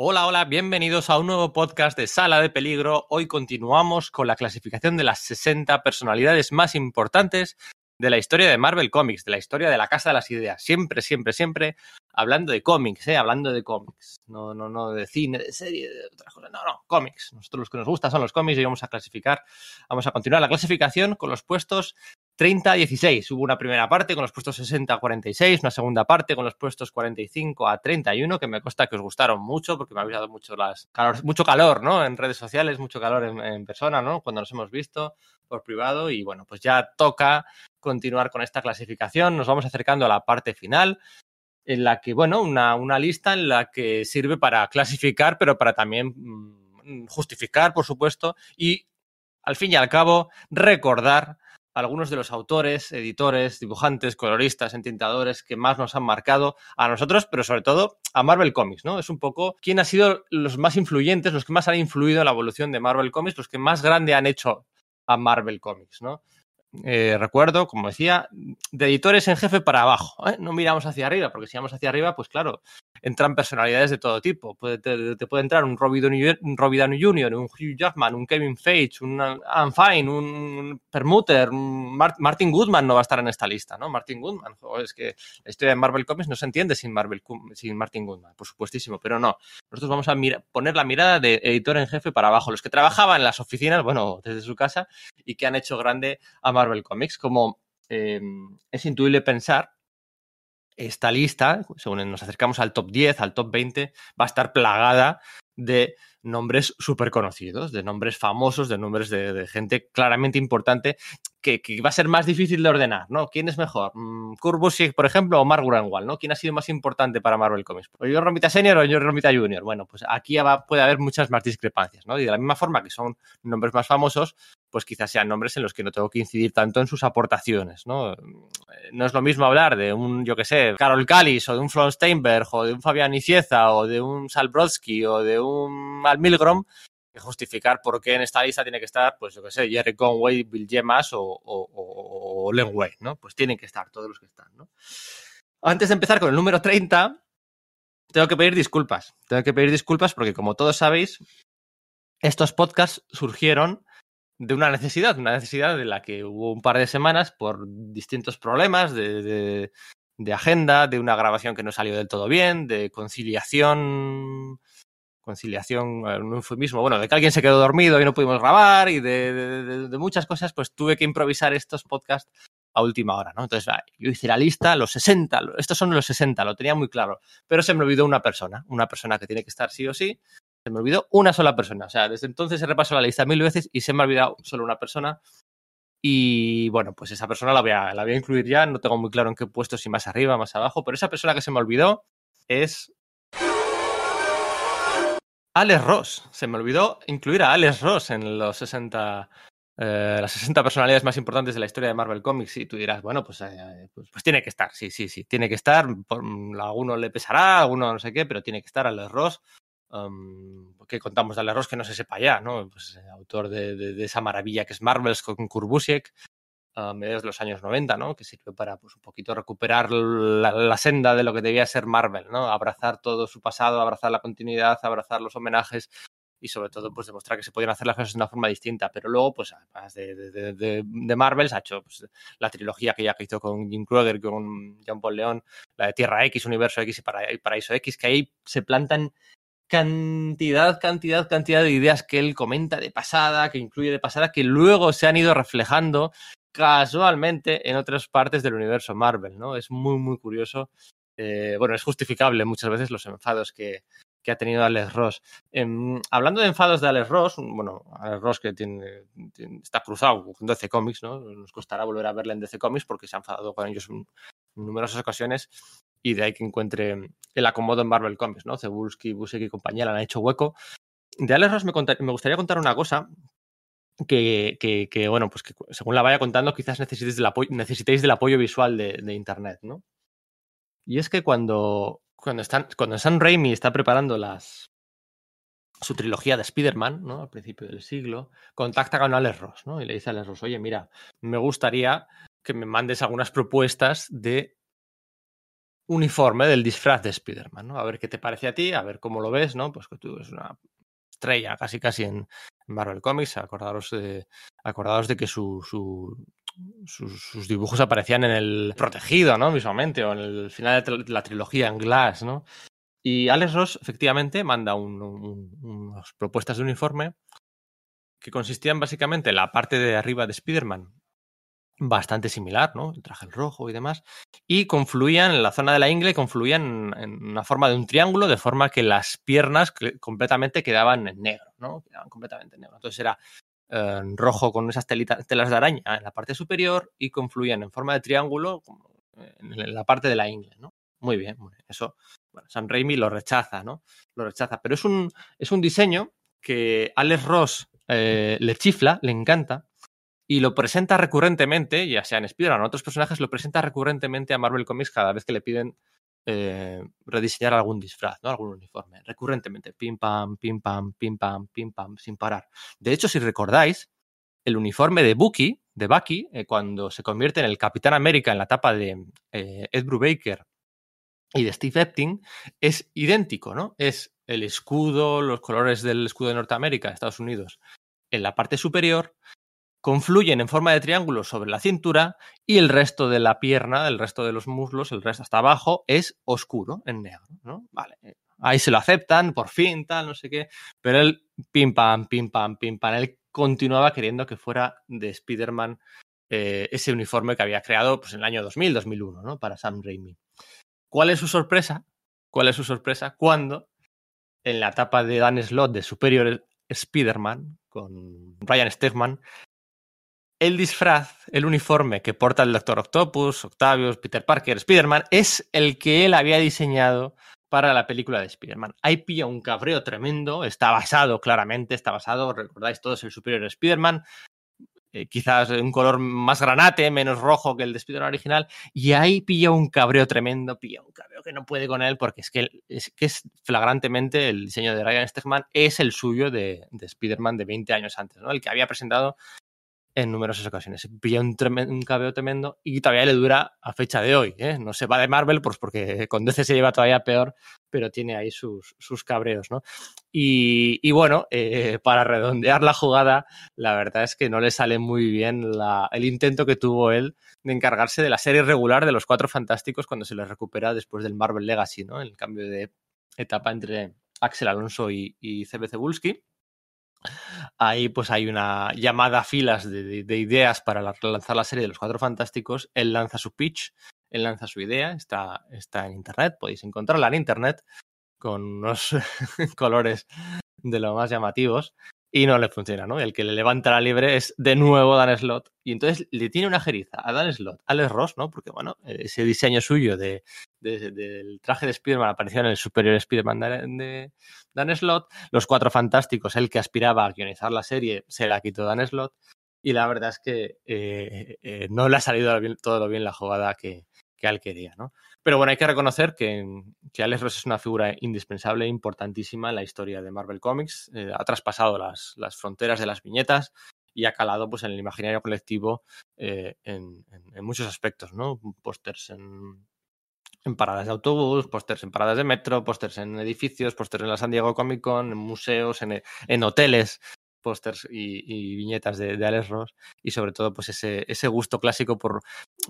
Hola, hola, bienvenidos a un nuevo podcast de Sala de Peligro. Hoy continuamos con la clasificación de las 60 personalidades más importantes de la historia de Marvel Comics, de la historia de la Casa de las Ideas. Siempre, siempre, siempre hablando de cómics, ¿eh? Hablando de cómics. No, no, no de cine, de serie, de otras cosas. No, no, cómics. Nosotros los que nos gustan son los cómics y vamos a clasificar, vamos a continuar la clasificación con los puestos 30 a 16. Hubo una primera parte con los puestos 60 a 46, una segunda parte con los puestos 45 a 31, que me consta que os gustaron mucho porque me habéis dado mucho, las, calor, mucho calor, ¿no? En redes sociales, mucho calor en, persona, ¿no? Cuando nos hemos visto por privado y bueno, pues ya toca continuar con esta clasificación. Nos vamos acercando a la parte final en la que, bueno, una, una lista en la que sirve para clasificar, pero para también mmm, justificar, por supuesto, y al fin y al cabo recordar algunos de los autores, editores, dibujantes, coloristas, entintadores que más nos han marcado a nosotros, pero sobre todo a Marvel Comics, ¿no? Es un poco quién ha sido los más influyentes, los que más han influido en la evolución de Marvel Comics, los que más grande han hecho a Marvel Comics, ¿no? Eh, recuerdo, como decía, de editores en jefe para abajo. ¿eh? No miramos hacia arriba, porque si vamos hacia arriba, pues claro, entran personalidades de todo tipo. Puede, te, puede entrar un Robbie Downey, Jr., un Hugh Jackman, un Kevin Feige, un Anne Fine, un Permuter, un Mar Martin Goodman no va a estar en esta lista, ¿no? Martin Goodman, es que la historia de Marvel Comics no se entiende sin, Marvel, sin Martin Goodman, por supuestísimo, pero no. Nosotros vamos a poner la mirada de editor en jefe para abajo, los que trabajaban en las oficinas, bueno, desde su casa, y que han hecho grande a Marvel Comics, como eh, es intuible pensar, esta lista, según nos acercamos al top 10, al top 20, va a estar plagada de nombres súper conocidos, de nombres famosos, de nombres de, gente claramente importante que, va a ser más difícil de ordenar, ¿no? ¿Quién es mejor? Kurt Busiek, por ejemplo, o Mark Gruenwald, ¿no? ¿Quién ha sido más importante para Marvel Comics? ¿O John Romita Senior o John Romita Junior? Bueno, pues aquí puede haber muchas más discrepancias, ¿no? Y de la misma forma que son nombres más famosos, pues quizás sean nombres en los que no tengo que incidir tanto en sus aportaciones, ¿no? No es lo mismo hablar de un, yo que sé, Carol Callis o de un Flon Steinberg o de un Fabián Icieza o de un Sal Brodsky o de un Al Milgrom que justificar por qué en esta lista tiene que estar, pues yo que sé, Jerry Conway, Bill Gemas o, o, Len Wayne, ¿no? Pues tienen que estar todos los que están, ¿no? Antes de empezar con el número 30, tengo que pedir disculpas. Tengo que pedir disculpas porque, como todos sabéis, estos podcasts surgieron de una necesidad, una necesidad de la que hubo un par de semanas por distintos problemas de agenda, de una grabación que no salió del todo bien, de conciliación conciliación, un eufemismo, bueno, de que alguien se quedó dormido y no pudimos grabar y de, de, muchas cosas, pues tuve que improvisar estos podcasts a última hora, ¿no? Entonces, yo hice la lista, los 60, estos son los 60, lo tenía muy claro, pero se me olvidó una persona, una persona que tiene que estar sí o sí, se me olvidó una sola persona, o sea, desde entonces he repasado la lista mil veces y se me ha olvidado solo una persona y bueno, pues esa persona la voy, a, la voy a incluir ya, no tengo muy claro en qué puesto, si más arriba, más abajo, pero esa persona que se me olvidó es Alex Ross. Se me olvidó incluir a Alex Ross en los 60, eh, las 60 personalidades más importantes de la historia de Marvel Comics. Y tú dirás, bueno, pues, eh, pues, pues, tiene que estar, sí, sí, sí, tiene que estar. Por, a alguno le pesará, a alguno no sé qué, pero tiene que estar Alex Ross. Um, que contamos de Alex Ross que no se sepa ya, ¿no? Pues eh, autor de, de, de, esa maravilla que es Marvels con Kurbusiek, a mediados de los años 90, ¿no? Que sirve para pues, un poquito recuperar la, senda de lo que debía ser Marvel, ¿no? Abrazar todo su pasado, abrazar la continuidad, abrazar los homenajes y sobre todo pues demostrar que se podían hacer las cosas de una forma distinta. Pero luego, pues además de, de, de, Marvel, se ha hecho pues, la trilogía que ya hizo con Jim Krueger, con John Paul León, la de Tierra X, Universo X y Paraíso X, que ahí se plantan cantidad, cantidad, cantidad de ideas que él comenta de pasada, que incluye de pasada, que luego se han ido reflejando casualmente en otras partes del universo Marvel, ¿no? Es muy, muy curioso. Eh, bueno, es justificable muchas veces los enfados que, que ha tenido Alex Ross. Eh, hablando de enfados de Alex Ross, bueno, Alex Ross que tiene, tiene, está cruzado con DC Comics, ¿no? Nos costará volver a verle en DC Comics porque se ha enfadado con ellos en, numerosas ocasiones y de ahí que encuentre el acomodo en Marvel Comics, ¿no? Cebulski, Busek y compañía le han hecho hueco. De Alex Ross me, me gustaría contar una cosa que, que, bueno, pues que según la vaya contando, quizás necesitéis del apoyo, visual de, Internet, ¿no? Y es que cuando, cuando, están, cuando Sam Raimi está preparando las, su trilogía de Spider-Man, ¿no? Al principio del siglo, contacta con Alex Ross, ¿no? Y le dice a Alex Ross, oye, mira, me gustaría que me mandes algunas propuestas de uniforme del disfraz de Spider-Man, ¿no? A ver qué te parece a ti, a ver cómo lo ves, ¿no? Pues que tú eres una estrella casi casi en Marvel Comics, acordaros de, de que su, su, sus, dibujos aparecían en el Protegido, ¿no? Visualmente, o en el final de la trilogía en Glass, ¿no? Y Alex Ross, efectivamente, manda unas propuestas de uniforme que consistían básicamente en la parte de arriba de Spider-Man bastante similar, ¿no? El traje rojo y demás. Y confluían en la zona de la ingle, confluían en una forma de un triángulo, de forma que las piernas completamente quedaban en negro, ¿no? Quedaban completamente en negro. Entonces era eh, rojo con esas telas de araña en la parte superior y confluían en forma de triángulo en la parte de la ingle, ¿no? Muy bien, muy. Eso, bueno, Sam Raimi lo rechaza, ¿no? Lo rechaza. Pero es un, es un diseño que Alex Ross eh, le chifla, le encanta, y lo presenta recurrentemente, ya sea en Spider-Man o otros personajes, lo presenta recurrentemente a Marvel Comics cada vez que le piden eh, rediseñar algún disfraz, ¿no? Algún uniforme. Recurrentemente. Pim pam, pim pam, pim pam, pim pam, sin parar. De hecho, si recordáis, el uniforme de Bucky, de Bucky, eh, cuando se convierte en el Capitán América en la etapa de eh, Ed Brubaker y de Steve Epting, es idéntico, ¿no? Es el escudo, los colores del escudo de Norteamérica, Estados Unidos, en la parte superior confluyen en forma de triángulo sobre la cintura y el resto de la pierna, el resto de los muslos, el resto hasta abajo es oscuro, en negro. Vale, eh, ahí se lo aceptan, por fin, tal, no sé qué, pero él pim pam, pim pam, pim pam, él continuaba queriendo que fuera de Spider-Man eh, ese uniforme que había creado pues, en el año 2000, 2001, ¿no? Para Sam Raimi. ¿Cuál es su sorpresa? ¿Cuál es su sorpresa? Cuando en la etapa de Dan Slott de Superior Spider-Man con Brian Stegman el disfraz, el uniforme que porta el Doctor Octopus, Octavius, Peter Parker, Spider-Man, es el que él había diseñado para la película de Spider-Man. Ahí pilla un cabreo tremendo, está basado claramente, está basado, recordáis todos, el superior Spider-Man, eh, quizás un color más granate, menos rojo que el de Spider-Man original, y ahí pilla un cabreo tremendo, pilla un cabreo que no puede con él, porque es que es, flagrantemente el diseño de Ryan Stegman es el suyo de, de Spider-Man de 20 años antes, ¿no? el que había presentado en numerosas ocasiones. Pilla un, un, cabeo tremendo y todavía le dura a fecha de hoy. ¿eh? No se va de Marvel pues porque con DC se lleva todavía peor, pero tiene ahí sus, sus cabreos. ¿no? Y, bueno, eh, para redondear la jugada, la verdad es que no le sale muy bien el intento que tuvo él de encargarse de la serie regular de los Cuatro Fantásticos cuando se les recupera después del Marvel Legacy, ¿no? el cambio de etapa entre Axel Alonso y, y CB Ahí pues hay una llamada a filas de, ideas para lanzar la serie de los Cuatro Fantásticos. Él lanza su pitch, él lanza su idea, está, está en Internet, podéis encontrarla en Internet con unos colores de lo más llamativos y no le funciona, ¿no? El que le levanta la libre es de nuevo Dan Slot y entonces le tiene una jeriza a Dan Slot, a Alex Ross, ¿no? Porque, bueno, ese diseño suyo de, del traje de Spider-Man apareció en el superior Spider-Man de, Dan Slot, los Cuatro Fantásticos, el que aspiraba a guionizar la serie, se la quitó Dan Slot y la verdad es que eh, eh, no le ha salido todo lo bien la jugada que, que él quería, ¿no? Pero bueno, hay que reconocer que, que Alex Ross es una figura indispensable, importantísima en la historia de Marvel Comics. Eh, ha traspasado las, las, fronteras de las viñetas y ha calado pues, en el imaginario colectivo eh, en, en, muchos aspectos, ¿no? Pósters en, en paradas de autobús, pósters en paradas de metro, pósters en edificios, pósters en la San Diego Comic Con, en museos, en, en hoteles pósters y, y, viñetas de, de, Alex Ross y sobre todo pues ese, ese gusto clásico por,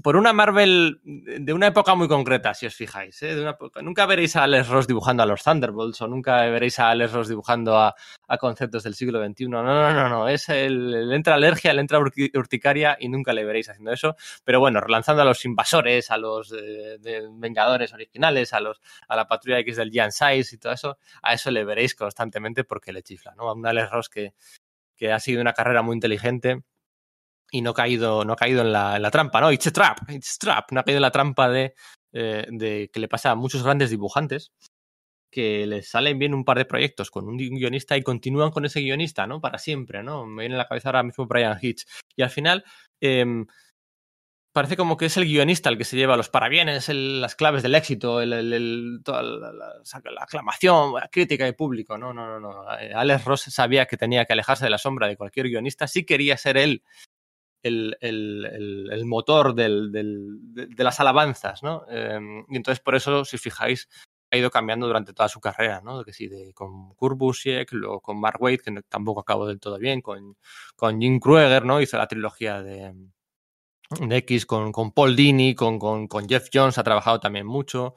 por una Marvel de una época muy concreta, si os fijáis. ¿eh? Nunca veréis a Alex Ross dibujando a los Thunderbolts o nunca veréis a Alex Ross dibujando a, conceptos del siglo XXI. No, no, no, no. Es el, el entra alergia, el entra urticaria y nunca le veréis haciendo eso. Pero bueno, relanzando a los invasores, a los Vengadores originales, a los a la patrulla X del Giant Size y todo eso, a eso le veréis constantemente porque le chifla, ¿no? A un Alex Ross que ha sido una carrera muy inteligente y no ha caído, no ha caído en, la, trampa, ¿no? It's a trap, it's a trap. No ha caído en la trampa de, eh, de que le pasa a muchos grandes dibujantes que les salen bien un par de proyectos con un guionista y continúan con ese guionista, ¿no? Para siempre, ¿no? Me viene a la cabeza ahora mismo Brian Hitch. Y al final, eh, parece como que es el guionista el que se lleva los parabienes, el, las claves del éxito, el, toda la, la, la, aclamación, la crítica y público. No, no, no, no. Alex Ross sabía que tenía que alejarse de la sombra de cualquier guionista si quería ser él el, el, motor del, de, las alabanzas, ¿no? Em, y entonces por eso, si fijáis, ha ido cambiando durante toda su carrera, ¿no? Que sí, de, con Kurt Busiek, luego con Mark Waid, que tampoco acabó del todo bien, con, con Jim Krueger, ¿no? Hizo la trilogía de, de X, con, con Paul Dini, con, con, con Jeff Jones, ha trabajado también mucho.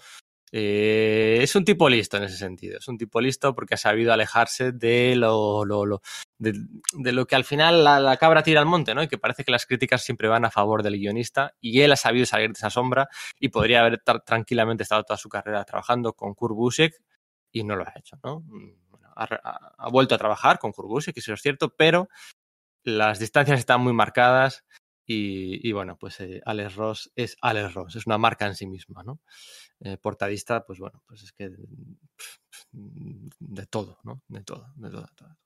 Eh, es un tipo listo en ese sentido. Es un tipo listo porque ha sabido alejarse de lo, lo, lo de, lo que al final la, cabra tira al monte, ¿no? Y que parece que las críticas siempre van a favor del guionista y él ha sabido salir de esa sombra y podría haber tranquilamente estado toda su carrera trabajando con Kurt Busiek y no lo ha hecho, ¿no? Ha, ha, vuelto a trabajar con Kurt Busiek, eso es cierto, pero las distancias están muy marcadas y, bueno, pues eh, Alex Ross es Alex Ross, es una marca en sí misma, ¿no? Eh, portadista, pues bueno, pues es que de todo, ¿no? De todo, de todo, de todo.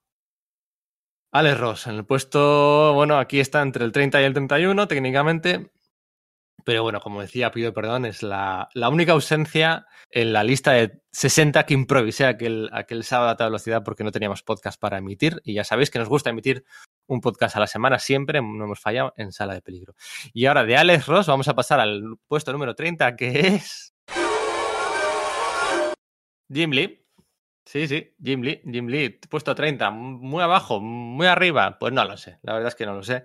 Alex Ross, en el puesto, bueno, aquí está entre el 30 y el 31 técnicamente, pero bueno, como decía, pido perdón, es la, única ausencia en la lista de 60 que improvisé aquel, aquel sábado a toda velocidad porque no teníamos podcast para emitir y ya sabéis que nos gusta emitir un podcast a la semana siempre, no hemos fallado en sala de peligro. Y ahora de Alex Ross vamos a pasar al puesto número 30 que es... Jim Lee. Sí, sí, Jim Lee, Jim Lee, puesto 30, muy abajo, muy arriba, pues no lo sé, la verdad es que no lo sé.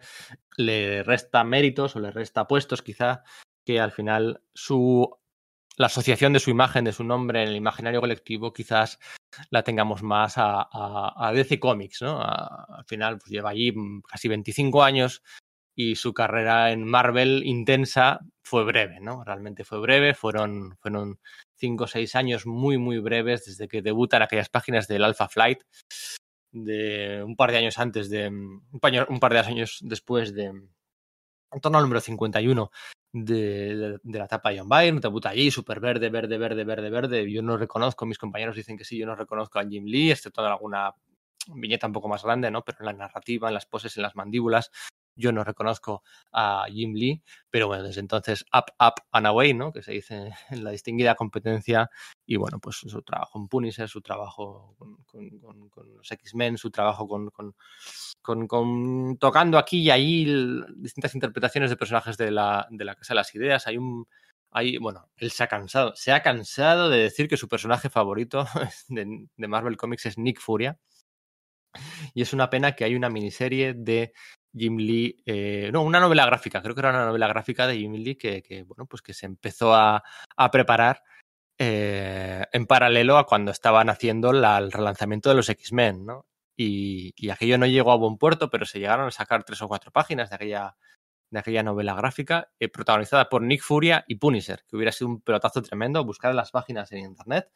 Le resta méritos o le resta puestos quizá que al final su la asociación de su imagen, de su nombre en el imaginario colectivo, quizás la tengamos más a, DC Comics, ¿no? Al final pues lleva allí casi 25 años y su carrera en Marvel intensa fue breve, ¿no? Realmente fue breve, fueron, fueron cinco o seis años muy, muy breves desde que debutan aquellas páginas del Alpha Flight, de un par de años antes de, un par, un par de años después de, en torno al número 51 de, de, de la etapa John Byrne, debuta allí, súper verde, verde, verde, verde, verde. Yo no reconozco, mis compañeros dicen que sí, yo no reconozco a Jim Lee, excepto en alguna viñeta un poco más grande, ¿no? Pero en la narrativa, en las poses, en las mandíbulas, yo no reconozco a Jim Lee, pero bueno, desde entonces up, up and away, ¿no? Que se dice en la distinguida competencia. Y bueno, pues su trabajo en Punisher, su trabajo con, con, con, los X-Men, su trabajo con, con, tocando aquí y allí distintas interpretaciones de personajes de la, de la Casa de las Ideas. Hay un. Hay, bueno, él se ha cansado, se ha cansado de decir que su personaje favorito de, de Marvel Comics es Nick Furia. Y es una pena que hay una miniserie de Jim Lee, eh, no, una novela gráfica, creo que era una novela gráfica de Jim Lee que, bueno, pues que se empezó a, preparar eh, en paralelo a cuando estaban haciendo el relanzamiento de los X-Men, ¿no? Y, y, aquello no llegó a buen puerto, pero se llegaron a sacar tres o cuatro páginas de aquella, de aquella novela gráfica, eh, protagonizada por Nick Furia y Punisher, que hubiera sido un pelotazo tremendo. Buscar las páginas en internet,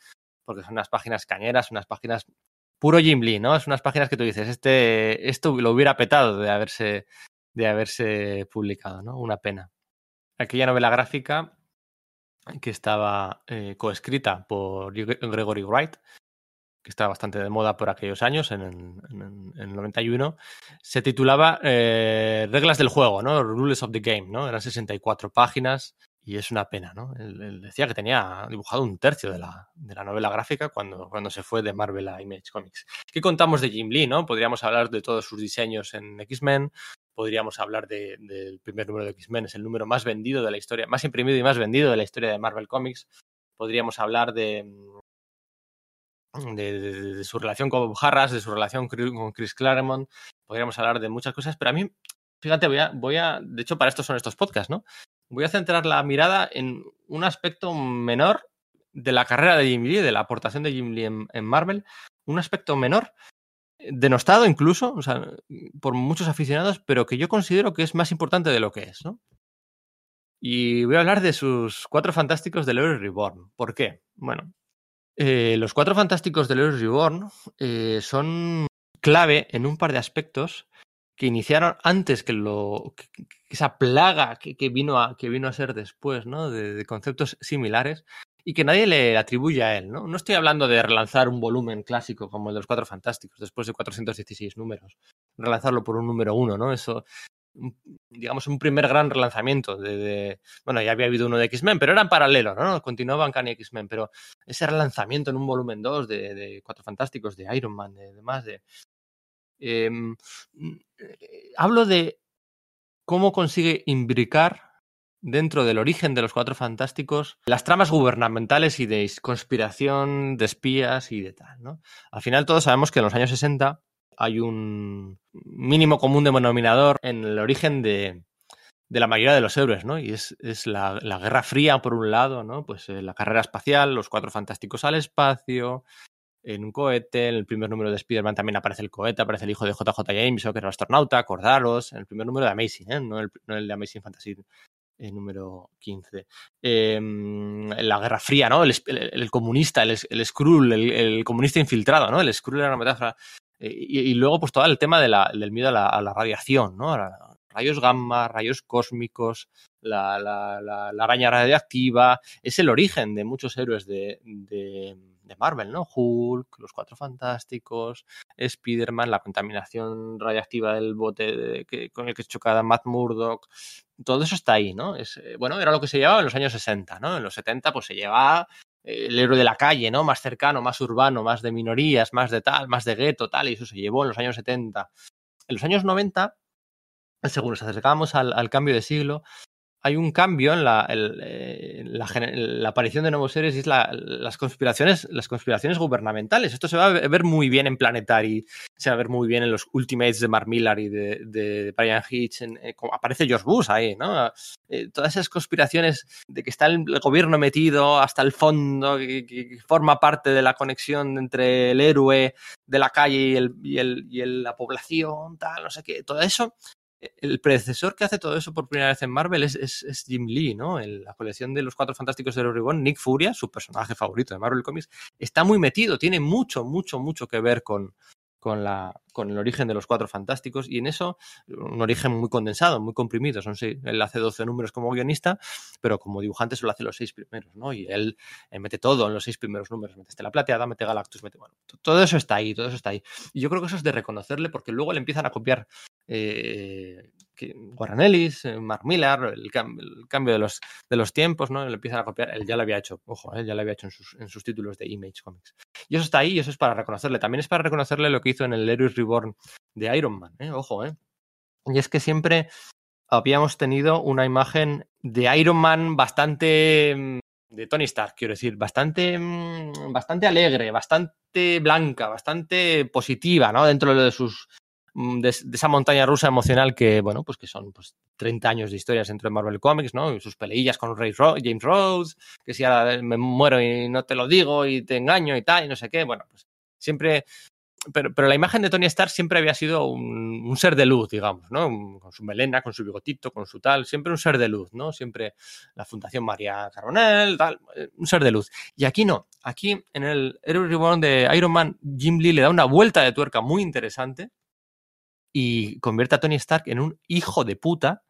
porque son unas páginas cañeras, unas páginas puro Jim Lee, ¿no? Es unas páginas que tú dices, este, esto lo hubiera petado de haberse, de haberse publicado, ¿no? Una pena. Aquella novela gráfica que estaba eh, coescrita por Gregory Wright, que estaba bastante de moda por aquellos años, en, en, en, el 91, se titulaba eh, Reglas del juego, ¿no? Rules of the Game, ¿no? Eran 64 páginas y es una pena, ¿no? Él, decía que tenía dibujado un tercio de la, de la novela gráfica cuando, cuando, se fue de Marvel a Image Comics. ¿Qué contamos de Jim Lee, no? Podríamos hablar de todos sus diseños en X-Men, podríamos hablar del de, primer número de X-Men, es el número más vendido de la historia, más imprimido y más vendido de la historia de Marvel Comics. Podríamos hablar de, de, de, de, su relación con Bob Harras, de su relación con Chris Claremont, podríamos hablar de muchas cosas, pero a mí, fíjate, voy a, voy a, de hecho, para esto son estos podcasts, ¿no? Voy a centrar la mirada en un aspecto menor de la carrera de Jim Lee, de la aportación de Jim Lee en, Marvel, un aspecto menor, denostado incluso, o sea, por muchos aficionados, pero que yo considero que es más importante de lo que es, ¿no? Y voy a hablar de sus cuatro fantásticos de Leroy Reborn. ¿Por qué? Bueno, eh, los cuatro fantásticos de Leroy Reborn eh, son clave en un par de aspectos que iniciaron antes que lo esa plaga que, que, vino a, que vino a ser después, ¿no? De, conceptos similares y que nadie le atribuye a él, ¿no? No estoy hablando de relanzar un volumen clásico como el de los Cuatro Fantásticos después de 416 números, relanzarlo por un número uno, ¿no? Eso, digamos, un primer gran relanzamiento de, de bueno, ya había habido uno de X-Men, pero era en paralelo, ¿no? Continuaban Kanye X-Men, pero ese relanzamiento en un volumen 2 de, de Cuatro Fantásticos, de Iron Man, de demás, de, Eh, hablo de cómo consigue imbricar dentro del origen de los Cuatro Fantásticos las tramas gubernamentales y de conspiración, de espías y de tal, ¿no? Al final todos sabemos que en los años 60 hay un mínimo común denominador en el origen de, la mayoría de los héroes, ¿no? Y es, la, Guerra Fría, por un lado, ¿no? Pues eh, la carrera espacial, los Cuatro Fantásticos al espacio, en un cohete, en el primer número de Spider-Man también aparece el cohete, aparece el hijo de JJ James, que era el astronauta, acordaros, en el primer número de Amazing, ¿eh? no, el, no el de Amazing Fantasy el número 15. Eh, la Guerra Fría, ¿no? El, el, comunista, el, el Skrull, el, comunista infiltrado, ¿no? El Skrull era una metáfora. Eh, y, luego, pues todo el tema de la, del miedo a la, radiación, ¿no? Rayos gamma, rayos cósmicos, la, la, araña radiactiva. Es el origen de muchos héroes de, de Marvel, ¿no? Hulk, los Cuatro Fantásticos, Spider-Man, la contaminación radiactiva del bote de, que, con el que chocaba Matt Murdock todo eso está ahí, ¿no? Es, eh, bueno, era lo que se llevaba en los años 60, ¿no? En los 70 pues se llevaba eh, el héroe de la calle, ¿no? Más cercano, más urbano, más de minorías, más de tal, más de gueto, tal, y eso se llevó en los años 70. En los años 90, según nos acercábamos al cambio de siglo, hay un cambio en la, el, la, la, aparición de nuevos seres y es la, las conspiraciones, las conspiraciones gubernamentales. Esto se va a ver muy bien en Planetary, se va a ver muy bien en los Ultimates de Mark Millar y de, de Brian Hitch. En, eh, aparece George Bush ahí, ¿no? Eh, todas esas conspiraciones de que está el gobierno metido hasta el fondo, que, que, forma parte de la conexión entre el héroe de la calle y, el, y, el, y el, la población, tal, no sé qué. Todo eso el predecesor que hace todo eso por primera vez en Marvel es, Jim Lee, ¿no? En la colección de los Cuatro Fantásticos de Reborn, Nick Furia, su personaje favorito de Marvel Comics, está muy metido, tiene mucho, mucho, mucho que ver con, con, la, con el origen de los Cuatro Fantásticos y en eso un origen muy condensado, muy comprimido. Él hace 12 números como guionista, pero como dibujante solo hace los seis primeros, ¿no? Y él eh, mete todo en los seis primeros números, mete Estela Plateada, mete Galactus, mete... Bueno, todo eso está ahí, todo eso está ahí. Y yo creo que eso es de reconocerle porque luego le empiezan a copiar eh, Ellis, eh, Mark Millar, el, cam el, cambio de los, de los tiempos, ¿no? Le empiezan a copiar, él ya lo había hecho, ojo, él ya lo había hecho en sus, en sus títulos de Image Comics. Y eso está ahí y eso es para reconocerle. También es para reconocerle lo que hizo en el Heroes Reborn de Iron Man, ¿eh? ojo, ¿eh? Y es que siempre habíamos tenido una imagen de Iron Man bastante mm, de Tony Stark, quiero decir, bastante, mm, bastante alegre, bastante blanca, bastante positiva, ¿no? Dentro de sus de, de, esa montaña rusa emocional que, bueno, pues que son pues, 30 años de historias dentro de Marvel Comics, ¿no? Sus peleillas con Ray James Rhodes, que si ahora me muero y no te lo digo y te engaño y tal, y no sé qué, bueno, pues siempre pero, pero, la imagen de Tony Stark siempre había sido un, un, ser de luz, digamos, ¿no? Con su melena, con su bigotito, con su tal, siempre un ser de luz, ¿no? Siempre la Fundación María Carbonell, tal, eh, un ser de luz. Y aquí no, aquí en el Hero Reborn de Iron Man, Jim Lee le da una vuelta de tuerca muy interesante y convierte a Tony Stark en un hijo de puta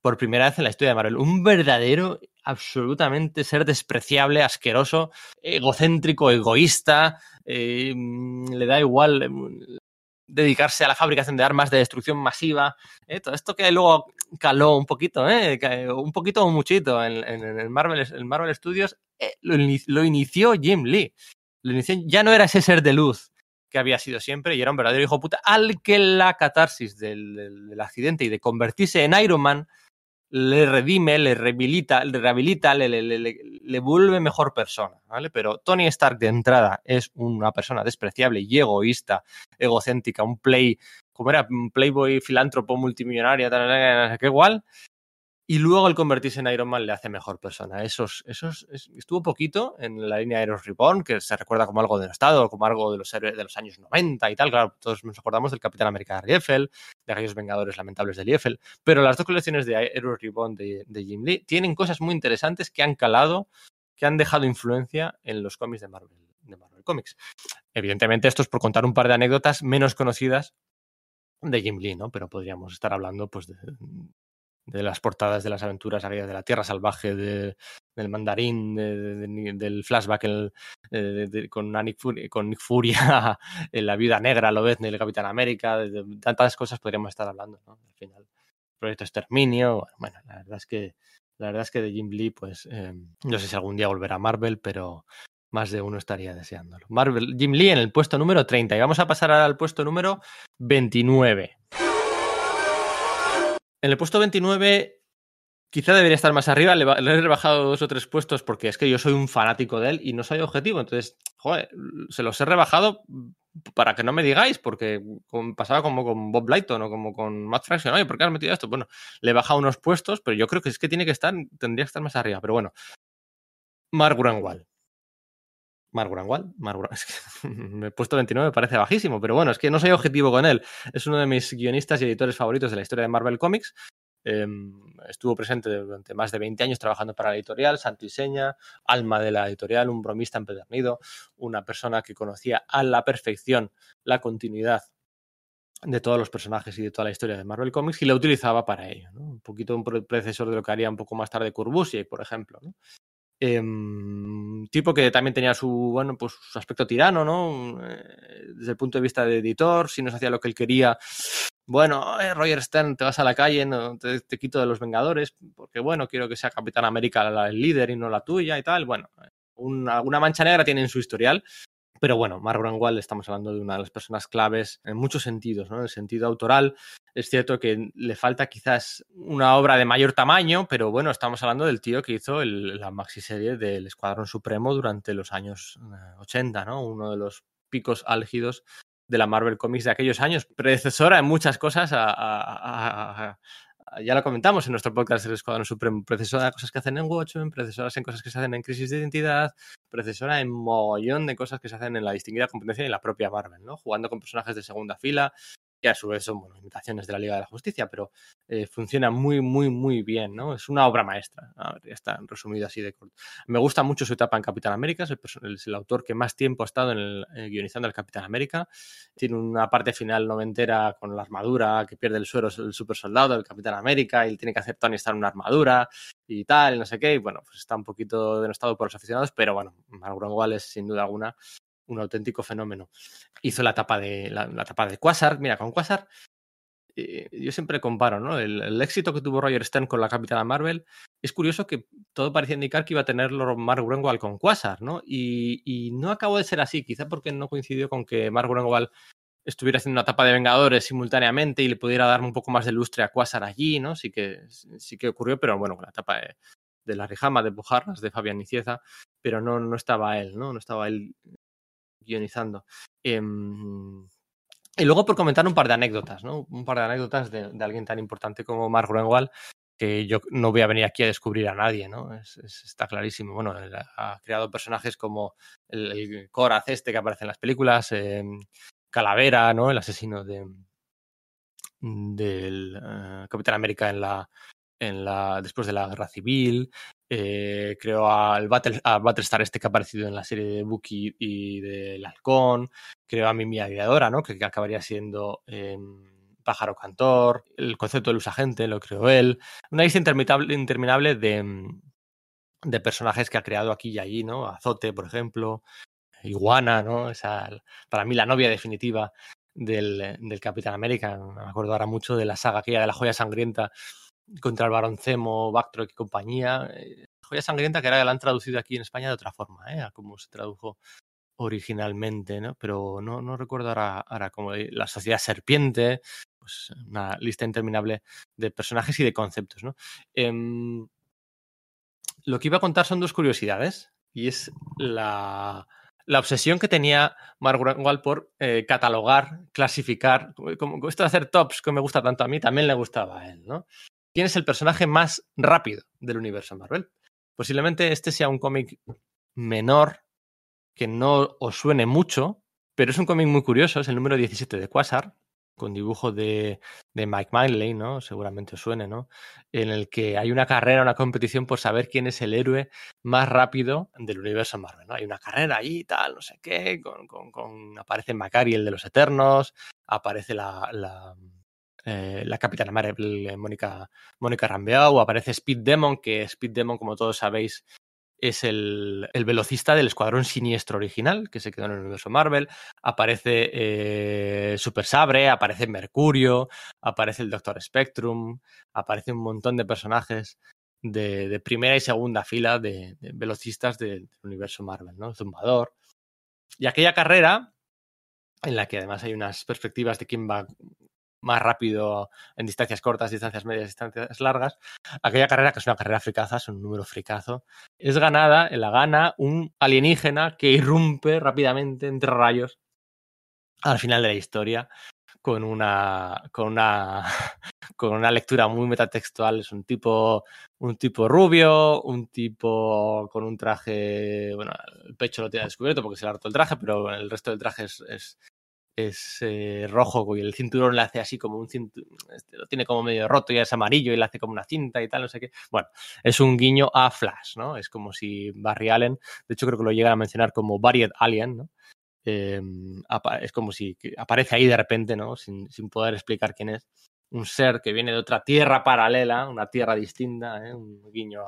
por primera vez en la historia de Marvel. Un verdadero, absolutamente ser despreciable, asqueroso, egocéntrico, egoísta, eh, le da igual eh, dedicarse a la fabricación de armas de destrucción masiva. Eh, todo esto que luego caló un poquito, un poquito o muchito en, en, en, Marvel, en Marvel Studios, lo, lo, inició Jim Lee. Lo inició, ya no era ese ser de luz que había sido siempre y era un verdadero hijo puta al que la catarsis del, accidente y de convertirse en Iron Man le redime, le rehabilita, le, rehabilita le, le, le, le, vuelve mejor persona, ¿vale? Pero Tony Stark de entrada es una persona despreciable y egoísta, egocéntrica, un play, como era, un playboy filántropo multimillonario, tal, tal, que igual, y luego el convertirse en Iron Man le hace mejor persona. Esos, esos, es, estuvo poquito en la línea Heroes Reborn, que se recuerda como algo denostado, como algo de los héroes de los años 90 y tal. Claro, todos nos acordamos del Capitán América de de aquellos Vengadores Lamentables de Liefeld. Pero las dos colecciones de Heroes Reborn de, de, Jim Lee tienen cosas muy interesantes que han calado, que han dejado influencia en los cómics de Marvel, de Marvel Comics. Evidentemente, esto es por contar un par de anécdotas menos conocidas de Jim Lee, ¿no? Pero podríamos estar hablando, pues, de, de las portadas de las aventuras de la Tierra Salvaje, de, del mandarín, de, de, del flashback el, con, Nick Furia, con Nick en la vida negra, lo ves, el Capitán América, de, tantas cosas podríamos estar hablando, ¿no? Al final, Proyecto Exterminio, bueno, la verdad es que la verdad es que de Jim Lee, pues eh, no sé si algún día volverá a Marvel, pero más de uno estaría deseándolo. Marvel, Jim Lee en el puesto número 30 y vamos a pasar ahora al puesto número 29. En el puesto 29 quizá debería estar más arriba, le, he rebajado dos o tres puestos porque es que yo soy un fanático de él y no soy objetivo, entonces, joder, se los he rebajado para que no me digáis, porque pasaba como con Bob Lighton o como con Matt Fraction, oye, ¿por qué has metido esto? Bueno, le he bajado unos puestos, pero yo creo que es que tiene que estar, tendría que estar más arriba, pero bueno. Mark Grunwald. Mark es que me he puesto 29, me parece bajísimo, pero bueno, es que no soy objetivo con él. Es uno de mis guionistas y editores favoritos de la historia de Marvel Comics. Em, estuvo presente durante más de 20 años trabajando para la editorial, santo y alma de la editorial, un bromista empedernido, una persona que conocía a la perfección la continuidad de todos los personajes y de toda la historia de Marvel Comics y la utilizaba para ello. Un poquito un predecesor de lo que haría un poco más tarde Curbusier, por ejemplo. Em, tipo que también tenía su, bueno, pues su aspecto tirano, ¿no? Eh, desde el punto de vista de editor, si no se hacía lo que él quería, bueno, eh, Roger Stern, te vas a la calle, no, te, quito de los Vengadores, porque bueno, quiero que sea Capitán América el líder y no la tuya y tal. Bueno, alguna mancha negra tiene en su historial, pero bueno, Mark Grunwald estamos hablando de una de las personas claves en muchos sentidos, ¿no? En el sentido autoral, es cierto que le falta quizás una obra de mayor tamaño, pero bueno, estamos hablando del tío que hizo la maxi serie del Escuadrón Supremo durante los años 80, eh, ¿no? Uno de los picos álgidos de la Marvel Comics de aquellos años, predecesora en muchas cosas ya lo comentamos en nuestro podcast del Escuadrón Supremo, predecesora de cosas que hacen en Watchmen, precesoras en cosas que se hacen en Crisis de Identidad, predecesora en mogollón de cosas que se hacen en la distinguida competencia y en la propia Marvel, ¿no? Jugando con personajes de segunda fila, que a su vez son bueno, imitaciones de la Liga de la Justicia, pero eh, funciona muy, muy, muy bien, ¿no? Es una obra maestra, ya está resumido así de corto. Me gusta mucho su etapa en Capitán América, es el, es el autor que más tiempo ha estado en el, eh, guionizando el Capitán América, tiene una parte final noventera con la armadura, que pierde el suero el super soldado del Capitán América, y tiene que hacer Tony estar en una armadura y tal, no sé qué, y bueno, pues está un poquito denostado por los aficionados, pero bueno, Mark Grunwald es sin duda alguna un auténtico fenómeno. Hizo la tapa de la, tapa de Quasar. Mira, con Quasar eh, yo siempre comparo, ¿no? El, éxito que tuvo Roger Stern con la Capitana Marvel. Es curioso que todo parecía indicar que iba a tenerlo Mark Grunwald con Quasar, ¿no? Y, no acabó de ser así, quizá porque no coincidió con que Mark Grunwald estuviera haciendo una tapa de Vengadores simultáneamente y le pudiera dar un poco más de lustre a Quasar allí, ¿no? Sí que, sí que ocurrió, pero bueno, con la tapa de, de la Rijama, de Bujarras, de Fabián Nicieza, pero no, no estaba él, ¿no? No estaba él guionizando. Em, y luego por comentar un par de anécdotas, ¿no? Un par de anécdotas de, alguien tan importante como Mark Grunwald, que yo no voy a venir aquí a descubrir a nadie, ¿no? está clarísimo. Bueno, ha creado personajes como el, el Koraz este que aparece en las películas, em, Calavera, ¿no? El asesino de del eh, Capitán América en la, en la después de la guerra civil, eh, creo al Battle, Battlestar este que ha aparecido en la serie de Bucky y del Halcón, creo a Mimi Aviadora, ¿no? que, acabaría siendo em, Pájaro Cantor, el concepto de luz agente lo creó él, una lista interminable, em, de, personajes que ha creado aquí y allí, ¿no? Azote, por ejemplo, Iguana, ¿no? Esa, para mí la novia definitiva del, del Capitán América, me acuerdo ahora mucho de la saga aquella de la joya sangrienta, contra el Baroncemo, Backtrock y compañía. Eh, Joya Sangrienta, que ahora la han traducido aquí en España de otra forma, ¿eh? a como se tradujo originalmente, ¿no? Pero no, no recuerdo ahora, ahora como la Sociedad Serpiente, pues una lista interminable de personajes y de conceptos, ¿no? Em, lo que iba a contar son dos curiosidades, y es la, la obsesión que tenía Mark Grunwald por eh, catalogar, clasificar, como esto de hacer tops que me gusta tanto a mí, también le gustaba a él, ¿no? ¿Quién es el personaje más rápido del universo Marvel? Posiblemente este sea un cómic menor, que no os suene mucho, pero es un cómic muy curioso, es el número 17 de Quasar, con dibujo de, Mike Miley, ¿no? Seguramente os suene, ¿no? En el que hay una carrera, una competición por saber quién es el héroe más rápido del universo Marvel, ¿no? Hay una carrera ahí, tal, no sé qué, con, con, aparece Macari, el de los Eternos, aparece la, eh, la Capitana Marvel, eh, Mónica, Mónica Rambeau, aparece Speed Demon, que Speed Demon, como todos sabéis, es el, velocista del Escuadrón Siniestro original, que se quedó en el universo Marvel. Aparece eh, Super Sabre, aparece Mercurio, aparece el Doctor Spectrum, aparece un montón de personajes de, primera y segunda fila de, velocistas del, universo Marvel, ¿no? Zumbador. Y aquella carrera, en la que además hay unas perspectivas de quién va más rápido en distancias cortas, distancias medias, distancias largas. Aquella carrera, que es una carrera fricaza, es un número fricazo, es ganada, la gana un alienígena que irrumpe rápidamente entre rayos al final de la historia con una, con una, con una lectura muy metatextual. Es un tipo, un tipo rubio, un tipo con un traje, bueno, el pecho lo tiene descubierto porque se le ha roto el traje, pero el resto del traje es, es eh, rojo y el cinturón le hace así como un cinturón, este, lo tiene como medio roto y es amarillo y le hace como una cinta y tal, no sé qué. Bueno, es un guiño a Flash, ¿no? Es como si Barry Allen, de hecho creo que lo llega a mencionar como Varied Alien, ¿no? eh, es como si aparece ahí de repente, ¿no? Sin, sin, poder explicar quién es. Un ser que viene de otra tierra paralela, una tierra distinta, ¿eh? un guiño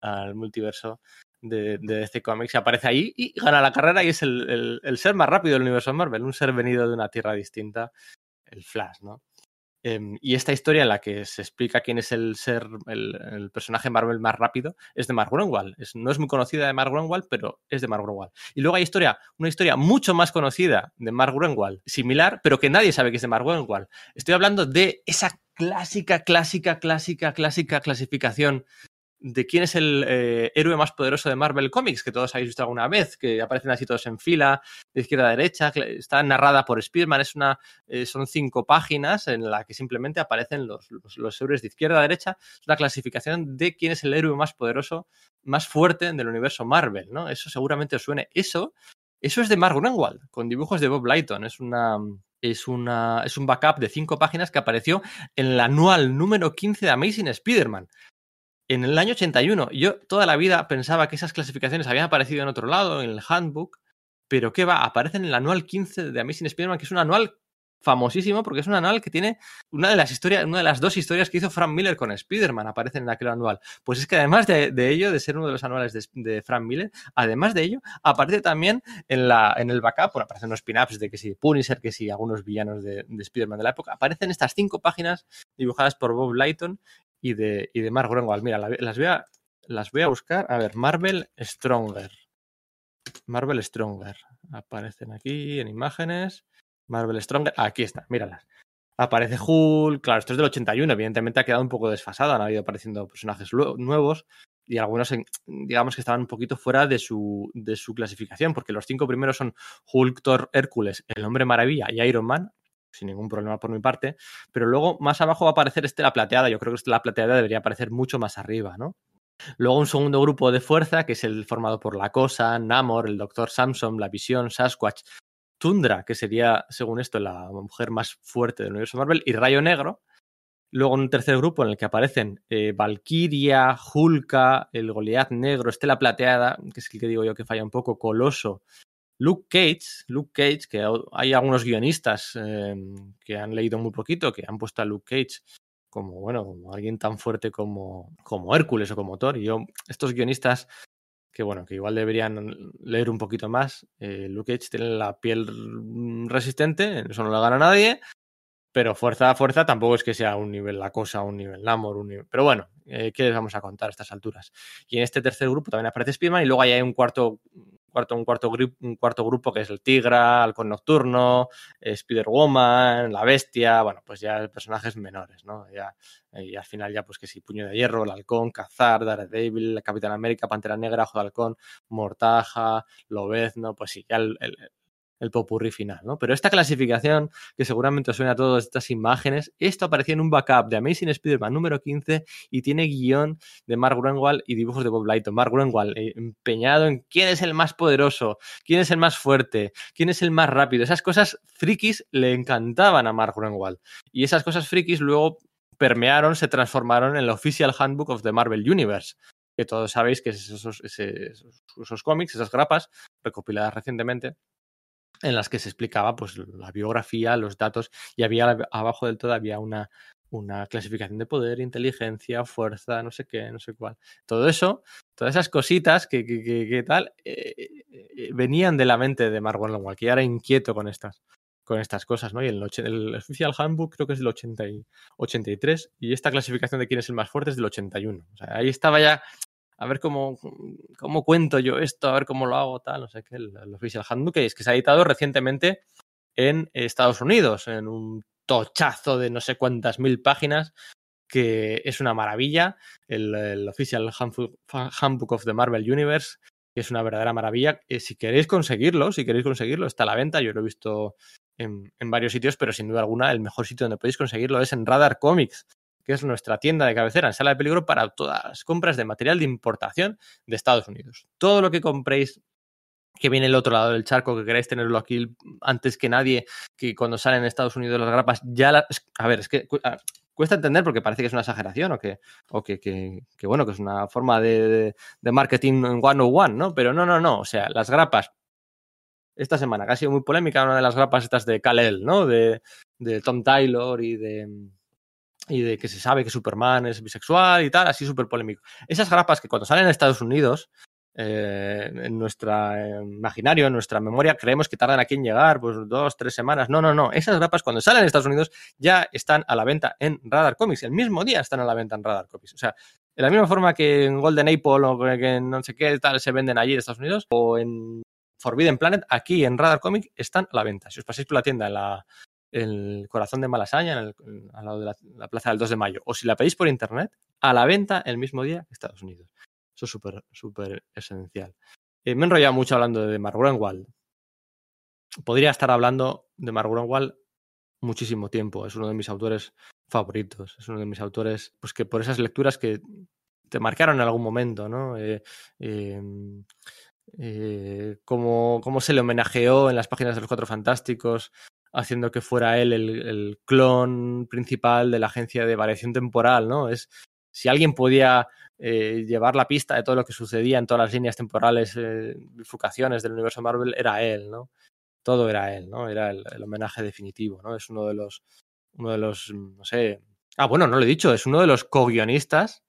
al multiverso de, de DC Comics. Aparece ahí y gana la carrera y es el, el, ser más rápido del universo Marvel, un ser venido de una tierra distinta, el Flash, ¿no? Eh, y esta historia en la que se explica quién es el ser, el, personaje Marvel más rápido, es de Mark Grunwald. Es, no es muy conocida de Mark Grunwald, pero es de Mark Grunwald. Y luego hay historia, una historia mucho más conocida de Mark Grunwald, similar, pero que nadie sabe que es de Mark Grunwald. Estoy hablando de esa clásica, clásica, clásica, clásica clasificación de quién es el eh, héroe más poderoso de Marvel Comics, que todos habéis visto alguna vez, que aparecen así todos en fila, de izquierda a derecha, está narrada por Spearman, es una, eh, son cinco páginas en la que simplemente aparecen los, los, los, héroes de izquierda a derecha, es una clasificación de quién es el héroe más poderoso, más fuerte del universo Marvel, ¿no? Eso seguramente os suene. Eso, eso es de Mark Grunwald, con dibujos de Bob Lighton, es una... Es, una, es un backup de cinco páginas que apareció en el anual número 15 de Amazing Spider-Man en el año 81. Yo toda la vida pensaba que esas clasificaciones habían aparecido en otro lado, en el handbook, pero ¿qué va? Aparecen en el anual 15 de Amazing Spider-Man, que es un anual famosísimo porque es un anual que tiene una de las historias, una de las dos historias que hizo Frank Miller con Spider-Man, aparecen en aquel anual. Pues es que además de, de, ello, de ser uno de los anuales de, Frank Miller, además de ello, aparece también en, la, en el backup, bueno, aparecen unos pin-ups de que si Punisher, que si algunos villanos de, de Spider-Man de la época, aparecen estas cinco páginas dibujadas por Bob Lighton y de, y de Mark Grunwald. Mira, las voy, a, las voy a buscar. A ver, Marvel Stronger. Marvel Stronger. Aparecen aquí en imágenes. Marvel Stronger. Aquí está, míralas. Aparece Hulk. Claro, esto es del 81. Evidentemente ha quedado un poco desfasado. Han habido apareciendo personajes nuevos. Y algunos, digamos que estaban un poquito fuera de su, de su clasificación, porque los cinco primeros son Hulk, Thor, Hércules, El Hombre Maravilla y Iron Man sin ningún problema por mi parte. Pero luego más abajo va a aparecer Estela Plateada. Yo creo que Estela Plateada debería aparecer mucho más arriba, ¿no? Luego un segundo grupo de fuerza, que es el formado por La Cosa, Namor, el Doctor Samson, La Visión, Sasquatch, Tundra, que sería, según esto, la mujer más fuerte del universo Marvel, y Rayo Negro. Luego un tercer grupo en el que aparecen eh, Valkyria, Hulka, el Goliath Negro, Estela Plateada, que es el que digo yo que falla un poco, Coloso Luke Cage, Luke Cage, que hay algunos guionistas eh, que han leído muy poquito, que han puesto a Luke Cage como, bueno, como alguien tan fuerte como, como Hércules o como Thor. Y yo, estos guionistas, que bueno, que igual deberían leer un poquito más, eh, Luke Cage tiene la piel resistente, eso no le gana nadie, pero fuerza a fuerza tampoco es que sea un nivel la cosa, un nivel Namor, un nivel... Pero bueno, eh, ¿qué les vamos a contar a estas alturas? Y en este tercer grupo también aparece Spiderman y luego hay un cuarto cuarto, un, cuarto grupo que es el Tigra, Halcón Nocturno, eh, Spider-Woman, La Bestia, bueno, pues ya personajes menores, ¿no? Ya, y al final ya pues que si Puño de Hierro, el Halcón, Cazar, Daredevil, Capitán América, Pantera Negra, Ojo Halcón, Mortaja, Lobezno, pues sí, ya el, el popurrí final, ¿no? Pero esta clasificación, que seguramente os suena a todas estas imágenes, esto aparecía en un backup de Amazing Spider-Man número 15 y tiene guion de Mark Grunwald y dibujos de Bob Lighton. Mark Grunwald eh, empeñado en quién es el más poderoso, quién es el más fuerte, quién es el más rápido. Esas cosas frikis le encantaban a Mark Grunwald. Y esas cosas frikis luego permearon, se transformaron en el Official Handbook of the Marvel Universe, que todos sabéis que es esos, esos cómics, esas grapas recopiladas recientemente, en las que se explicaba pues la biografía, los datos y había abajo del todo había una, una clasificación de poder, inteligencia, fuerza, no sé qué, no sé cuál. Todo eso, todas esas cositas que, que, tal, eh, eh, venían de la mente de Mark Warnwell, que era inquieto con estas, con estas cosas, ¿no? Y el, el Official Handbook creo que es del 80 y, 83 y esta clasificación de quién es el más fuerte es del 81. O sea, ahí estaba ya a ver cómo, cómo cuento yo esto, a ver cómo lo hago, tal, no sé qué, el, Official Handbook, que es que se ha editado recientemente en Estados Unidos, en un tochazo de no sé cuántas mil páginas que es una maravilla, el, el Official Handbook of the Marvel Universe, que es una verdadera maravilla. Si queréis conseguirlo, si queréis conseguirlo, está a la venta, yo lo he visto en, varios sitios, pero sin duda alguna el mejor sitio donde podéis conseguirlo es en Radar Comics, que es nuestra tienda de cabecera en sala de peligro para todas las compras de material de importación de Estados Unidos. Todo lo que compréis que viene el otro lado del charco, que queráis tenerlo aquí antes que nadie, que cuando salen en Estados Unidos las grapas, ya las... A ver, es que cuesta entender porque parece que es una exageración o que, o que, que, bueno, que es una forma de, marketing one on one, ¿no? Pero no, no, no. O sea, las grapas. Esta semana que ha sido muy polémica una de las grapas estas de Kal-El, ¿no? De, de Tom Taylor y de y de que se sabe que Superman es bisexual y tal, así súper polémico. Esas grapas que cuando salen en Estados Unidos eh, en nuestro eh, imaginario, en nuestra memoria, creemos que tardan aquí en llegar, pues dos, tres semanas. No, no, no. Esas grapas cuando salen en Estados Unidos ya están a la venta en Radar Comics. El mismo día están a la venta en Radar Comics. O sea, de la misma forma que en Golden Apple o que en no sé qué tal se venden allí en Estados Unidos o en Forbidden Planet, aquí en Radar Comics están a la venta. Si os pasáis por la tienda en la, el corazón de Malasaña, en el, al lado de la, la, plaza del 2 de mayo, o si la pedís por internet, a la venta el mismo día que Estados Unidos. Eso es súper, súper esencial. Eh, me he enrollado mucho hablando de Mark Grunwald. Podría estar hablando de Mark Grunwald muchísimo tiempo. Es uno de mis autores favoritos. Es uno de mis autores, pues que por esas lecturas que te marcaron en algún momento, ¿no? Eh, eh, eh, cómo, se le homenajeó en las páginas de los Cuatro Fantásticos, haciendo que fuera él el, el, clon principal de la agencia de variación temporal, ¿no? Es si alguien podía eh, llevar la pista de todo lo que sucedía en todas las líneas temporales, eh, bifurcaciones del universo Marvel, era él, ¿no? Todo era él, ¿no? Era el, el, homenaje definitivo, ¿no? Es uno de los, uno de los, no sé... Ah, bueno, no lo he dicho, es uno de los co-guionistas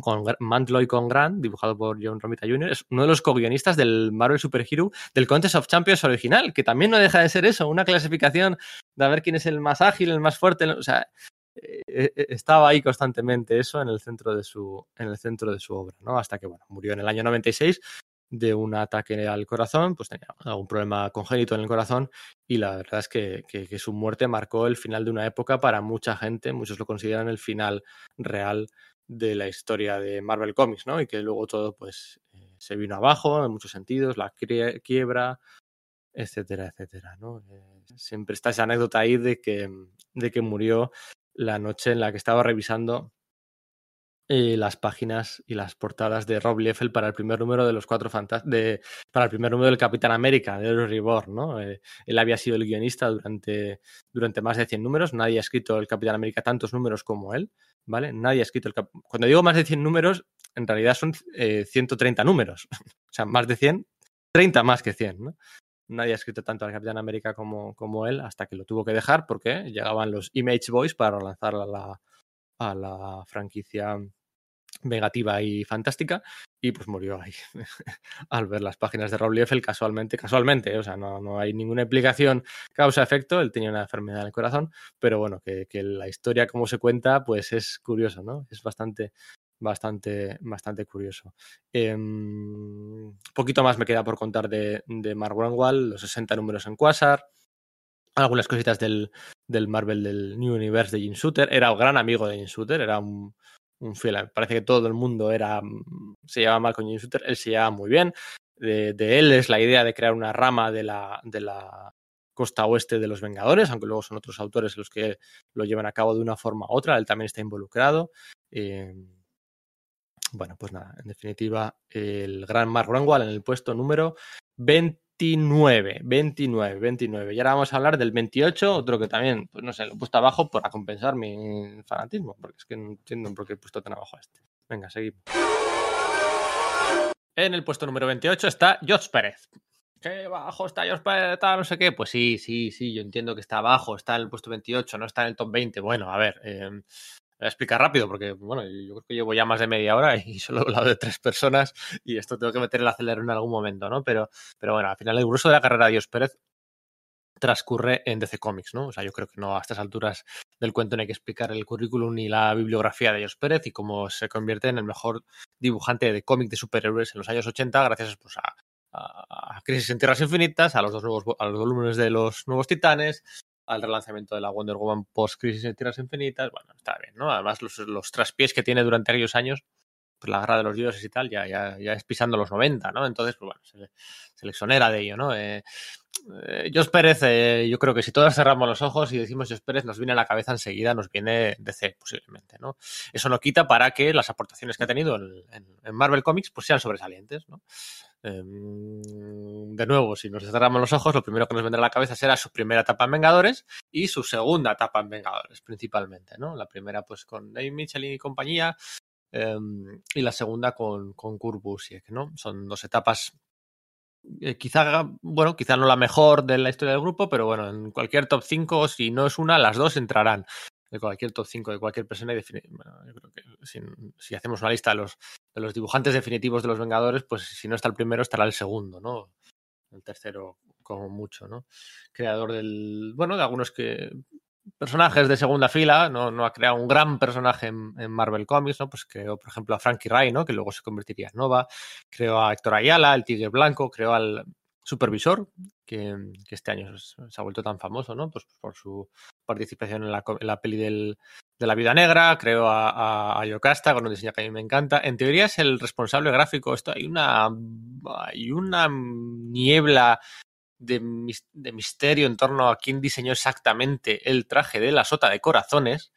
con Mantlo y con Grant, dibujado por John Romita Jr., es uno de los co-guionistas del Marvel Super Hero del Contest of Champions original, que también no deja de ser eso, una clasificación de a ver quién es el más ágil, el más fuerte, o sea, eh, estaba ahí constantemente eso en el centro de su, en el centro de su obra, ¿no? Hasta que, bueno, murió en el año 96 de un ataque al corazón, pues tenía algún problema congénito en el corazón y la verdad es que, que, su muerte marcó el final de una época para mucha gente, muchos lo consideran el final real de la historia de Marvel Comics, ¿no? Y que luego todo pues eh, se vino abajo en muchos sentidos, la quiebra, etcétera, etcétera, ¿no? Eh, siempre está esa anécdota ahí de que, de que murió la noche en la que estaba revisando eh, las páginas y las portadas de Rob Liefeld para el primer número de los cuatro de, para el primer número del Capitán América, de Reborn, ¿no? Eh, él había sido el guionista durante, durante más de 100 números, nadie ha escrito el Capitán América tantos números como él, ¿vale? Nadie ha escrito el Cap Cuando digo más de 100 números, en realidad son eh, 130 números, o sea, más de 100, 30 más que 100, ¿no? nadie ha escrito tanto al Capitán América como, como, él hasta que lo tuvo que dejar porque llegaban los Image Boys para lanzar la, a la franquicia negativa y fantástica y pues murió ahí al ver las páginas de Rob Liefeld casualmente, casualmente, o sea, no, no hay ninguna explicación causa-efecto, él tenía una enfermedad en el corazón, pero bueno, que, que, la historia como se cuenta pues es curioso, ¿no? Es bastante, bastante, bastante curioso. Eh, poquito más me queda por contar de, de Mark Grunwald, los 60 números en Quasar, algunas cositas del, del Marvel del New Universe de Jim Shooter. Era un gran amigo de Jim Shooter, era un, un fiel. Parece que todo el mundo era se llevaba mal con Jim Shooter, él se llevaba muy bien. De, él es la idea de crear una rama de la, de la costa oeste de los Vengadores, aunque luego son otros autores los que lo llevan a cabo de una forma u otra, él también está involucrado. Eh, bueno, pues nada, en definitiva, el gran Mark Grunwald en el puesto número 29, 29, 29. Y ahora vamos a hablar del 28, otro que también, pues no sé, lo he puesto abajo para compensar mi fanatismo, porque es que no entiendo por qué he puesto tan abajo a este. Venga, seguimos. En el puesto número 28 está George Pérez. ¿Qué bajo está George Pérez? No sé qué. Pues sí, sí, sí, yo entiendo que está abajo, está en el puesto 28, no está en el top 20. Bueno, a ver, eh, voy a explicar rápido porque, bueno, yo creo que llevo ya más de media hora y solo he hablado de tres personas y esto tengo que meter el acelerador en algún momento, ¿no? Pero, pero bueno, al final el grueso de la carrera de Dios Pérez transcurre en DC Comics, ¿no? O sea, yo creo que no a estas alturas del cuento no hay que explicar el currículum ni la bibliografía de Dios Pérez y cómo se convierte en el mejor dibujante de cómic de superhéroes en los años 80 gracias pues, a, a, Crisis en Tierras Infinitas, a los dos nuevos a los volúmenes de los nuevos Titanes, al relanzamiento de la Wonder Woman post Crisis en Tierras Infinitas. Bueno, está bien, ¿no? Además, los, los traspiés que tiene durante aquellos años, pues la guerra de los dioses y tal, ya, ya, ya es pisando los 90, ¿no? Entonces, pues bueno, se le, exonera de ello, ¿no? Eh, eh, Pérez, eh, yo creo que si todos cerramos los ojos y decimos Jos Pérez, nos viene a la cabeza enseguida, nos viene DC, posiblemente, ¿no? Eso no quita para que las aportaciones que ha tenido en, en, en Marvel Comics pues sean sobresalientes, ¿no? Eh, de nuevo, si nos cerramos los ojos, lo primero que nos vendrá a la cabeza será su primera etapa en Vengadores y su segunda etapa en Vengadores, principalmente, ¿no? La primera, pues, con Dave Mitchell y compañía, eh, y la segunda con, con Kurt Busiek, ¿no? Son dos etapas eh, quizá, bueno, quizá no la mejor de la historia del grupo, pero bueno, en cualquier top 5, si no es una, las dos entrarán. De cualquier top 5 de cualquier persona. Y bueno, yo creo que si, hacemos una lista de los, de los dibujantes definitivos de los Vengadores, pues si no está el primero, estará el segundo, ¿no? El tercero, como mucho, ¿no? Creador del. Bueno, de algunos que personajes de segunda fila, no, no ha creado un gran personaje en, en, Marvel Comics, ¿no? Pues creó, por ejemplo, a Frankie Ray, ¿no? Que luego se convertiría en Nova, creó a Héctor Ayala, el Tigre Blanco, creó al Supervisor, que, este año se ha vuelto tan famoso, ¿no? Pues por su participación en la, peli del, de la Vida Negra, creo a, Yocasta, con un diseño que a mí me encanta. En teoría es el responsable gráfico. Esto hay una, hay una niebla de, de, misterio en torno a quién diseñó exactamente el traje de la sota de corazones.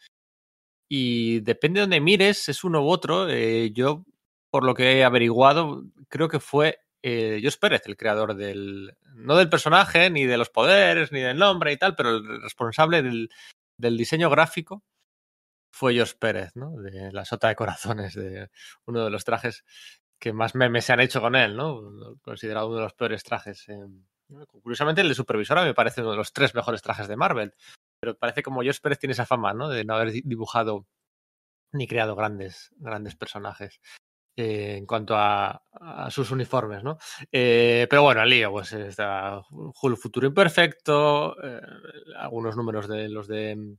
Y depende de donde mires, es uno u otro. Eh, yo, por lo que he averiguado, creo que fue eh, Jos Pérez, el creador del. No del personaje, ni de los poderes, ni del nombre y tal, pero el responsable del, del diseño gráfico fue Jos Pérez, ¿no? De la sota de corazones, de uno de los trajes que más memes se han hecho con él, ¿no? Considerado uno de los peores trajes. Curiosamente, el de Supervisora me parece uno de los tres mejores trajes de Marvel. Pero parece como Josh Pérez tiene esa fama, ¿no? De no haber dibujado ni creado grandes, grandes personajes. Eh, en cuanto a, sus uniformes, ¿no? Eh, pero bueno, el lío, pues está Futuro Imperfecto, eh, algunos números de los de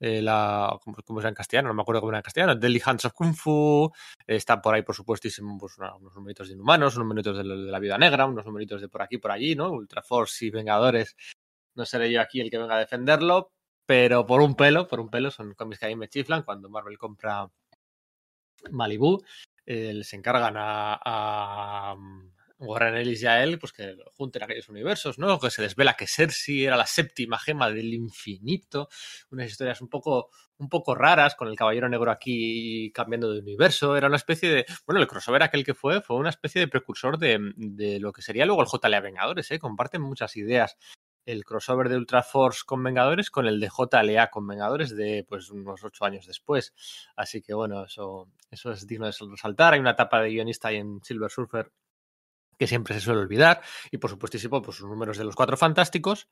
eh, la, ¿cómo, ¿cómo, era en castellano? No me acuerdo cómo era en castellano, Deadly Hands of Kung Fu, está por ahí, por supuestísimo, pues, unos numeritos de Inhumanos, unos numeritos de, la Vida Negra, unos numeritos de por aquí, por allí, ¿no? Ultra Force y Vengadores, no seré yo aquí el que venga a defenderlo, pero por un pelo, por un pelo, son cómics que a mí me chiflan cuando Marvel compra Malibu, eh, les encargan a, a Warren Ellis y a él, pues que junten aquellos universos, ¿no? Que se desvela que Cersei era la séptima gema del infinito, unas historias un poco, un poco raras, con el Caballero Negro aquí cambiando de universo, era una especie de, bueno, el crossover aquel que fue, fue una especie de precursor de, de lo que sería luego el JLA Vengadores, ¿eh? Comparten muchas ideas el crossover de Ultra Force con Vengadores con el de JLA con Vengadores de pues unos ocho años después. Así que bueno, eso, eso es digno de resaltar. Hay una etapa de guionista ahí en Silver Surfer que siempre se suele olvidar. Y por supuestísimo, pues sus números de los cuatro fantásticos.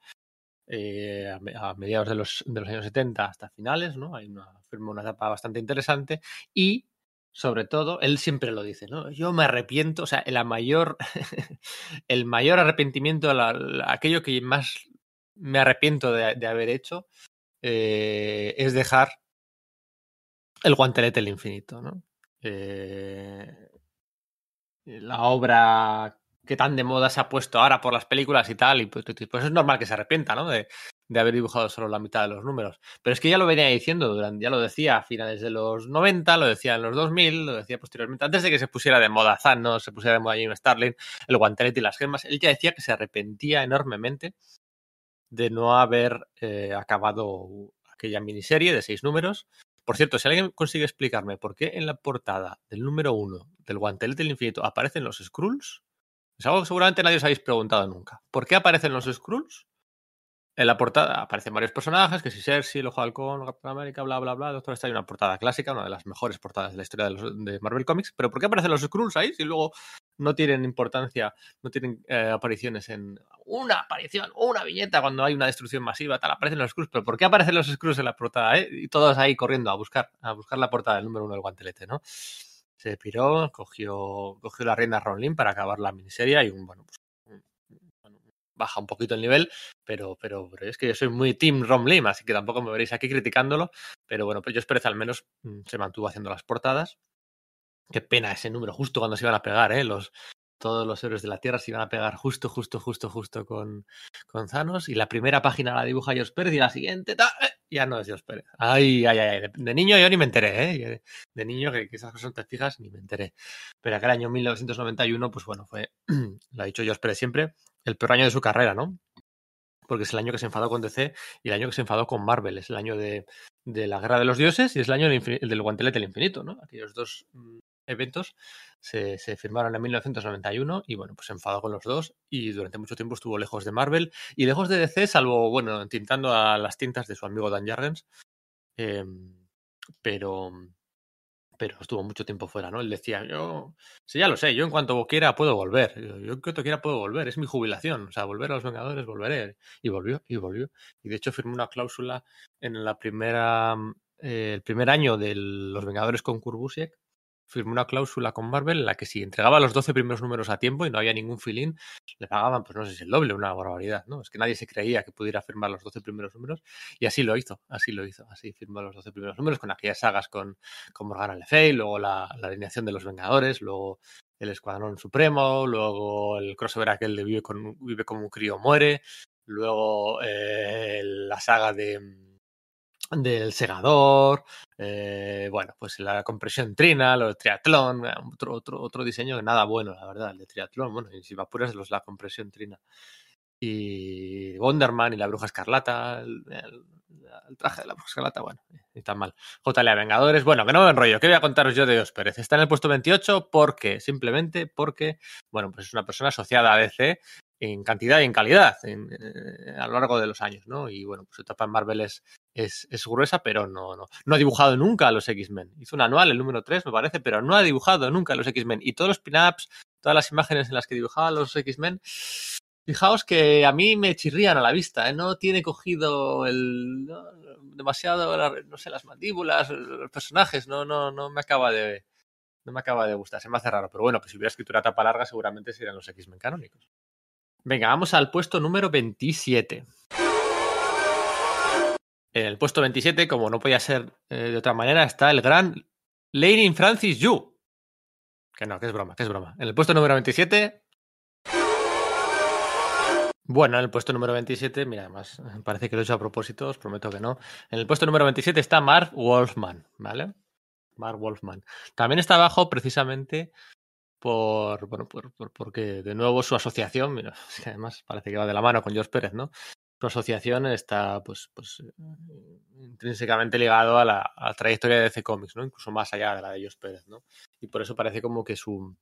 Eh, a, mediados de los, de los, años 70 hasta finales, ¿no? Hay una, una etapa bastante interesante. Y sobre todo, él siempre lo dice, ¿no? Yo me arrepiento, o sea, la mayor, el mayor arrepentimiento, la, la, aquello que más me arrepiento de, haber hecho, eh, es dejar el guantelete del infinito, ¿no? Eh, la obra que tan de moda se ha puesto ahora por las películas y tal, y pues, pues es normal que se arrepienta, ¿no? De, haber dibujado solo la mitad de los números. Pero es que ya lo venía diciendo, durante, ya lo decía a finales de los 90, lo decía en los 2000, lo decía posteriormente, antes de que se pusiera de moda ¿no? Se pusiera de moda Jim Starlin, el guantelete y las gemas, él ya decía que se arrepentía enormemente de no haber eh, acabado aquella miniserie de seis números. Por cierto, si alguien consigue explicarme por qué en la portada del número uno del guantelete del infinito aparecen los Skrulls, es algo que seguramente nadie os habéis preguntado nunca. ¿Por qué aparecen los Skrulls? En la portada aparecen varios personajes, que si Cersei, el Ojo de Halcón, Capitán América, bla, bla, bla. Doctor Strange, una portada clásica, una de las mejores portadas de la historia de, los, Marvel Comics. Pero ¿por qué aparecen los Skrulls ahí si luego no tienen importancia, no tienen eh, apariciones en una aparición, una viñeta cuando hay una destrucción masiva, tal, aparecen los Skrulls? Pero ¿por qué aparecen los Skrulls en la portada, eh? Y todos ahí corriendo a buscar, a buscar la portada del número uno del guantelete, ¿no? Se piró, cogió, cogió la reina Ron Lin para acabar la miniserie y un, bueno, pues baja un poquito el nivel, pero, pero, pero, es que yo soy muy Team Rom Lim, así que tampoco me veréis aquí criticándolo, pero bueno, pues yo que al menos mm, se mantuvo haciendo las portadas. Qué pena ese número, justo cuando se iban a pegar, ¿eh? Los, todos los héroes de la Tierra se iban a pegar justo, justo, justo, justo con, con Thanos. Y la primera página la dibuja George Pérez y la siguiente eh, ya no es George Pérez. Ay, ay, ay. De, niño yo ni me enteré, ¿eh? De niño, que, esas cosas te fijas, ni me enteré. Pero aquel año 1991, pues bueno, fue, lo ha dicho George Pérez siempre, el peor año de su carrera, ¿no? Porque es el año que se enfadó con DC y el año que se enfadó con Marvel. Es el año de, de la Guerra de los Dioses y es el año del, del Guantelete del Infinito, ¿no? Aquellos dos mm, eventos se, firmaron en 1991 y bueno, pues se enfadó con los dos y durante mucho tiempo estuvo lejos de Marvel y lejos de DC, salvo, bueno, tintando a las tintas de su amigo Dan Jargens, em, pero, pero estuvo mucho tiempo fuera, ¿no? Él decía, yo, sí, ya lo sé, yo en cuanto quiera puedo volver, yo en cuanto quiera puedo volver, es mi jubilación, o sea, volver a los Vengadores, volveré. Y volvió, y volvió. Y de hecho firmó una cláusula en la primera, eh, el primer año de los Vengadores con Kurbusiek, firmó una cláusula con Marvel en la que si entregaba los 12 primeros números a tiempo y no había ningún filín, le pagaban, pues no sé si el doble, una barbaridad, ¿no? Es que nadie se creía que pudiera firmar los 12 primeros números y así lo hizo, así lo hizo, así firmó los 12 primeros números con aquellas sagas con, con Morgana Le Fay, luego la, alineación de los Vengadores, luego el Escuadrón Supremo, luego el crossover aquel de Vive, con, vive como un crío muere, luego eh, la saga de del segador, eh, bueno, pues la compresión trina, lo de triatlón, otro, otro, otro diseño que nada bueno, la verdad, el de triatlón, bueno, y si me apuras, los, la compresión trina. Y Wonderman y la bruja escarlata, el, traje de la bruja escarlata, bueno, ni tan mal. JLA Vengadores, bueno, que no me enrollo, ¿qué voy a contaros yo de Dios Pérez? Está en el puesto 28 porque, simplemente porque, bueno, pues es una persona asociada a DC en cantidad y en calidad eh, a lo largo de los años, ¿no? Y bueno, pues su etapa en Marvel es, es, gruesa, pero no, no, no ha dibujado nunca a los X-Men. Hizo un anual, el número 3, me parece, pero no ha dibujado nunca a los X-Men. Y todos los pin-ups, todas las imágenes en las que dibujaba a los X-Men, fijaos que a mí me chirrían a la vista, ¿eh? No tiene cogido el... demasiado, no sé, las mandíbulas, los personajes, no, no, no me acaba de... No me acaba de gustar, se me hace raro, pero bueno, que si hubiera escritura tapa larga seguramente serían los X-Men canónicos. Venga, vamos al puesto número 27. En el puesto 27, como no podía ser eh, de otra manera, está el gran Lady Francis Yu. Que no, que es broma, que es broma. En el puesto número 27. Bueno, en el puesto número 27, mira, además, parece que lo he hecho a propósito, os prometo que no. En el puesto número 27 está Mark Wolfman, ¿vale? Mark Wolfman. También está abajo precisamente por, bueno, por, porque de nuevo su asociación, mira, además parece que va de la mano con George Pérez, ¿no? Su asociación está pues, pues intrínsecamente ligado a la, trayectoria de DC Comics, ¿no? Incluso más allá de la de George Pérez, ¿no? Y por eso parece como que su,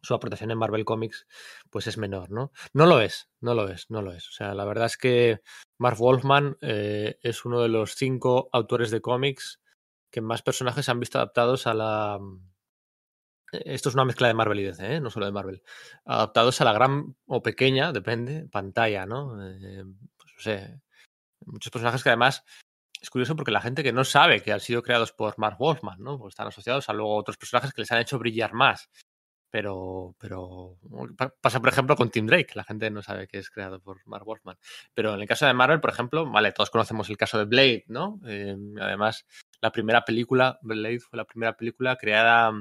su aportación en Marvel Comics pues es menor, ¿no? No lo es, no lo es, no lo es. O sea, la verdad es que Mark Wolfman eh, es uno de los cinco autores de cómics que más personajes han visto adaptados a la esto es una mezcla de Marvel y DC, ¿eh? no solo de Marvel. Adaptados a la gran o pequeña, depende, pantalla, ¿no? Eh, pues no sé. Muchos personajes que además es curioso porque la gente que no sabe que han sido creados por Mark Wolfman, ¿no? Pues están asociados a luego otros personajes que les han hecho brillar más. Pero, pero pasa, por ejemplo, con Tim Drake. La gente no sabe que es creado por Mark Wolfman. Pero en el caso de Marvel, por ejemplo, vale, todos conocemos el caso de Blade, ¿no? Eh, además, la primera película, Blade fue la primera película creada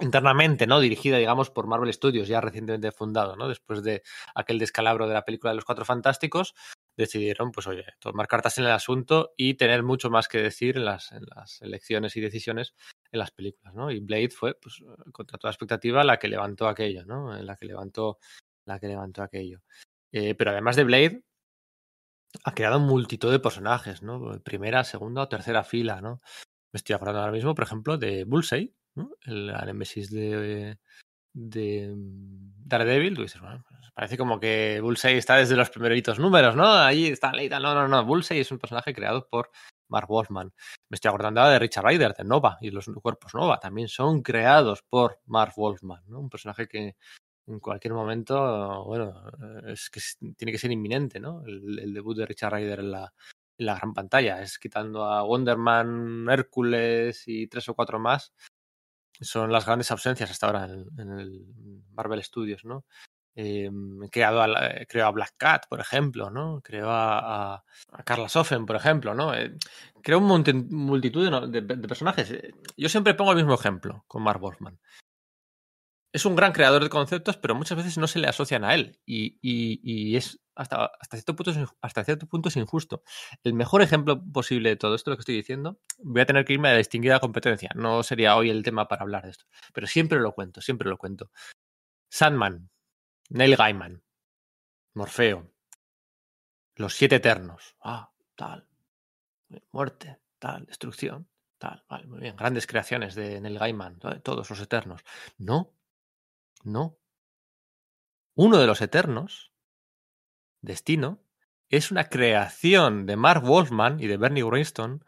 internamente, ¿no? Dirigida, digamos, por Marvel Studios, ya recientemente fundado, ¿no? Después de aquel descalabro de la película de los Cuatro Fantásticos, decidieron, pues oye, tomar cartas en el asunto y tener mucho más que decir en las, en las elecciones y decisiones en las películas, ¿no? Y Blade fue, pues, contra toda expectativa, la que levantó aquello, ¿no? La que levantó, la que levantó aquello. Eh, pero además de Blade, ha creado multitud de personajes, ¿no? Primera, segunda o tercera fila, ¿no? Me estoy acordando ahora mismo, por ejemplo, de Bullseye, el, Nemesis de, de Daredevil, pues parece como que Bullseye está desde los primeritos números, ¿no? Ahí está Leita. No, no, no. Bullseye es un personaje creado por Mark Wolfman. Me estoy acordando de Richard Ryder, de Nova, y los cuerpos Nova también son creados por Mark Wolfman, ¿no? Un personaje que en cualquier momento, bueno, es que tiene que ser inminente, ¿no? El, debut de Richard Ryder en la, en la gran pantalla. Es quitando a Wonderman, Hércules y tres o cuatro más son las grandes ausencias hasta ahora en, el Marvel Studios, ¿no? Eh, creado a, creo a Black Cat, por ejemplo, ¿no? Creo a, a, Carla Soffen, por ejemplo, ¿no? Eh, creo un multitud de, personajes. Eh, yo siempre pongo el mismo ejemplo con Mark Wolfman. Es un gran creador de conceptos, pero muchas veces no se le asocian a él. Y, es hasta, cierto punto, hasta cierto punto es injusto. El mejor ejemplo posible de todo esto, lo que estoy diciendo, voy a tener que irme a la distinguida competencia. No sería hoy el tema para hablar de esto. Pero siempre lo cuento, siempre lo cuento. Sandman, Neil Gaiman, Morfeo, Los Siete Eternos. Ah, tal. Muerte, tal, destrucción, tal. Vale, muy bien. Grandes creaciones de Neil Gaiman, todos los Eternos. No, no. Uno de los Eternos, Destino, es una creación de Mark Wolfman y de Bernie Wrightson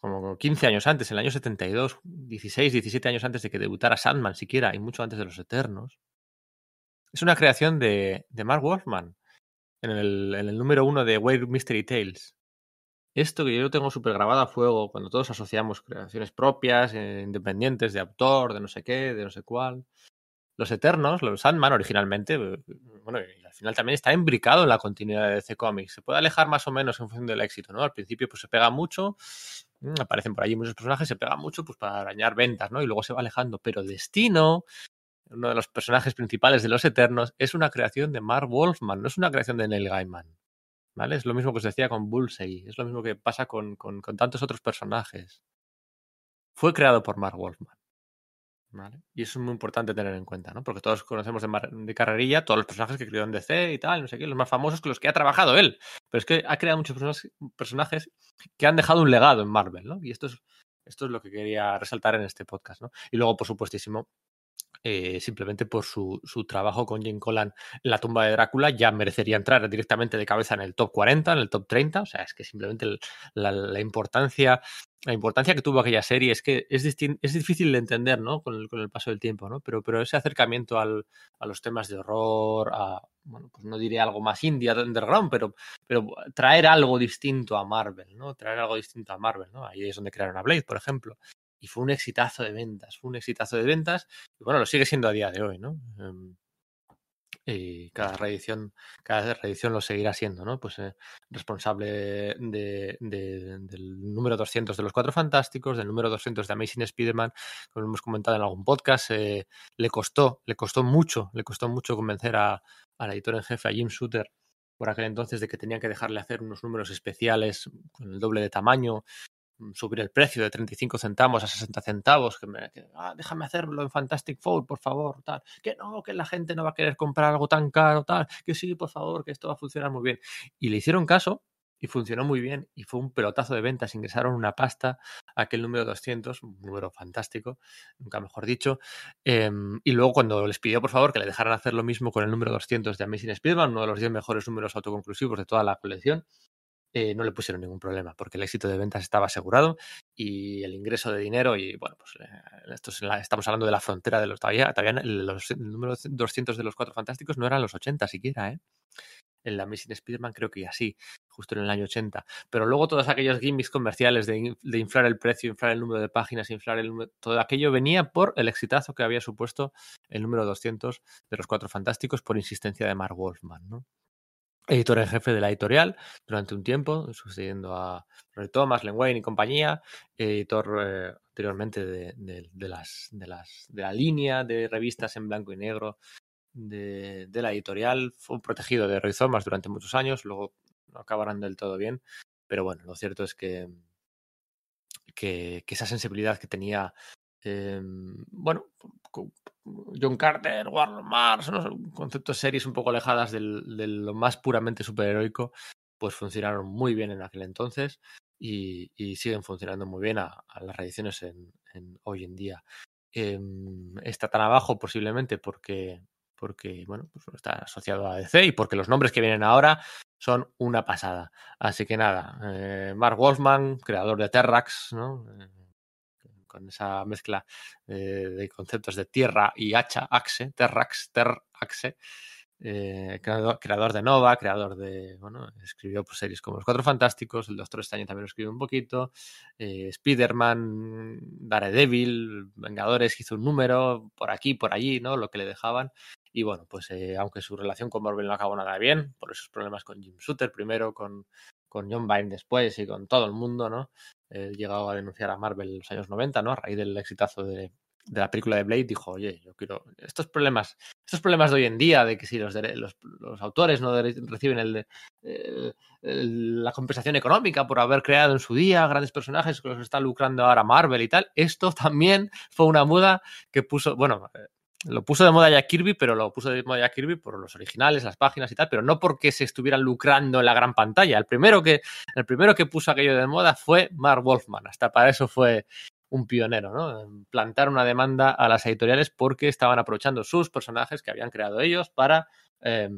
como 15 años antes, en el año 72, 16, 17 años antes de que debutara Sandman siquiera, y mucho antes de Los Eternos. Es una creación de, Mark Wolfman en el, número uno de Weird Mystery Tales. Esto que yo tengo súper grabado a fuego, cuando todos asociamos creaciones propias, eh, independientes, de autor, de no sé qué, de no sé cuál. Los Eternos, los Sandman originalmente, eh, bueno, y al final también está imbricado en la continuidad de DC Comics. Se puede alejar más o menos en función del éxito, ¿no? Al principio pues se pega mucho, mm, aparecen por allí muchos personajes, se pega mucho pues para arañar ventas, ¿no? Y luego se va alejando. Pero Destino, uno de los personajes principales de Los Eternos, es una creación de Mark Wolfman, no es una creación de Neil Gaiman. ¿Vale? Es lo mismo que os decía con Bullseye, es lo mismo que pasa con, con, con tantos otros personajes. Fue creado por Mark Wolfman. Y eso es muy importante tener en cuenta, ¿no? Porque todos conocemos de, carrerilla todos los personajes que creó en DC y tal, no sé qué, los más famosos que los que ha trabajado él. Pero es que ha creado muchos personajes que han dejado un legado en Marvel, ¿no? Y esto es, esto es lo que quería resaltar en este podcast, ¿no? Y luego, por supuestísimo, eh, simplemente por su, su, trabajo con Jim Collan en la tumba de Drácula, ya merecería entrar directamente de cabeza en el top 40, en el top 30. O sea, es que simplemente la, la, importancia la importancia que tuvo aquella serie es que es, es difícil de entender, ¿no? Con el, con el, paso del tiempo, ¿no? Pero, pero ese acercamiento al, a los temas de horror, a, bueno, pues no diré algo más indie, underground, pero, pero traer algo distinto a Marvel, ¿no? Traer algo distinto a Marvel, ¿no? Ahí es donde crearon a Blade, por ejemplo. Y fue un exitazo de ventas, fue un exitazo de ventas, y bueno, lo sigue siendo a día de hoy, ¿no? Um, y cada reedición, cada reedición lo seguirá siendo, ¿no? Pues eh, responsable de, de, del número 200 de los Cuatro Fantásticos, del número 200 de Amazing Spider-Man, como hemos comentado en algún podcast, eh, le costó, le costó mucho, le costó mucho convencer a, al editor en jefe, a Jim Shooter, por aquel entonces de que tenían que dejarle hacer unos números especiales con el doble de tamaño subir el precio de 35 centavos a 60 centavos, que, me, que ah, déjame hacerlo en Fantastic Four, por favor, tal, que no, que la gente no va a querer comprar algo tan caro, tal, que sí, por favor, que esto va a funcionar muy bien. Y le hicieron caso y funcionó muy bien y fue un pelotazo de ventas, ingresaron una pasta aquel número 200, un número fantástico, nunca mejor dicho, eh, y luego cuando les pidió por favor que le dejaran hacer lo mismo con el número 200 de Amazing Spider-Man, uno de los 10 mejores números autoconclusivos de toda la colección, eh, no le pusieron ningún problema porque el éxito de ventas estaba asegurado y el ingreso de dinero y bueno, pues eh, esto la, estamos hablando de la frontera de los todavía, todavía los, el número 200 de los Cuatro Fantásticos no eran los 80 siquiera, ¿eh? En la Missing Spider-Man creo que ya sí, justo en el año 80. Pero luego todos aquellos gimmicks comerciales de, de inflar el precio, inflar el número de páginas, inflar el todo aquello venía por el exitazo que había supuesto el número 200 de los Cuatro Fantásticos por insistencia de Mark Wolfman, ¿no? Editor en jefe de la editorial durante un tiempo, sucediendo a Roy Thomas, Len y compañía, editor eh, anteriormente de, las, de, las, de la línea de revistas en blanco y negro de, la editorial, fue protegido de Roy Thomas durante muchos años, luego no acabaron del todo bien, pero bueno, lo cierto es que, que, esa sensibilidad que tenía eh, bueno, John Carter, Warren Mars, conceptos series un poco alejadas del, de lo más puramente superheroico, pues funcionaron muy bien en aquel entonces y, siguen funcionando muy bien a, las reediciones en, hoy en día. Eh, está tan abajo posiblemente porque, porque bueno, pues está asociado a DC y porque los nombres que vienen ahora son una pasada. Así que nada, eh, Mark Wolfman, creador de Terrax, ¿no? Eh, con esa mezcla eh, de conceptos de tierra y hacha, axe, terrax, terraxe, eh, creador, creador, de Nova, creador de, bueno, escribió pues, series como Los Cuatro Fantásticos, el Doctor Extraño también lo escribió un poquito, eh, Spider-Man, Daredevil, Vengadores, hizo un número por aquí, por allí, ¿no? Lo que le dejaban. Y bueno, pues eh, aunque su relación con Marvel no acabó nada bien, por esos problemas con Jim Shooter primero, con, con John Byrne después y con todo el mundo, ¿no? Él llegado a denunciar a Marvel en los años 90, ¿no? A raíz del exitazo de, de la película de Blade dijo, oye, yo quiero estos problemas, estos problemas de hoy en día, de que si los, los, los autores no reciben el, el, la compensación económica por haber creado en su día grandes personajes que los está lucrando ahora Marvel y tal, esto también fue una muda que puso, bueno, eh, lo puso de moda Jack Kirby, pero lo puso de moda Jack Kirby por los originales, las páginas y tal, pero no porque se estuvieran lucrando en la gran pantalla. El primero que, el primero que puso aquello de moda fue Mark Wolfman. Hasta para eso fue un pionero, ¿no? Plantar una demanda a las editoriales porque estaban aprovechando sus personajes que habían creado ellos para eh,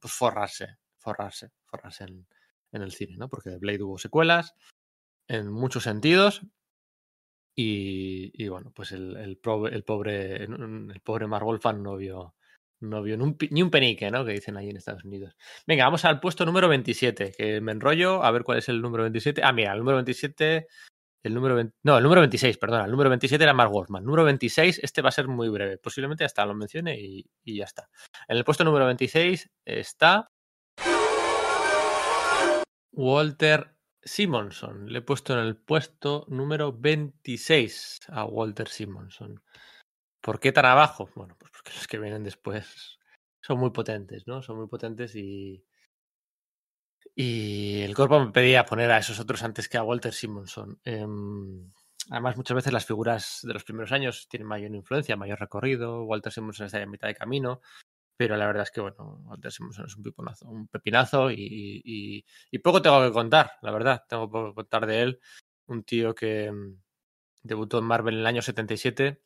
pues forrarse, forrarse, forrarse en, en, el cine, ¿no? Porque de Blade hubo secuelas en muchos sentidos y, bueno, pues el, pobre, el, pobre, el pobre Wolfman no vio, no vio ni un, ni un, penique, ¿no? Que dicen ahí en Estados Unidos. Venga, vamos al puesto número 27, que me enrollo a ver cuál es el número 27. Ah, mira, el número 27 el número 20, no, el número 26, perdona. El número 27 era Mark Wolfman. Número 26, este va a ser muy breve. Posiblemente hasta lo mencione y ya está. En el puesto número 26 está Walter Simonson. Le he puesto en el puesto número 26 a Walter Simonson. ¿Por qué tan abajo? Bueno, pues porque los que vienen después son muy potentes, ¿no? Son muy potentes y, y el cuerpo me pedía poner a esos otros antes que a Walter Simonson. Eh, además, muchas veces las figuras de los primeros años tienen mayor influencia, mayor recorrido. Walter Simonson está en mitad de camino. Pero la verdad es que, bueno, es un, piponazo, un pepinazo y, poco tengo que contar, la verdad. Tengo poco que contar de él. Un tío que debutó en Marvel en el año 77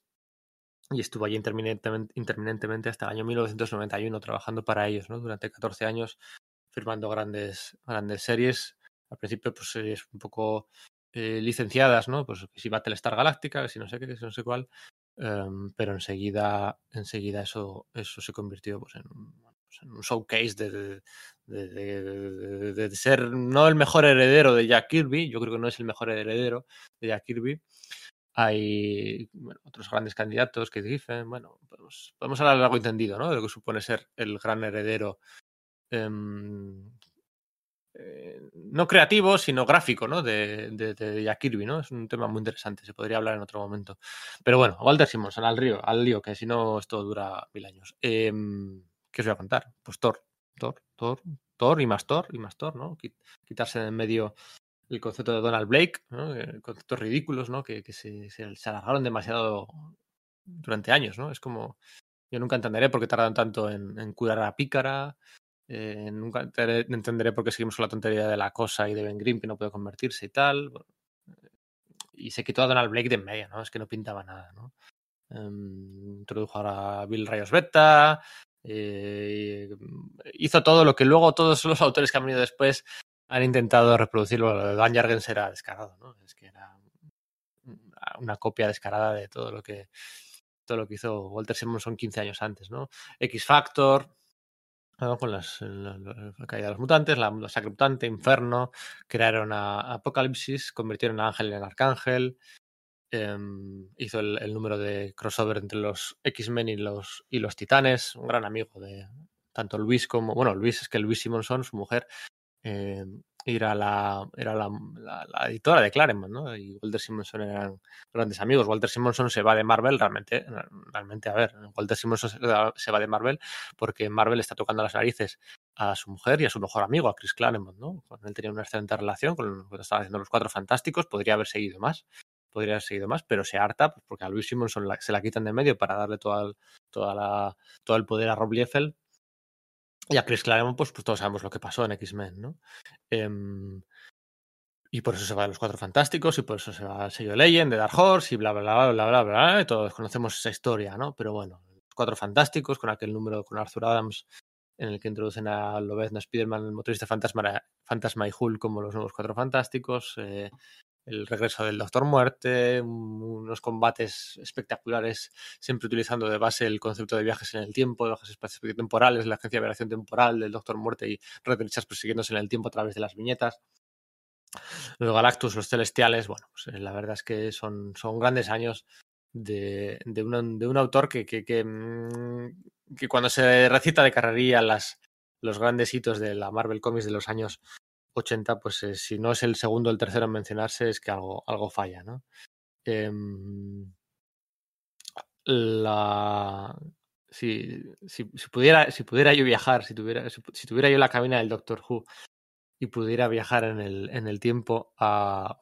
y estuvo allí interminentemente, hasta el año 1991 trabajando para ellos, ¿no? Durante 14 años firmando grandes, grandes series. Al principio, pues series un poco eh, licenciadas, ¿no? Pues si Battlestar Galáctica, que si no sé qué, si no sé cuál. Um, pero enseguida, enseguida eso, eso se convirtió pues, en, pues, en un showcase de, de, de, de, ser no el mejor heredero de Jack Kirby, yo creo que no es el mejor heredero de Jack Kirby. Hay bueno, otros grandes candidatos que dicen, bueno, pues podemos hablar largo entendido, ¿no? De lo que supone ser el gran heredero eh, eh, no creativo, sino gráfico, ¿no? De, de, de, Jack Kirby, ¿no? Es un tema muy interesante, se podría hablar en otro momento. Pero bueno, Walter Simonson, al río, al lío, que si no esto dura mil años. Eh, ¿Qué os voy a contar? Pues Thor, Thor, Thor, Thor y más Thor y más Thor, ¿no? Quitarse de en medio el concepto de Donald Blake, ¿no? Eh, conceptos ridículos, ¿no? Que, que se, se, se, alargaron demasiado durante años, ¿no? Es como. Yo nunca entenderé por qué tardan tanto en, en curar a Pícara, eh, nunca entenderé por qué seguimos con la tontería de la cosa y de Ben Grimm que no puede convertirse y tal. Y se quitó a Donald Blake de en medio, ¿no? Es que no pintaba nada, ¿no? Um, introdujo a Bill Rayos Beta. Eh, hizo todo lo que luego todos los autores que han venido después han intentado reproducirlo. Lo de Dan Jargens era descarado, ¿no? Es que era una copia descarada de todo lo que todo lo que hizo Walter Simonson 15 años antes, ¿no? X Factor, con las, la, la, caída de los mutantes, la, sacra mutante, Inferno, crearon a, Apocalipsis, convirtieron a Ángel en Arcángel, eh, hizo el, el, número de crossover entre los X-Men y los, y los Titanes, un gran amigo de tanto Luis como, bueno, Luis es que Luis Simonson, su mujer, eh, era la, era la, la, la, editora de Claremont, ¿no? Y Walter Simonson eran grandes amigos. Walter Simonson se va de Marvel, realmente, realmente, a ver, Walter Simonson se va de Marvel porque Marvel está tocando las narices a su mujer y a su mejor amigo, a Chris Claremont, ¿no? Con él tenía una excelente relación, con cuando estaba haciendo los Cuatro Fantásticos, podría haber seguido más, podría haber seguido más, pero se harta porque a Luis Simonson se la quitan de medio para darle toda la, todo el poder a Rob Liefeld y a Chris Claremont, pues, pues todos sabemos lo que pasó en X-Men, ¿no? Eh, y por eso se va a los Cuatro Fantásticos, y por eso se va al sello Legend, de Dark Horse, y bla, bla, bla, bla, bla, bla, y todos conocemos esa historia, ¿no? Pero bueno, Cuatro Fantásticos, con aquel número con Arthur Adams, en el que introducen a Lobezna, Spiderman, el motorista fantasma, fantasma y Hulk como los nuevos Cuatro Fantásticos, eh, el regreso del Doctor Muerte, unos combates espectaculares, siempre utilizando de base el concepto de viajes en el tiempo, de viajes espaciotemporales, la agencia de variación temporal del Doctor Muerte y Red Richards persiguiéndose en el tiempo a través de las viñetas. Los Galactus, los Celestiales, bueno, pues la verdad es que son, son grandes años de, de, un, de un autor que, que, que, que, cuando se recita de carrería las, los grandes hitos de la Marvel Comics de los años 80, pues eh, si no es el segundo o el tercero en mencionarse, es que algo, algo falla, ¿no? Eh, la... Si, si, pudiera, si pudiera yo viajar, si tuviera, si, tuviera yo la cabina del Doctor Who y pudiera viajar en el, en el tiempo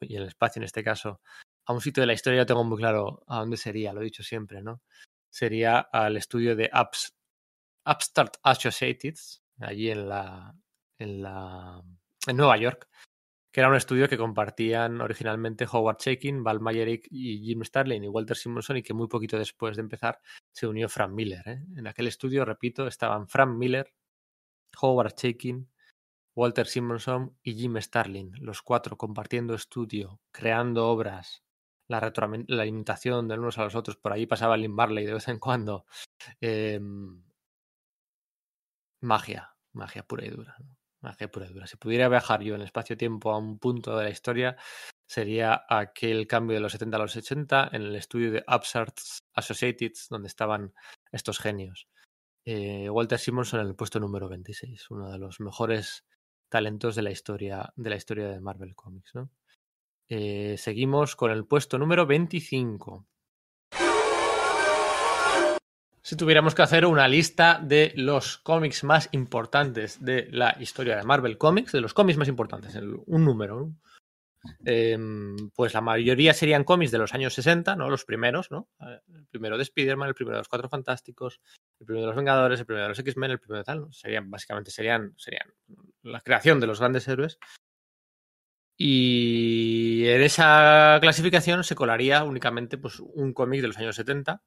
y en el espacio en este caso, a un sitio de la historia, yo tengo muy claro a dónde sería, lo he dicho siempre, ¿no? Sería al estudio de Ups, Upstart Associates, allí en la, en la en Nueva York, que era un estudio que compartían originalmente Howard Chaykin, Val Mayerick y Jim Starlin y Walter Simonson y que muy poquito después de empezar se unió Frank Miller. ¿eh? En aquel estudio, repito, estaban Frank Miller, Howard Chaykin, Walter Simonson y Jim Starlin, los cuatro compartiendo estudio, creando obras, la, imitación de unos a los otros. Por ahí pasaba Lynn Barley de vez en cuando. Em, magia, magia pura y dura. Dura. Si pudiera viajar yo en espacio-tiempo a un punto de la historia, sería aquel cambio de los 70 a los 80 en el estudio de Upstart Associated, donde estaban estos genios. Eh, Walter Simonson en el puesto número 26, uno de los mejores talentos de la historia de la historia de Marvel Comics. Eh, seguimos con el puesto número 25 si tuviéramos que hacer una lista de los cómics más importantes de la historia de Marvel Comics, de los cómics más importantes, un número, em, pues la mayoría serían cómics de los años 60, ¿no? Los primeros, ¿no? El primero de Spider-Man, el primero de los Cuatro Fantásticos, el primero de los Vengadores, el primero de los X-Men, el primero de tal, Serían, básicamente serían, serían la creación de los grandes héroes. Y en esa clasificación se colaría únicamente pues, un cómic de los años 70,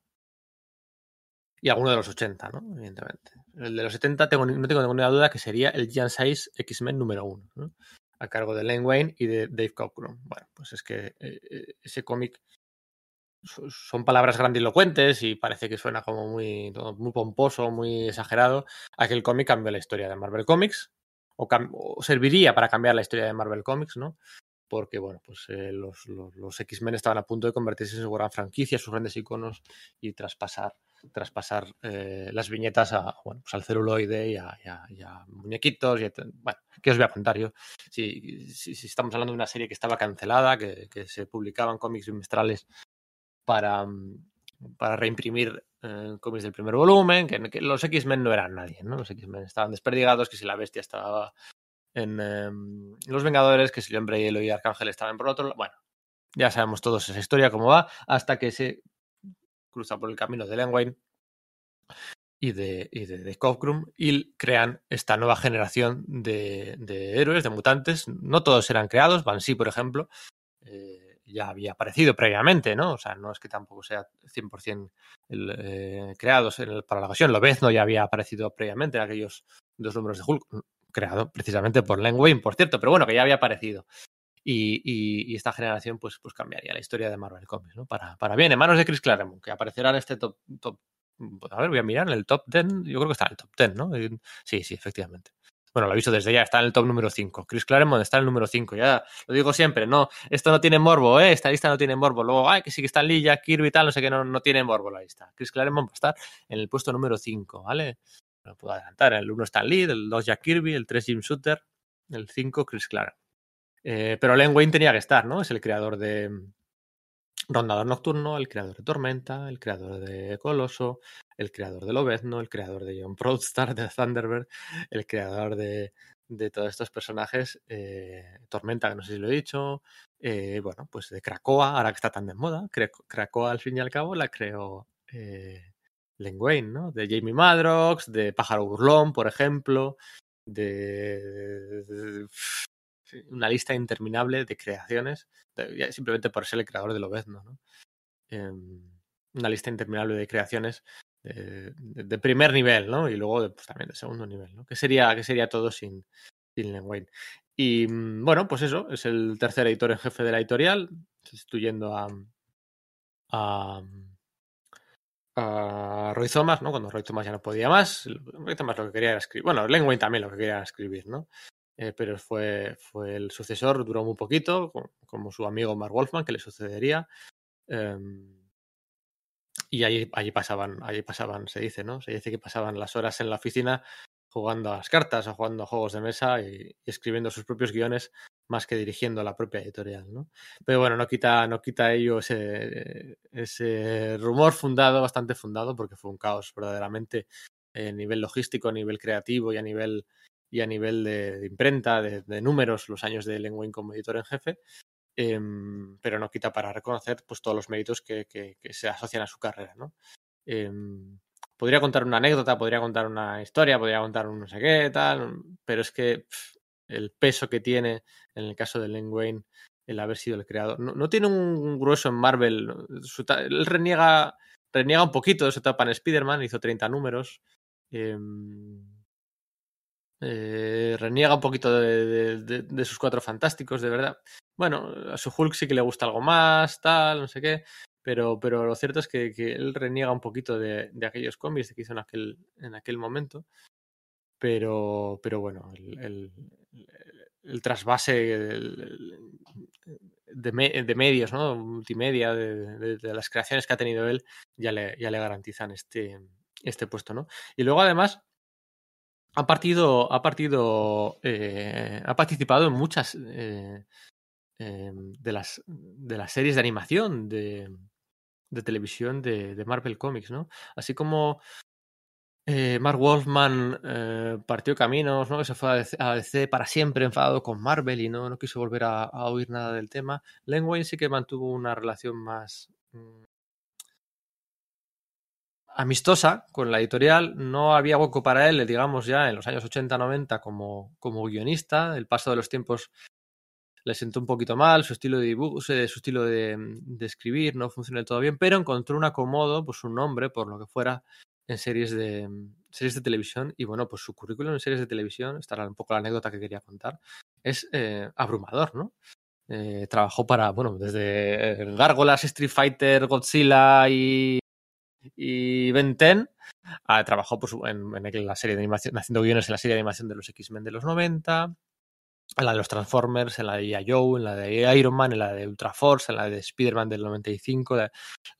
y alguno de los 80, ¿no? Evidentemente. El de los 70 tengo, no tengo ninguna duda que sería el Giant Size X-Men número 1, ¿no? a cargo de Len Wayne y de Dave Cockrum. Bueno, pues es que eh, eh, ese cómic son palabras grandilocuentes y parece que suena como muy, muy pomposo, muy exagerado. Aquel cómic cambió la historia de Marvel Comics o, o, serviría para cambiar la historia de Marvel Comics, ¿no? porque bueno, pues eh, los, los, X-Men estaban a punto de convertirse en su gran franquicia, sus grandes iconos y traspasar, traspasar eh, las viñetas a, bueno, pues al celuloide y a, muñequitos. Y bueno, ¿qué os voy a contar yo? Si, estamos hablando de una serie que estaba cancelada, que, se publicaban cómics bimestrales para, para reimprimir eh, cómics del primer volumen, que, que los X-Men no eran nadie, ¿no? Los X-Men estaban desperdigados, que si la bestia estaba en em, Los Vengadores, que si el hombre hielo y Arcángel estaban por otro lado. Bueno, ya sabemos todos esa historia, cómo va, hasta que se cruza por el camino de Len y de, y de, y crean esta nueva generación de, héroes, de mutantes. No todos eran creados, Banshee, por ejemplo, eh, ya había aparecido previamente, ¿no? O sea, no es que tampoco sea 100% el, eh, creados para la ocasión. no ya había aparecido previamente en aquellos dos números de Hulk creado precisamente por Len Wayne, por cierto, pero bueno, que ya había aparecido. Y, esta generación pues, pues cambiaría la historia de Marvel Comics, ¿no? Para, bien, en manos de Chris Claremont, que aparecerá en este top, top, a ver, voy a mirar en el top 10, yo creo que está en el top 10, ¿no? Sí, sí, efectivamente. Bueno, lo aviso desde ya, está en el top número 5. Chris Claremont está en el número 5, ya lo digo siempre, no, esto no tiene morbo, ¿eh? Esta lista no tiene morbo. Luego, ay, que sí que está Lee, Jack Kirby y tal, no sé qué, no, no tiene morbo la lista. Chris Claremont va a estar en el puesto número 5, ¿vale? lo puedo adelantar. El 1 está Lee, el 2 Jack Kirby, el 3 Jim Shooter, el 5 Chris Clark. Eh, pero Len Wayne tenía que estar, ¿no? Es el creador de Rondador Nocturno, el creador de Tormenta, el creador de Coloso, el creador de Lobezno, el creador de John Proudstar, de Thunderbird, el creador de, todos estos personajes. Eh, Tormenta, que no sé si lo he dicho. Eh, bueno, pues de Krakoa, ahora que está tan de moda. Krakoa, al fin y al cabo, la creó Len Wayne, ¿no? De Jamie Madrox, de Pájaro Burlón, por ejemplo, de, una lista interminable de creaciones, simplemente por ser el creador de Lobezno, ¿no? Em, una lista interminable de creaciones de, primer nivel, ¿no? Y luego pues, también de segundo nivel, ¿no? ¿Qué sería, qué sería todo sin, sin Len Wayne? Y mm, bueno, pues eso, es el tercer editor en jefe de la editorial, sustituyendo a, a a Roy Thomas, ¿no? Cuando Roy Thomas ya no podía más, Roy Thomas lo que quería era escribir, bueno, Len Wayne también lo que quería era escribir, ¿no? Eh, pero fue, fue el sucesor, duró muy poquito, como su amigo Mark Wolfman, que le sucedería. Em, y allí, allí pasaban, allí pasaban, se dice, ¿no? Se dice que pasaban las horas en la oficina jugando a las cartas o jugando a juegos de mesa y, escribiendo sus propios guiones más que dirigiendo la propia editorial, ¿no? Pero bueno, no quita, no quita ello ese, ese rumor fundado, bastante fundado, porque fue un caos verdaderamente a nivel logístico, a nivel creativo y a nivel y a nivel de, imprenta, de, números, los años de Len como editor en jefe, em, pero no quita para reconocer pues, todos los méritos que, se asocian a su carrera. ¿no? Em, podría contar una anécdota, podría contar una historia, podría contar un no sé qué, tal, pero es que el peso que tiene en el caso de Len Wayne el haber sido el creador. No, tiene un grueso en Marvel. él reniega, reniega un poquito de su etapa en Spider-Man, hizo 30 números. Em, eh, reniega un poquito de, sus cuatro fantásticos, de verdad. Bueno, a su Hulk sí que le gusta algo más, tal, no sé qué. Pero, pero lo cierto es que, él reniega un poquito de, aquellos cómics que hizo en aquel, en aquel momento. Pero, pero bueno, el, trasvase de, medios, ¿no? Multimedia, de, las creaciones que ha tenido él, ya le, ya le garantizan este, este puesto, ¿no? Y luego, además, ha partido, ha partido, eh, ha participado en muchas eh, em, de, las, series de animación de, de televisión de, Marvel Comics, ¿no? Así como eh, Mark Wolfman partió caminos, ¿no? Que se fue a DC, para siempre enfadado con Marvel y no, no quiso volver a, a, oír nada del tema. Len Wayne sí que mantuvo una relación más mm, amistosa con la editorial. No había hueco para él, digamos, ya en los años 80-90 como, como guionista. El paso de los tiempos le sentó un poquito mal, su estilo de dibujo, su estilo de, escribir no funcionó todo bien, pero encontró un acomodo, pues un nombre, por lo que fuera, en series de, series de televisión. Y bueno, pues su currículum en series de televisión, esta era un poco la anécdota que quería contar, es eh, abrumador, ¿no? Eh, trabajó para, bueno, desde Gárgolas, Street Fighter, Godzilla y y Ben Ten ah, trabajó pues, en, en, la serie de animación, haciendo guiones en la serie de animación de los X-Men de los 90, en la de los Transformers, en la de Joe, en la de Iron Man, en la de Ultra Force, en la de Spider-Man del 95,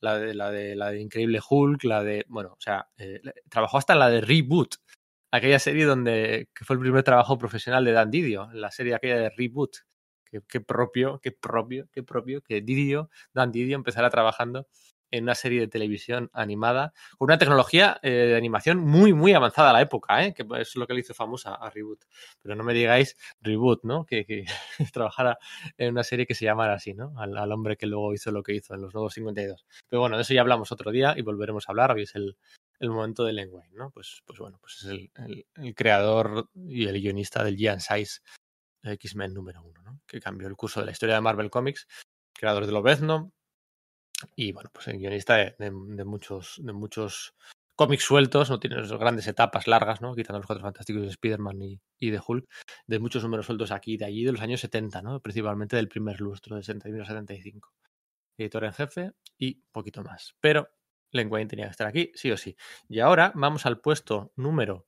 la de, la de la de Increíble Hulk, la de. Bueno, o sea, eh, trabajó hasta en la de Reboot, aquella serie donde que fue el primer trabajo profesional de Dan Didio, la serie aquella de Reboot. Qué, propio, qué propio, qué propio que Didio, Dan Didio empezara trabajando en una serie de televisión animada con una tecnología eh, de animación muy, muy avanzada a la época, ¿eh? que es lo que le hizo famosa a Reboot. Pero no me digáis Reboot, ¿no? Que, trabajara en una serie que se llamara así, ¿no? Al, hombre que luego hizo lo que hizo en los nuevos 52. Pero bueno, de eso ya hablamos otro día y volveremos a hablar. Hoy es el, el momento de Len ¿no? Pues, pues bueno, pues es el, el, creador y el guionista del Giant Size X-Men número uno, ¿no? Que cambió el curso de la historia de Marvel Comics, creador de Lobezno, y bueno, pues el guionista de, muchos, de muchos cómics sueltos, no tiene grandes etapas largas, ¿no? Quitando los cuatro fantásticos de Spider-Man y, de Hulk, de muchos números sueltos aquí y de allí de los años 70, ¿no? Principalmente del primer lustro, de 61 a 75. Editor en jefe y poquito más. Pero Len tenía que estar aquí, sí o sí. Y ahora vamos al puesto número.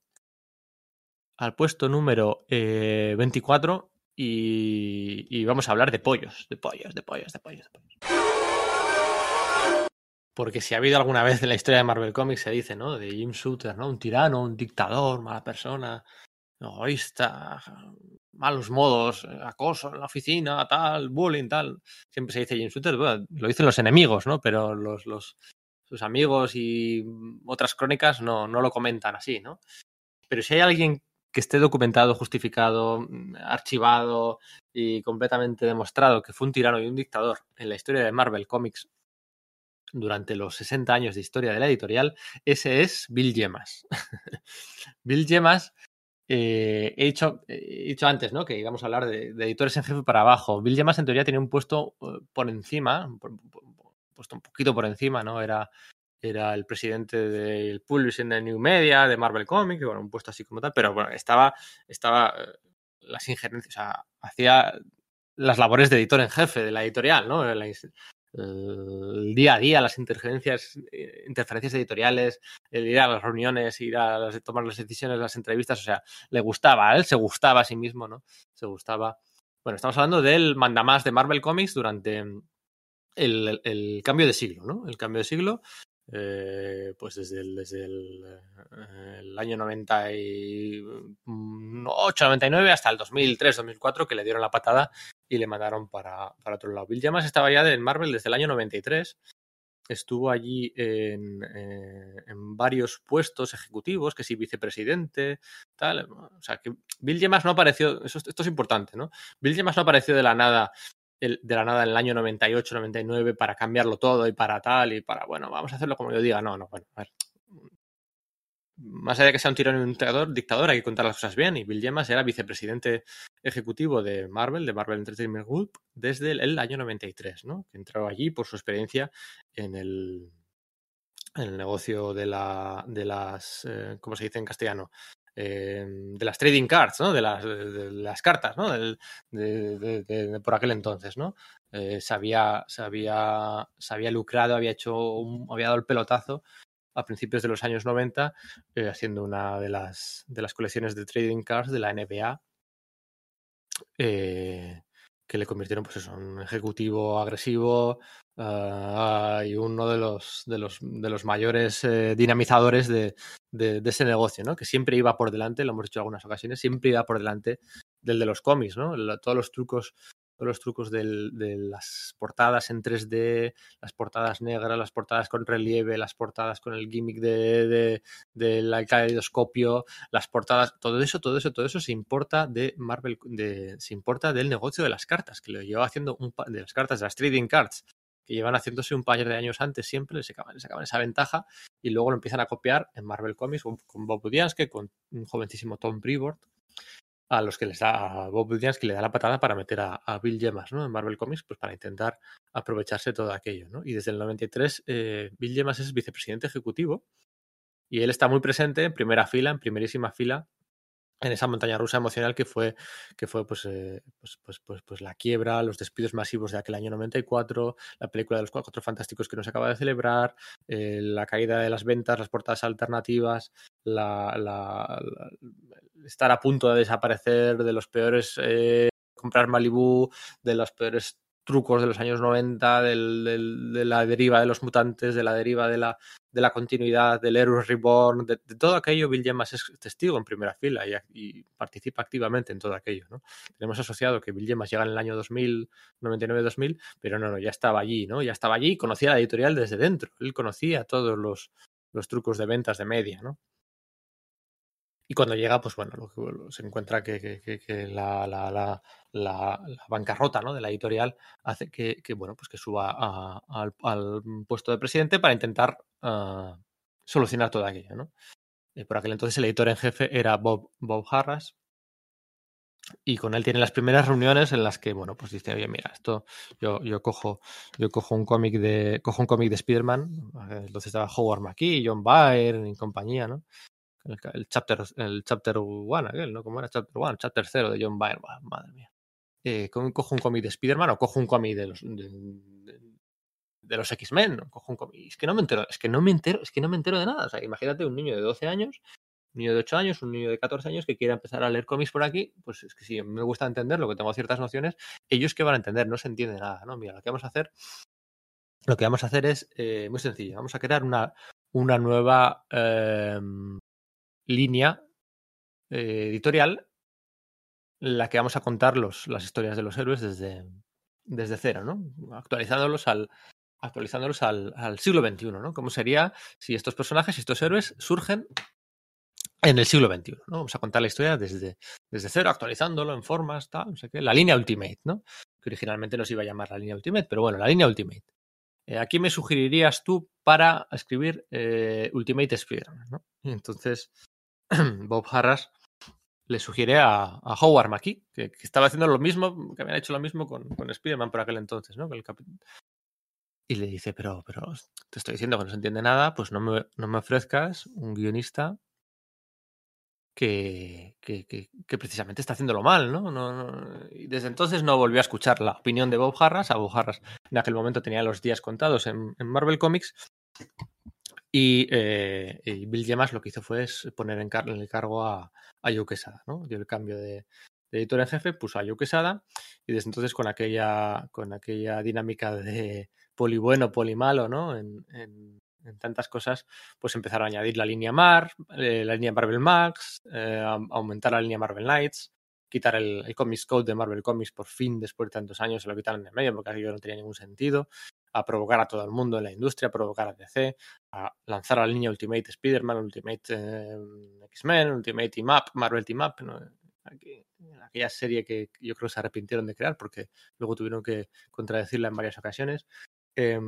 Al puesto número 24 eh, y, y vamos a hablar de pollos, de pollos, de pollos, de pollos, de pollos. Porque si ha habido alguna vez en la historia de Marvel Comics, se dice, ¿no? De Jim Shooter, ¿no? Un tirano, un dictador, mala persona, egoísta, malos modos, acoso en la oficina, tal, bullying, tal. Siempre se dice Jim Shooter, lo dicen los enemigos, ¿no? Pero los, los, sus amigos y otras crónicas no, no lo comentan así, ¿no? Pero si hay alguien que esté documentado, justificado, archivado y completamente demostrado que fue un tirano y un dictador en la historia de Marvel Comics durante los 60 años de historia de la editorial, ese es Bill Gemas. Bill Gemas, eh, he, dicho, dicho, antes ¿no? que íbamos a hablar de, editores en jefe para abajo. Bill Gemas en teoría tenía un puesto eh, por encima, puesto un poquito por encima, ¿no? Era, era el presidente del Publishing de New Media, de Marvel Comics, bueno, un puesto así como tal, pero bueno, estaba, estaba eh, las injerencias, o sea, hacía las labores de editor en jefe de la editorial, ¿no? El día a día, las interferencias, eh, interferencias editoriales, el ir a las reuniones, ir a tomar las decisiones, las entrevistas, o sea, le gustaba, a él se gustaba a sí mismo, ¿no? Se gustaba. Bueno, estamos hablando del mandamás de Marvel Comics durante el, cambio de siglo, ¿no? El cambio de siglo, eh, pues desde el, desde el, eh, año 98, 99 hasta el 2003, 2004, que le dieron la patada y le mandaron para, para otro lado. Bill Jamas estaba ya en Marvel desde el año 93 estuvo allí en, eh, en, varios puestos ejecutivos, que sí, vicepresidente, tal. O sea, que Bill Gemas no apareció, eso, esto es importante, ¿no? Bill Gemas no apareció de la nada el, de la nada en el año 98, 99 para cambiarlo todo y para tal y para, bueno, vamos a hacerlo como yo diga. No, no, bueno, a ver. Más allá de que sea un tirano y un dictador, dictador, hay que contar las cosas bien. Y Bill Gemas era vicepresidente ejecutivo de Marvel, de Marvel Entertainment Group, desde el, el año 93, ¿no? Que entró allí por su experiencia en el, en el negocio de, la, de las, eh, ¿cómo se dice en castellano? Eh, de las trading cards, ¿no? De las, las cartas, ¿no? De, por aquel entonces, ¿no? Eh, se, había, se, había, se había lucrado, había hecho un, había dado el pelotazo a principios de los años 90 eh, haciendo una de las, de las colecciones de trading cards de la NBA eh, que le convirtieron pues en un ejecutivo agresivo uh, y uno de los, de los, de los mayores eh, dinamizadores de, de, de, ese negocio, ¿no? que siempre iba por delante, lo hemos dicho en algunas ocasiones, siempre iba por delante del de los cómics, ¿no? todos los trucos los trucos de las portadas en 3D, las portadas negras, las portadas con relieve, las portadas con el gimmick de, de, caleidoscopio, las portadas, todo eso, todo eso, todo eso se importa de Marvel, se importa del negocio de las cartas, que lo lleva haciendo un de las cartas, de las trading cards, que llevan haciéndose un par de años antes siempre, les sacaban esa ventaja y luego lo empiezan a copiar en Marvel Comics con, con Bob Budiansky, con un jovencísimo Tom Brevoort, a los que les da a Bob Williams que le da la patada para meter a, Bill Gemas ¿no? en Marvel Comics pues para intentar aprovecharse todo aquello ¿no? y desde el 93 eh, Bill Gemas es vicepresidente ejecutivo y él está muy presente en primera fila en primerísima fila en esa montaña rusa emocional que fue que fue pues, eh, pues, pues, pues, pues la quiebra, los despidos masivos de aquel año 94, la película de los cuatro fantásticos que no se acaba de celebrar, eh, la caída de las ventas, las portadas alternativas, la, la, la, estar a punto de desaparecer de los peores eh, comprar Malibu, de los peores trucos de los años 90, del, de la deriva de los mutantes, de la deriva de la, de la continuidad, del Heroes Reborn, de, todo aquello, Bill Gemas es testigo en primera fila y, participa activamente en todo aquello. ¿no? Tenemos asociado que Bill Gemas llega en el año 2000, 99-2000, pero no, no, ya estaba allí, ¿no? Ya estaba allí y conocía la editorial desde dentro. Él conocía todos los trucos de ventas de media, ¿no? Y cuando llega, pues bueno, lo, se encuentra que, que, que la, la, la, la, bancarrota ¿no? de la editorial hace que, que bueno, pues que suba a, a, al, al, puesto de presidente para intentar uh, solucionar todo aquello. ¿no? Eh, por aquel entonces el editor en jefe era Bob, Bob Harras. Y con él tiene las primeras reuniones en las que, bueno, pues dice, oye, mira, esto, yo, yo cojo, yo cojo un cómic de, cojo un cómic de Spider-Man, entonces estaba Howard McKee, John Byrne y compañía, ¿no? El, chapter el chapter one aquel, ¿no? ¿Cómo era chapter one? Chapter 0 de John Byrne, madre mía. Eh, cojo un cómic de Spider-Man o cojo un cómic de los de, los X-Men, cojo un cómic. Es que no me entero, es que no me entero, es que no me entero de nada. O sea, imagínate un niño de 12 años, un niño de 8 años, un niño de 14 años que quiera empezar a leer cómics por aquí, pues es que si me gusta entenderlo, que tengo ciertas nociones, ellos que van a entender, no se entiende nada, ¿no? Mira, lo que vamos a hacer, lo que vamos a hacer es eh, muy sencillo, vamos a crear una, una nueva eh, línea eh, editorial la que vamos a contar los, las historias de los héroes desde, desde cero, ¿no? Actualizándolos al, actualizándolos al, al siglo XXI, ¿no? ¿Cómo sería si estos personajes, si estos héroes surgen en el siglo XXI, ¿no? Vamos a contar la historia desde, desde cero, actualizándolo en formas, tal, no sé qué. La línea Ultimate, ¿no? Que originalmente no se iba a llamar la línea Ultimate, pero bueno, la línea Ultimate. Eh, ¿A quién me sugerirías tú para escribir eh, Ultimate Spider-Man, ¿no? Entonces, Bob Harras le sugiere a, Howard McKee, que, estaba haciendo lo mismo, que habían hecho lo mismo con, con Spider-Man por aquel entonces, ¿no? Y le dice, pero, pero te estoy diciendo que no se entiende nada, pues no me, no me ofrezcas un guionista que, que, precisamente está haciéndolo mal, ¿no? Y desde entonces no volvió a escuchar la opinión de Bob Harras. A Bob Harras en aquel momento tenía los días contados en, en Marvel Comics y, eh, y, Bill Gemas lo que hizo fue poner en, car el cargo a, a Joe Quesada, ¿no? Dio el cambio de, de, editor en jefe, puso a Joe Quesada y desde entonces con aquella, con aquella dinámica de poli bueno, poli malo, ¿no? En, tantas cosas, pues empezaron a añadir la línea Mar, eh, la línea Marvel Max, eh, aumentar la línea Marvel Knights, quitar el, el, Comics Code de Marvel Comics por fin después de tantos años, se lo quitaron en medio porque aquello no tenía ningún sentido, a provocar a todo el mundo en la industria, a provocar a DC, a lanzar la línea Ultimate Spider-Man, Ultimate eh, X-Men, Ultimate Team Up, Marvel Team Up, ¿no? Aquella serie que yo creo que se arrepintieron de crear porque luego tuvieron que contradecirla en varias ocasiones. Eh,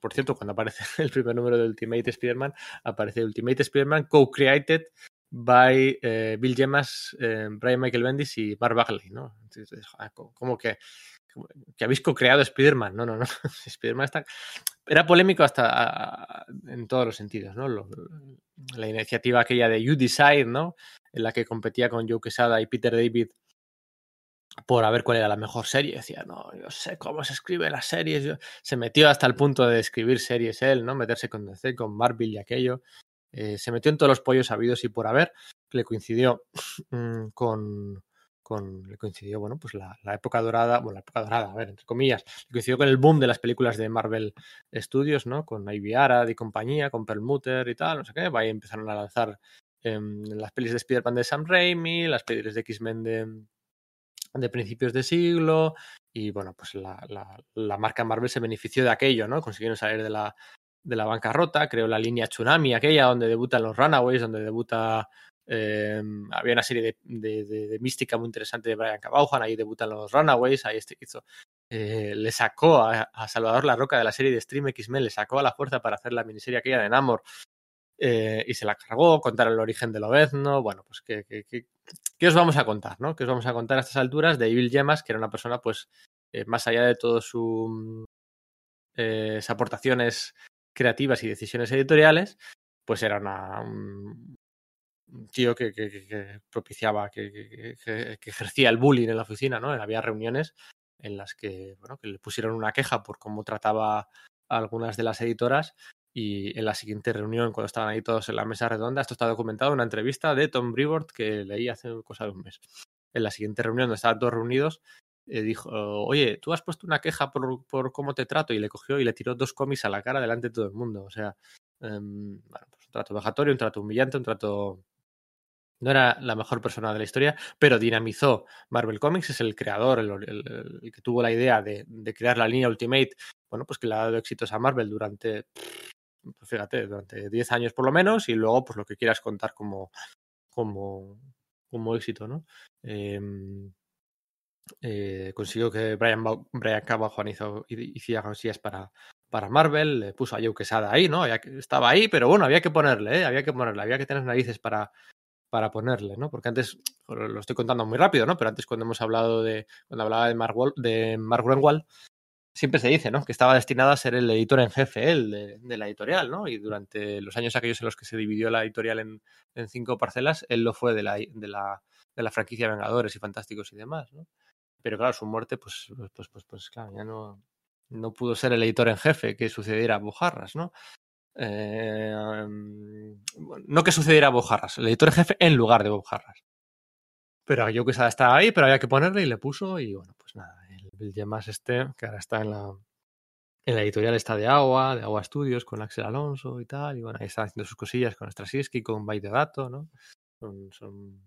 por cierto, cuando aparece el primer número de Ultimate Spider-Man, aparece Ultimate Spider-Man co-created by eh, Bill Gemas, eh, Brian Michael Bendis y Mark Bagley, ¿no? Entonces, como que, que habéis co-creado Spider-Man. No, no, no. Spider-Man está... Era polémico hasta en todos los sentidos, ¿no? Lo, la iniciativa aquella de You Decide, ¿no? En la que competía con Joe Quesada y Peter David por a ver cuál era la mejor serie. Decía, no, yo sé cómo se escribe las series. Yo... Se metió hasta el punto de escribir series él, ¿no? Meterse con DC, con Marvel y aquello. Eh, se metió en todos los pollos habidos y por haber. Le coincidió mmm, con, con, le coincidió, bueno, pues la, época dorada, bueno, la época dorada, a ver, entre comillas, le coincidió con el boom de las películas de Marvel Studios, ¿no? Con Ivy Arad y compañía, con Perlmutter y tal, no sé qué, ahí empezaron a lanzar eh, las pelis de Spider-Man de Sam Raimi, las pelis de X-Men de, principios de siglo y bueno, pues la, la, la, marca Marvel se benefició de aquello, ¿no? Consiguieron salir de la, de la bancarrota, creó la línea Tsunami, aquella donde debutan los Runaways, donde debuta... Eh, había una serie de, de, mística muy interesante de Brian Cabaujan, ahí debutan los Runaways, ahí este hizo... Eh, le sacó a, a, Salvador La Roca de la serie de Stream X-Men, le sacó a la fuerza para hacer la miniserie aquella de Namor, eh, y se la cargó, contar el origen de Lobezno, bueno, pues que, que, que, ¿qué os vamos a contar? ¿no? ¿Qué os vamos a contar a estas alturas de Evil Gemas, que era una persona, pues, eh, más allá de todas sus eh, aportaciones creativas y decisiones editoriales, pues era una, un, un tío que, que propiciaba, que, ejercía el bullying en la oficina, ¿no? Había reuniones en las que, bueno, que le pusieron una queja por cómo trataba a algunas de las editoras y en la siguiente reunión, cuando estaban ahí todos en la mesa redonda, esto está documentado en una entrevista de Tom Brevoort que leí hace cosa de un mes. En la siguiente reunión, donde estaban todos reunidos, eh, dijo, oye, tú has puesto una queja por, por, cómo te trato y le cogió y le tiró dos cómics a la cara delante de todo el mundo. O sea, bueno, pues un trato vejatorio, un trato humillante, un trato... No era la mejor persona de la historia, pero dinamizó Marvel Comics, es el creador, el, que tuvo la idea de, crear la línea Ultimate, bueno, pues que le ha dado éxitos a Marvel durante pues fíjate, durante 10 años por lo menos, y luego pues lo que quieras contar como, como, éxito, ¿no? Eh, eh, consiguió que Brian, Brian Cava, Juan hizo, hiciera cosillas para, para Marvel, le puso a Joe Quesada ahí, ¿no? Había estaba ahí, pero bueno, había que ponerle, ¿eh? Había que ponerle, había que tener narices para, para ponerle, ¿no? Porque antes, lo estoy contando muy rápido, ¿no? Pero antes cuando hemos hablado de, cuando hablaba de Mark, Wall, de Mark Grunwald, siempre se dice, ¿no? Que estaba destinado a ser el editor en jefe, de, de, la editorial, ¿no? Y durante los años aquellos en los que se dividió la editorial en, en cinco parcelas, él lo fue de la, de la, de la franquicia Vengadores y Fantásticos y demás, ¿no? Pero claro, su muerte, pues, pues, pues, pues claro, ya no, no pudo ser el editor en jefe que sucediera a Bujarras, ¿no? Eh, no que sucediera a Bujarras, el editor jefe en lugar de Bujarras. Pero yo que estaba ahí, pero había que ponerle y le puso y bueno, pues nada, el Yemas este, que ahora está en la, en la editorial está de Agua, de Agua Studios, con Axel Alonso y tal, y bueno, ahí está haciendo sus cosillas con Straczynski, con Byte de Dato, ¿no? Son, son,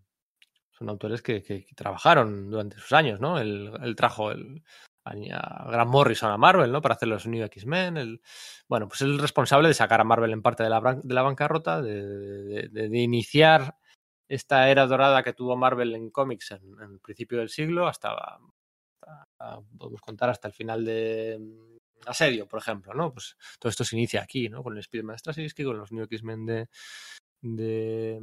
son autores que, que, trabajaron durante sus años, ¿no? Él trajo el, a, Grant Morrison a Marvel, ¿no? Para hacer los New X-Men. Bueno, pues es el responsable de sacar a Marvel en parte de la, de la bancarrota, de, iniciar esta era dorada que tuvo Marvel en cómics en, el principio del siglo hasta podemos contar hasta el final de mm, Asedio, por ejemplo, ¿no? Pues todo esto se inicia aquí, ¿no? Con el Spider-Man con los New X-Men de,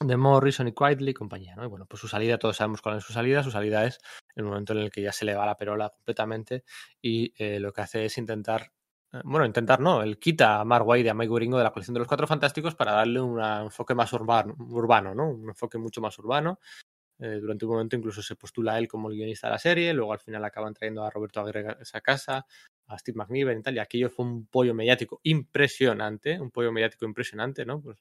de, Morrison y Quietly y compañía, ¿no? Y bueno, pues su salida, todos sabemos cuál es su salida. Su salida es el momento en el que ya se le va la perola completamente y eh, lo que hace es intentar eh, bueno, intentar no, él quita a Mark White y a Mike Wieringo de la colección de los Cuatro Fantásticos para darle un enfoque más urbano, urbano, ¿no? Un enfoque mucho más urbano Eh, durante un momento incluso se postula él como el guionista de la serie, luego al final acaban trayendo a Roberto Aguirre a esa casa, a Steve McNiven y tal, y aquello fue un pollo mediático impresionante, un pollo mediático impresionante, ¿no? Pues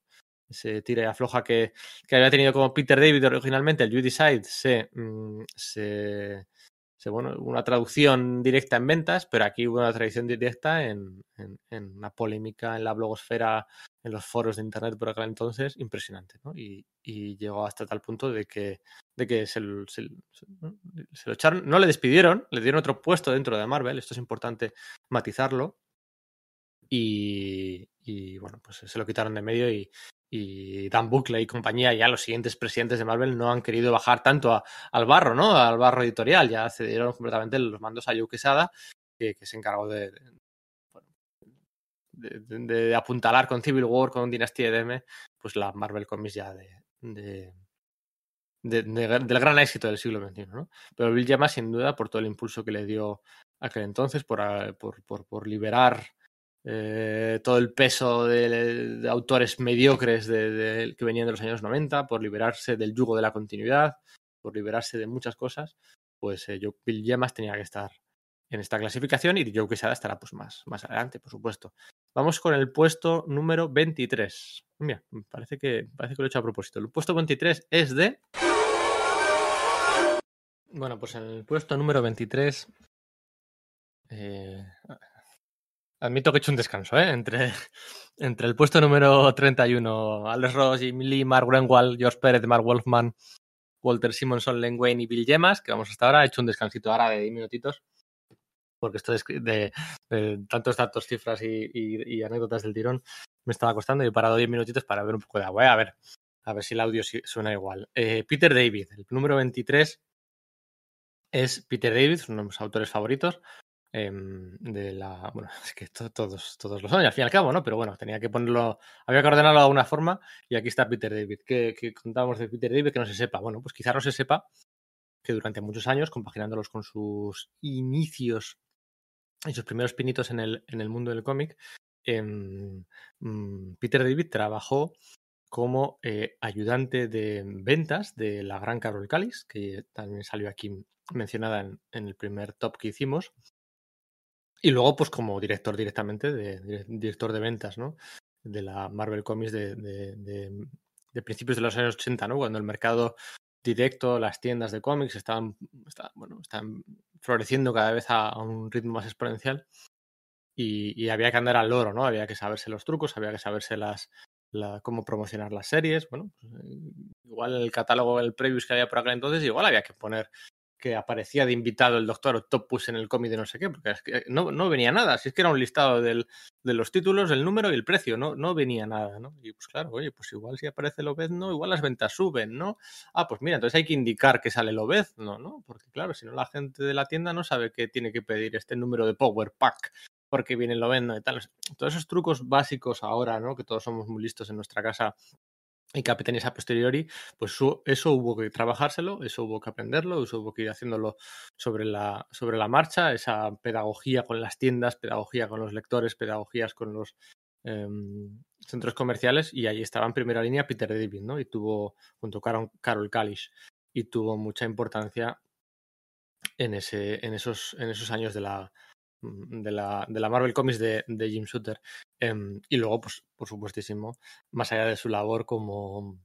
ese tira y afloja que, que había tenido como Peter David originalmente, el You Decide, se, mm, se, bueno, una traducción directa en ventas, pero aquí hubo una traducción directa en, una polémica en la blogosfera, en los foros de internet por aquel entonces, impresionante, ¿no? Y, llegó hasta tal punto de que, de que se, se, lo echaron, no le despidieron, le dieron otro puesto dentro de Marvel, esto es importante matizarlo, y, y bueno, pues se lo quitaron de medio y, Dan Buckley y compañía, ya los siguientes presidentes de Marvel no han querido bajar tanto al barro, ¿no? Al barro editorial, ya cedieron completamente los mandos a Joe Quesada, que, se encargó de, de, apuntalar con Civil War, con Dinastía de pues la Marvel Comics ya de, del gran éxito del siglo XXI, ¿no? Pero Bill Llama, sin duda, por todo el impulso que le dio aquel entonces, por, por, por, por liberar eh, todo el peso de, autores mediocres que venían de los años 90, por liberarse del yugo de la continuidad, por liberarse de muchas cosas, pues eh, Bill Yemas tenía que estar en esta clasificación y Joe Quesada estará pues más, más adelante, por supuesto. Vamos con el puesto número 23. Mira, parece que, parece que lo he hecho a propósito. El puesto 23 es de... Bueno, pues en el puesto número 23... Eh, Admito que he hecho un descanso, ¿eh? Entre, entre el puesto número 31, Alex Ross, Jim Lee, Mark Renwald, George Pérez, Mark Wolfman, Walter Simonson, Len Wayne y Bill Yemas, que vamos hasta ahora. He hecho un descansito ahora de 10 minutitos, porque esto de, de, tantos datos, cifras y, anécdotas del tirón me estaba costando y he parado 10 minutitos para ver un poco de agua. ¿eh? A ver, a ver si el audio suena igual. Eh, Peter David, el número 23 es Peter David, uno de mis autores favoritos. Em, de la. Bueno, es que todos, todos los años, al fin y al cabo, ¿no? Pero bueno, tenía que ponerlo. Había que ordenarlo de alguna forma y aquí está Peter David. ¿Qué, contábamos de Peter David que no se sepa? Bueno, pues quizá no se sepa que durante muchos años, compaginándolos con sus inicios y sus primeros pinitos en el, en el mundo del cómic, em, mm, Peter David trabajó como eh, ayudante de ventas de la gran Carol Callis, que también salió aquí mencionada en, en el primer top que hicimos. Y luego, pues como director directamente, de, director de ventas, ¿no? De la Marvel Comics de, de, principios de los años 80, ¿no? Cuando el mercado directo, las tiendas de cómics estaban, bueno, están floreciendo cada vez a, un ritmo más exponencial. Y, había que andar al loro, ¿no? Había que saberse los trucos, había que saberse las, cómo promocionar las series. Bueno, pues, eh, igual el catálogo, el previews que había por aquel entonces, igual había que poner que aparecía de invitado el doctor Octopus en el cómic de no sé qué, porque es que no, no venía nada, si es que era un listado del, de los títulos, el número y el precio, no, no venía nada, ¿no? Y pues claro, oye, pues igual si aparece el no igual las ventas suben, ¿no? Ah, pues mira, entonces hay que indicar que sale el no, ¿no? Porque claro, si no la gente de la tienda no sabe que tiene que pedir este número de Power Pack porque viene el ¿no? y tal. Todos esos trucos básicos ahora, ¿no? Que todos somos muy listos en nuestra casa y capitanes a posteriori, pues eso, hubo que trabajárselo, eso hubo que aprenderlo, eso hubo que ir haciéndolo sobre la, sobre la marcha, esa pedagogía con las tiendas, pedagogía con los lectores, pedagogías con los em, centros comerciales, y ahí estaba en primera línea Peter David, ¿no? Y tuvo, junto con Carol Kalish, y tuvo mucha importancia en, ese, en, esos, en esos años de la, de la, de la Marvel Comics de, de Jim Shooter. Em, y luego, pues, por supuestísimo, más allá de su labor como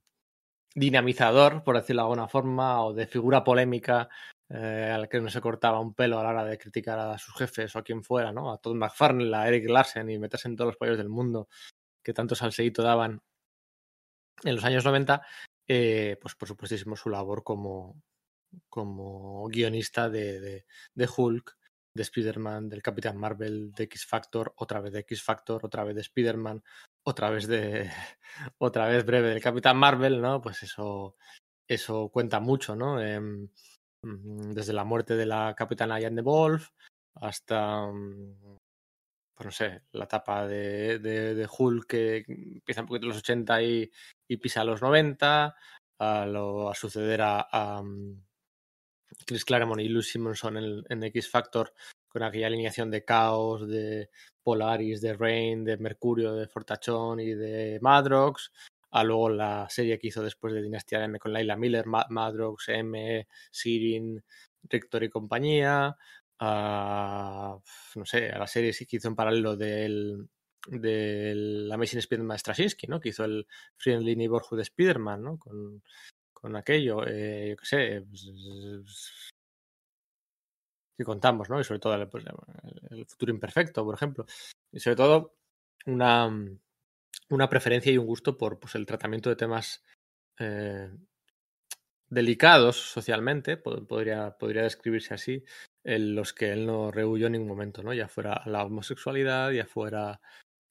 dinamizador, por decirlo de alguna forma, o de figura polémica eh, al que no se cortaba un pelo a la hora de criticar a sus jefes o a quien fuera, ¿no? A Todd McFarlane, a Eric Larsen y meterse en todos los países del mundo que tanto salseíto daban en los años 90, eh, pues por supuestísimo su labor como, como guionista de, de Hulk de Spider-Man, del Capitán Marvel, de X-Factor, otra vez de X-Factor, otra vez de Spider-Man, otra vez de. otra vez breve del Capitán Marvel, ¿no? Pues eso. Eso cuenta mucho, ¿no? Em, mm, desde la muerte de la Capitana Ian de Wolf hasta. Mm, pues no sé, la etapa de, de, Hulk que empieza un poquito en los 80 y, pisa a los 90, a, lo, a suceder a, a mm, Chris Claremont y Lou Simonson en, en, X Factor con aquella alineación de Caos, de Polaris, de Rain, de Mercurio, de Fortachón y de Madrox, a luego la serie que hizo después de Dinastía M con Laila Miller, Madrox, M, Sirin, Rector y compañía, a, no sé, a la serie que hizo en paralelo del, del Amazing Spider-Man Straczynski, ¿no? Que hizo el Friendly Neighborhood de Spider-Man, ¿no? Con, con aquello, eh, yo qué sé, pues, que contamos, ¿no? Y sobre todo pues, el, futuro imperfecto, por ejemplo. Y sobre todo una, una preferencia y un gusto por pues, el tratamiento de temas eh, delicados socialmente, podría, podría describirse así, en los que él no rehuyó en ningún momento, ¿no? Ya fuera la homosexualidad, ya fuera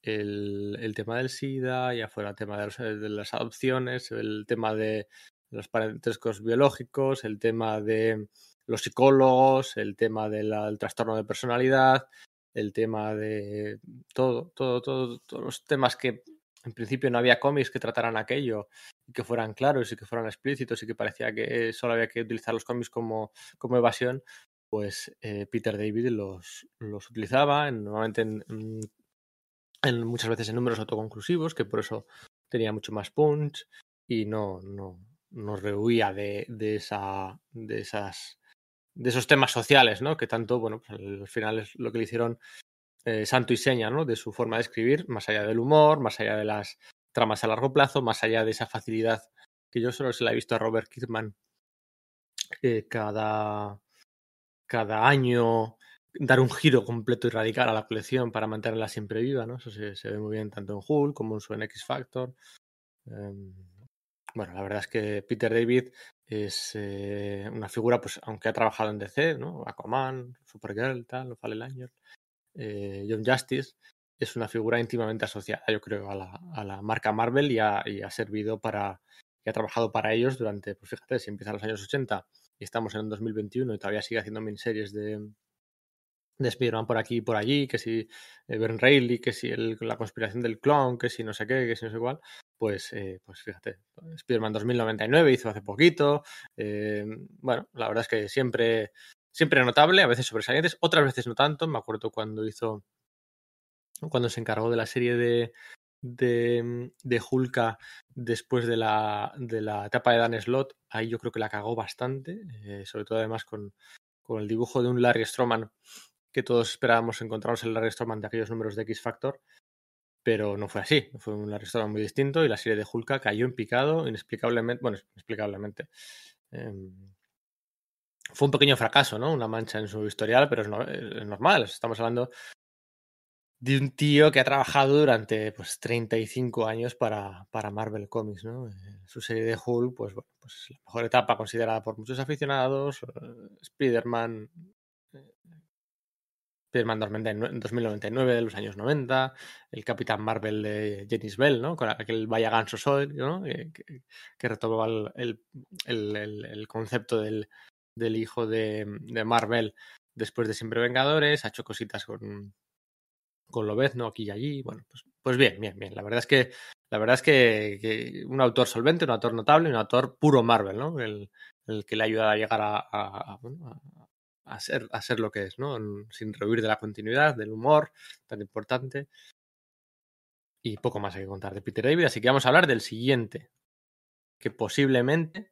el, el tema del SIDA, ya fuera el tema de las adopciones, el tema de los parentescos biológicos, el tema de los psicólogos, el tema del trastorno de personalidad, el tema de todo, todo, todo, todos los temas que en principio no había cómics que trataran aquello y que fueran claros y que fueran explícitos y que parecía que solo había que utilizar los cómics como, como evasión, pues eh, Peter David los, los utilizaba normalmente en, en, muchas veces en números autoconclusivos, que por eso tenía mucho más punch y no, no, no rehuía de, de, esa, de esas de esos temas sociales, ¿no? Que tanto, bueno, pues al final es lo que le hicieron eh, santo y seña, ¿no? De su forma de escribir, más allá del humor, más allá de las tramas a largo plazo, más allá de esa facilidad que yo solo se la he visto a Robert Kirkman eh, cada, cada año dar un giro completo y radical a la colección para mantenerla siempre viva, ¿no? Eso se, ve muy bien tanto en Hulk como en su X Factor. Em, bueno, la verdad es que Peter David es eh, una figura, pues, aunque ha trabajado en DC, ¿no? Aquaman, Supergirl, tal, Fallen Angel, eh, John Justice, es una figura íntimamente asociada, yo creo, a la, a la marca Marvel y ha, y ha, servido para, y ha trabajado para ellos durante, pues fíjate, si empieza en los años 80 y estamos en 2021 y todavía sigue haciendo miniseries de, de Spider-Man por aquí y por allí, que si eh, Ben Reilly, que si el, la conspiración del clon, que si no sé qué, que si no sé cuál, pues, eh, pues fíjate, Spider-Man 2099 hizo hace poquito, eh, bueno, la verdad es que siempre, siempre notable, a veces sobresalientes, otras veces no tanto, me acuerdo cuando hizo, cuando se encargó de la serie de, de, de Hulka después de la, de la etapa de Dan Slott, ahí yo creo que la cagó bastante, sobre todo además con, con el dibujo de un Larry Stroman que todos esperábamos encontrarnos el Larry Stroman de aquellos números de X Factor, pero no fue así. Fue un Larry muy distinto y la serie de Hulka cayó en picado inexplicablemente. Bueno, inexplicablemente. Eh, fue un pequeño fracaso, ¿no? Una mancha en su historial, pero es, normal. Estamos hablando de un tío que ha trabajado durante pues 35 años para, para Marvel Comics, ¿no? Eh, su serie de Hulk, pues bueno, pues la mejor etapa considerada por muchos aficionados. Eh, Spider-Man Spider-Man en 2099 de los años 90, el Capitán Marvel de Janis Bell, ¿no? Con aquel Vaya Ganso Soy, ¿no? Que, que, retomaba el, el, el, concepto del, del hijo de, de, Marvel después de Siempre Vengadores, ha hecho cositas con, con ¿no? aquí y allí. Bueno, pues, pues bien, bien, bien. La verdad es que la verdad es que, un autor solvente, un autor notable, un autor puro Marvel, ¿no? El, el que le ayuda a llegar a, a ser, a ser lo que es, ¿no? Sin rehuir de la continuidad, del humor tan importante. Y poco más hay que contar de Peter David, así que vamos a hablar del siguiente, que posiblemente,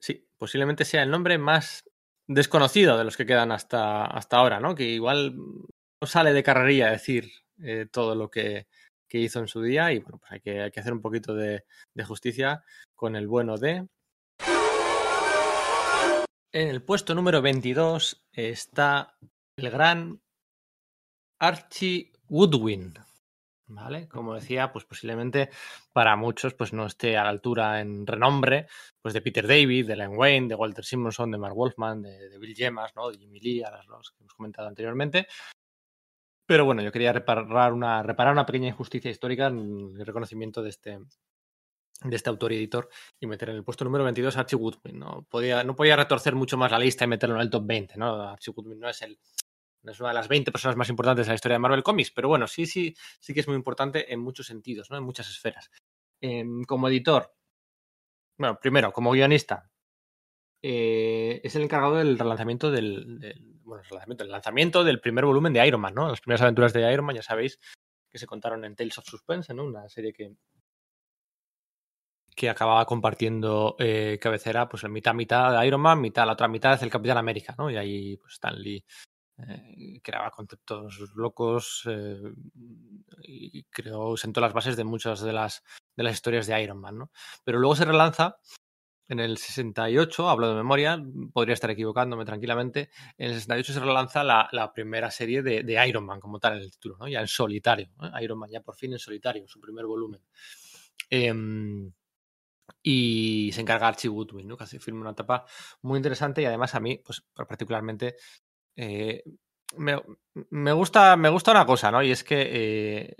sí, posiblemente sea el nombre más desconocido de los que quedan hasta, hasta ahora, ¿no? Que igual no sale de carrería decir eh, todo lo que, que, hizo en su día y bueno, pues hay que, hay que hacer un poquito de, de justicia con el bueno de en el puesto número 22 está el gran Archie Woodwin. ¿Vale? Como decía, pues posiblemente para muchos pues no esté a la altura en renombre pues de Peter David, de Len Wayne, de Walter Simonson, de Mark Wolfman, de, de Bill Gemas, ¿no? de Jimmy Lee, a los que hemos comentado anteriormente. Pero bueno, yo quería reparar una, reparar una pequeña injusticia histórica en el reconocimiento de este, de este autor y editor y meter en el puesto número 22 a Archie Goodwin. ¿no? Podía, no podía retorcer mucho más la lista y meterlo en el top 20. ¿no? Archie Goodwin no es, el, no es una de las 20 personas más importantes de la historia de Marvel Comics, pero bueno, sí, sí, sí que es muy importante en muchos sentidos, ¿no? en muchas esferas. Eh, como editor, bueno, primero, como guionista, eh, es el encargado del relanzamiento del, del bueno, relanzamiento, el lanzamiento del primer volumen de Iron Man, ¿no? Las primeras aventuras de Iron Man, ya sabéis, que se contaron en Tales of Suspense, ¿no? Una serie que, que acababa compartiendo eh, cabecera, pues en mitad, mitad de Iron Man, mitad, la otra mitad es el Capitán América, ¿no? Y ahí pues Stan Lee eh, creaba conceptos locos eh, y creó, sentó las bases de muchas de las, de las historias de Iron Man, ¿no? Pero luego se relanza en el 68, hablo de memoria, podría estar equivocándome tranquilamente, en el 68 se relanza la, la primera serie de, Iron Man, como tal en el título, ¿no? ya en solitario. Iron Man ya por fin en solitario, su primer volumen. Y se encarga Archie Woodwin, ¿no? que hace firma una etapa muy interesante y además a mí, pues particularmente, eh, me, me, gusta, me gusta una cosa, ¿no? Y es que eh,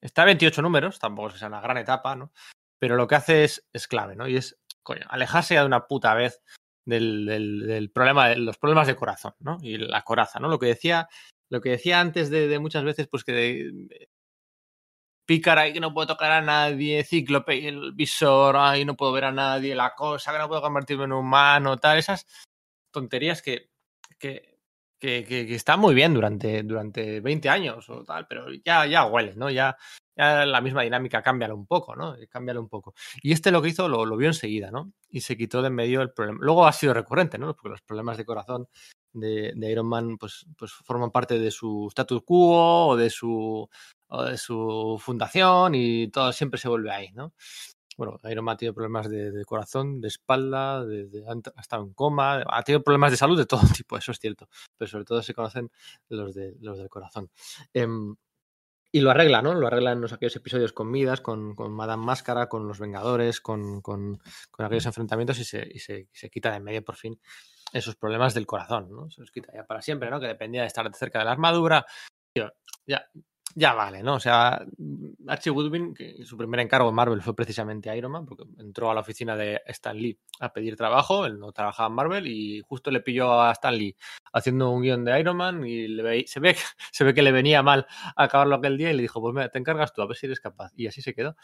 está 28 números, tampoco es una gran etapa, ¿no? Pero lo que hace es, es clave, ¿no? Y es, coño, alejarse ya de una puta vez del, del, problema, de los problemas de corazón, ¿no? Y la coraza, ¿no? Lo que decía, lo que decía antes de, muchas veces, pues que pícara y que no puedo tocar a nadie, cíclope el visor, ay, no puedo ver a nadie, la cosa, que no puedo convertirme en humano, tal, esas tonterías que, que, que, que están muy bien durante, durante 20 años o tal, pero ya, ya huelen, ¿no? Ya, ya la misma dinámica, cámbialo un poco, ¿no? Cámbialo un poco. Y este lo que hizo lo, vio enseguida, ¿no? Y se quitó de en medio el problema. Luego ha sido recurrente, ¿no? Porque los problemas de corazón de, de, Iron Man pues, pues forman parte de su status quo o de su, su fundación y todo siempre se vuelve ahí, ¿no? Bueno, Iron Man ha tenido problemas de, corazón, de espalda, de, ha estado en coma, ha tenido problemas de salud de todo tipo, eso es cierto, pero sobre todo se conocen los, de, los del corazón. Eh, y lo arregla, ¿no? Lo arregla en los, aquellos episodios con Midas, con, con Madame Máscara, con los Vengadores, con, con, con aquellos enfrentamientos y se, y se, se quita de en medio por fin esos problemas del corazón, ¿no? Se los quita ya para siempre, ¿no? Que dependía de estar cerca de la armadura. Ya, ya vale, ¿no? O sea, Archie Woodwin, que su primer encargo en Marvel fue precisamente Iron Man, porque entró a la oficina de Stan Lee a pedir trabajo, él no trabajaba en Marvel y justo le pilló a Stan Lee haciendo un guion de Iron Man y le ve, se, ve, se ve que le venía mal acabarlo aquel día y le dijo, pues mira, te encargas tú, a ver si eres capaz. Y así se quedó.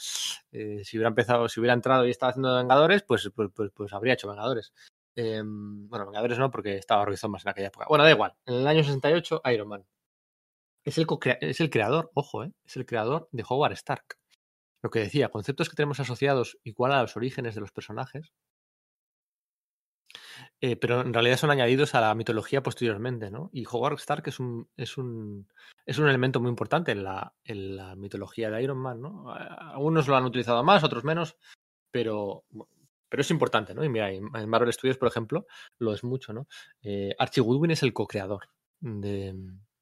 Eh, si hubiera empezado, si hubiera entrado y estaba haciendo Vengadores, pues, pues, pues, pues habría hecho Vengadores. Eh, bueno, Vengadores no, porque estaba más en aquella época. Bueno, da igual. En el año 68, Iron Man. Es el, es el creador, ojo, ¿eh? es el creador de Howard Stark. Lo que decía, conceptos que tenemos asociados igual a los orígenes de los personajes, eh, pero en realidad son añadidos a la mitología posteriormente, ¿no? Y Howard Stark es un, es un, es un elemento muy importante en la, en la mitología de Iron Man, ¿no? Algunos lo han utilizado más, otros menos, pero, pero es importante, ¿no? Y mira, en Marvel Studios, por ejemplo, lo es mucho, ¿no? Eh, Archie Goodwin es el co-creador de,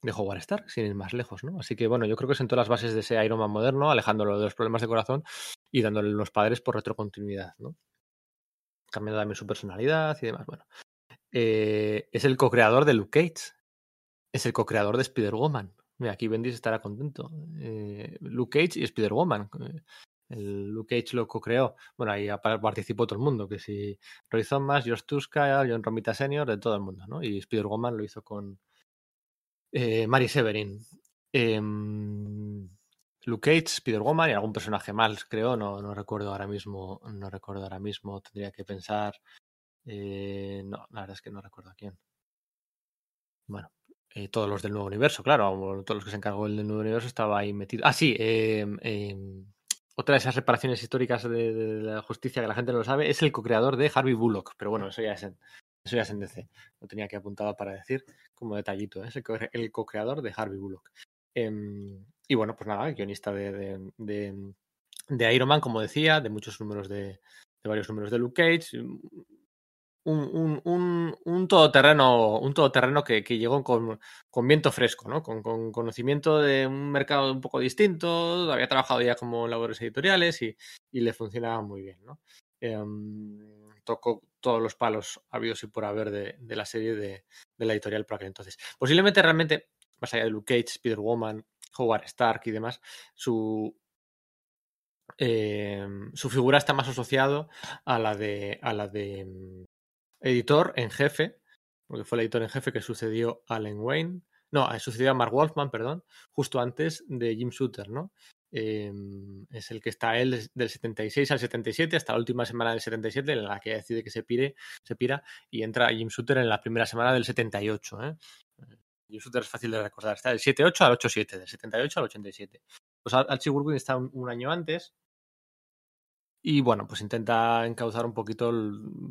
de Howard sin ir más lejos, ¿no? Así que bueno, yo creo que sentó las bases de ese Iron Man moderno, alejándolo de los problemas de corazón y dándole los padres por retrocontinuidad, ¿no? Cambiando también su personalidad y demás. Bueno, eh, es el co-creador de Luke Cage, es el co-creador de Spider-Woman. Aquí Bendis estará contento. Eh, Luke Cage y Spider-Woman. El Luke Cage lo co-creó. Bueno, ahí participó todo el mundo, que si Roy Thomas, George Tuska, John Romita Sr., de todo el mundo, ¿no? Y Spider-Woman lo hizo con, eh, Mary Severin. Eh, Luke Cage, Spider-Woman y algún personaje más, creo, no, no, recuerdo ahora mismo, no recuerdo ahora mismo, tendría que pensar. Eh, no, la verdad es que no recuerdo a quién. Bueno, eh, todos los del nuevo universo, claro, todos los que se encargó del nuevo universo estaba ahí metido. Ah, sí, otra de esas reparaciones históricas de, la justicia que la gente no lo sabe es el co-creador de Harvey Bullock, pero bueno, eso ya es eso ya es en. Lo tenía que apuntado para decir como detallito. ¿eh? Es el co-creador de Harvey Bullock. Eh, y bueno, pues nada, guionista de, Iron Man, como decía, de muchos números de, varios números de Luke Cage. Un, un, todoterreno, un todoterreno que, llegó con, viento fresco, ¿no? Con, con, conocimiento de un mercado un poco distinto, había trabajado ya como labores editoriales y, le funcionaba muy bien, ¿no? Eh, tocó todos los palos habidos y por haber de, la serie de, la editorial por aquel entonces. Posiblemente realmente, más allá de Luke Cage, Spider-Woman, Howard Stark y demás, su, eh, su figura está más asociado a la de, a la de um, editor en jefe, porque fue el editor en jefe que sucedió a Len Wayne, no, sucedió a Mark Wolfman, perdón, justo antes de Jim Shooter, ¿no? Eh, es el que está él del 76 al 77 hasta la última semana del 77 en la que decide que se pire se pira y entra Jim Shooter en la primera semana del 78 ¿eh? Jim Shooter es fácil de recordar está del 78 al 87 del 78 al 87 pues Archie Goodwin está un, año antes y bueno pues intenta encauzar un poquito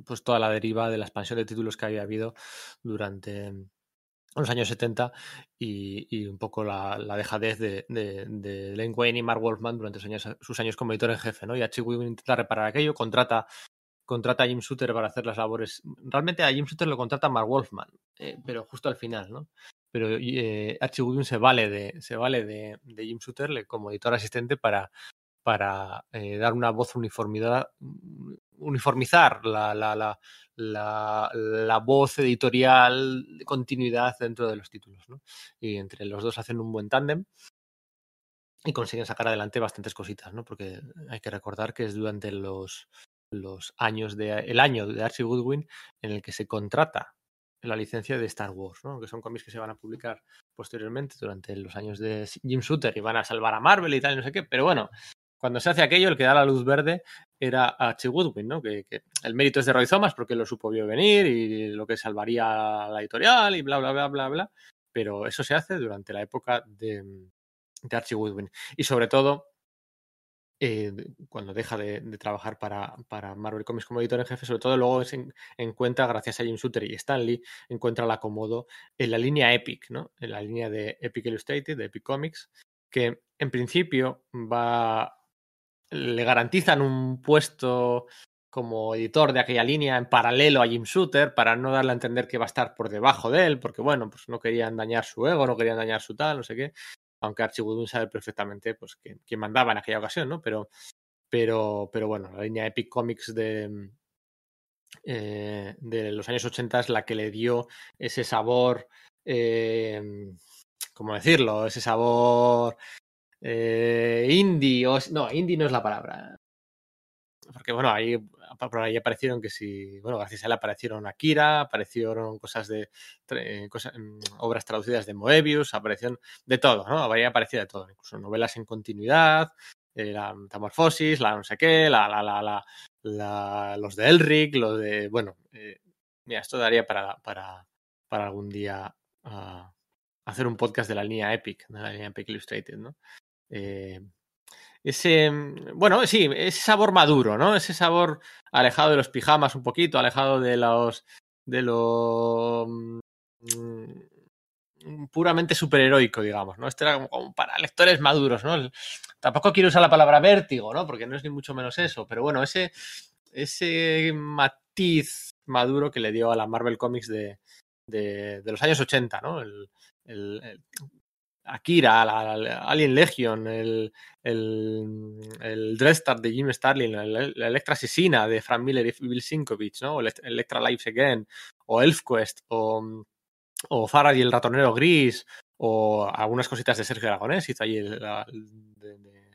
pues toda la deriva de la expansión de títulos que había habido durante los años 70 y, un poco la, la dejadez de, de, de, Len Wayne y Mark Wolfman durante sus años, como editor en jefe. ¿no? Y Goodwin intenta reparar aquello, contrata contrata a Jim Shooter para hacer las labores. Realmente a Jim Shooter lo contrata Mark Wolfman, eh, pero justo al final, ¿no? Pero eh, Goodwin se vale de, se vale de Jim Shooter como editor asistente para, para eh, dar una voz uniformidad, uniformizar la, la, la, la, la voz editorial de continuidad dentro de los títulos. ¿no? Y entre los dos hacen un buen tándem y consiguen sacar adelante bastantes cositas, ¿no? Porque hay que recordar que es durante los, los años de el año de Archie Goodwin en el que se contrata la licencia de Star Wars, ¿no? que son cómics que se van a publicar posteriormente durante los años de Jim Shooter y van a salvar a Marvel y tal, y no sé qué, pero bueno, cuando se hace aquello, el que da la luz verde era Archie Goodwin, ¿no? Que, el mérito es de Roy Thomas porque lo supo vio venir y lo que salvaría la editorial y bla, bla, bla, bla, bla, pero eso se hace durante la época de, Archie Goodwin y sobre todo eh, cuando deja de, de trabajar para, para, Marvel Comics como editor en jefe, sobre todo luego se encuentra, gracias a Jim Shooter y Stanley, encuentra el acomodo en la línea Epic, ¿no? En la línea de Epic Illustrated, de Epic Comics, que en principio va le garantizan un puesto como editor de aquella línea en paralelo a Jim Shooter para no darle a entender que va a estar por debajo de él, porque bueno, pues no querían dañar su ego, no querían dañar su tal, no sé qué aunque Archie Goodwin sabe perfectamente pues quién mandaba en aquella ocasión, ¿no? Pero, pero, pero bueno, la línea Epic Comics de, eh, de los años 80 es la que le dio ese sabor, eh, ¿cómo decirlo? Ese sabor eh, indie, no, indie no es la palabra. Porque bueno, ahí por ahí aparecieron que si, bueno, gracias a él aparecieron Akira, aparecieron cosas de, cosas, obras traducidas de Moebius, aparecieron de todo, ¿no? Habría aparecido de todo, incluso novelas en continuidad, eh, la metamorfosis, la no sé qué, la, la, la, la, los de Elric, lo de, bueno, eh, mira, esto daría para, para, para algún día uh, hacer un podcast de la línea Epic, de la línea Epic Illustrated, ¿no? Eh, ese, bueno, sí, ese sabor maduro, ¿no? Ese sabor alejado de los pijamas un poquito, alejado de los, de lo mmm, puramente superheroico, digamos, ¿no? Este era como, para lectores maduros, ¿no? Tampoco quiero usar la palabra vértigo, ¿no? Porque no es ni mucho menos eso, pero bueno, ese, ese matiz maduro que le dio a la Marvel Comics de, de, los años 80, ¿no? El Akira, Alien Legion, el, el, el Dreadstar de Jim Starlin, la, Electra Asesina de Frank Miller y Bill Sinkovich, ¿no? Electra Lives Again, o ElfQuest, o, o Farad y el ratonero gris, o algunas cositas de Sergio Aragonés, hizo ahí el, de, de,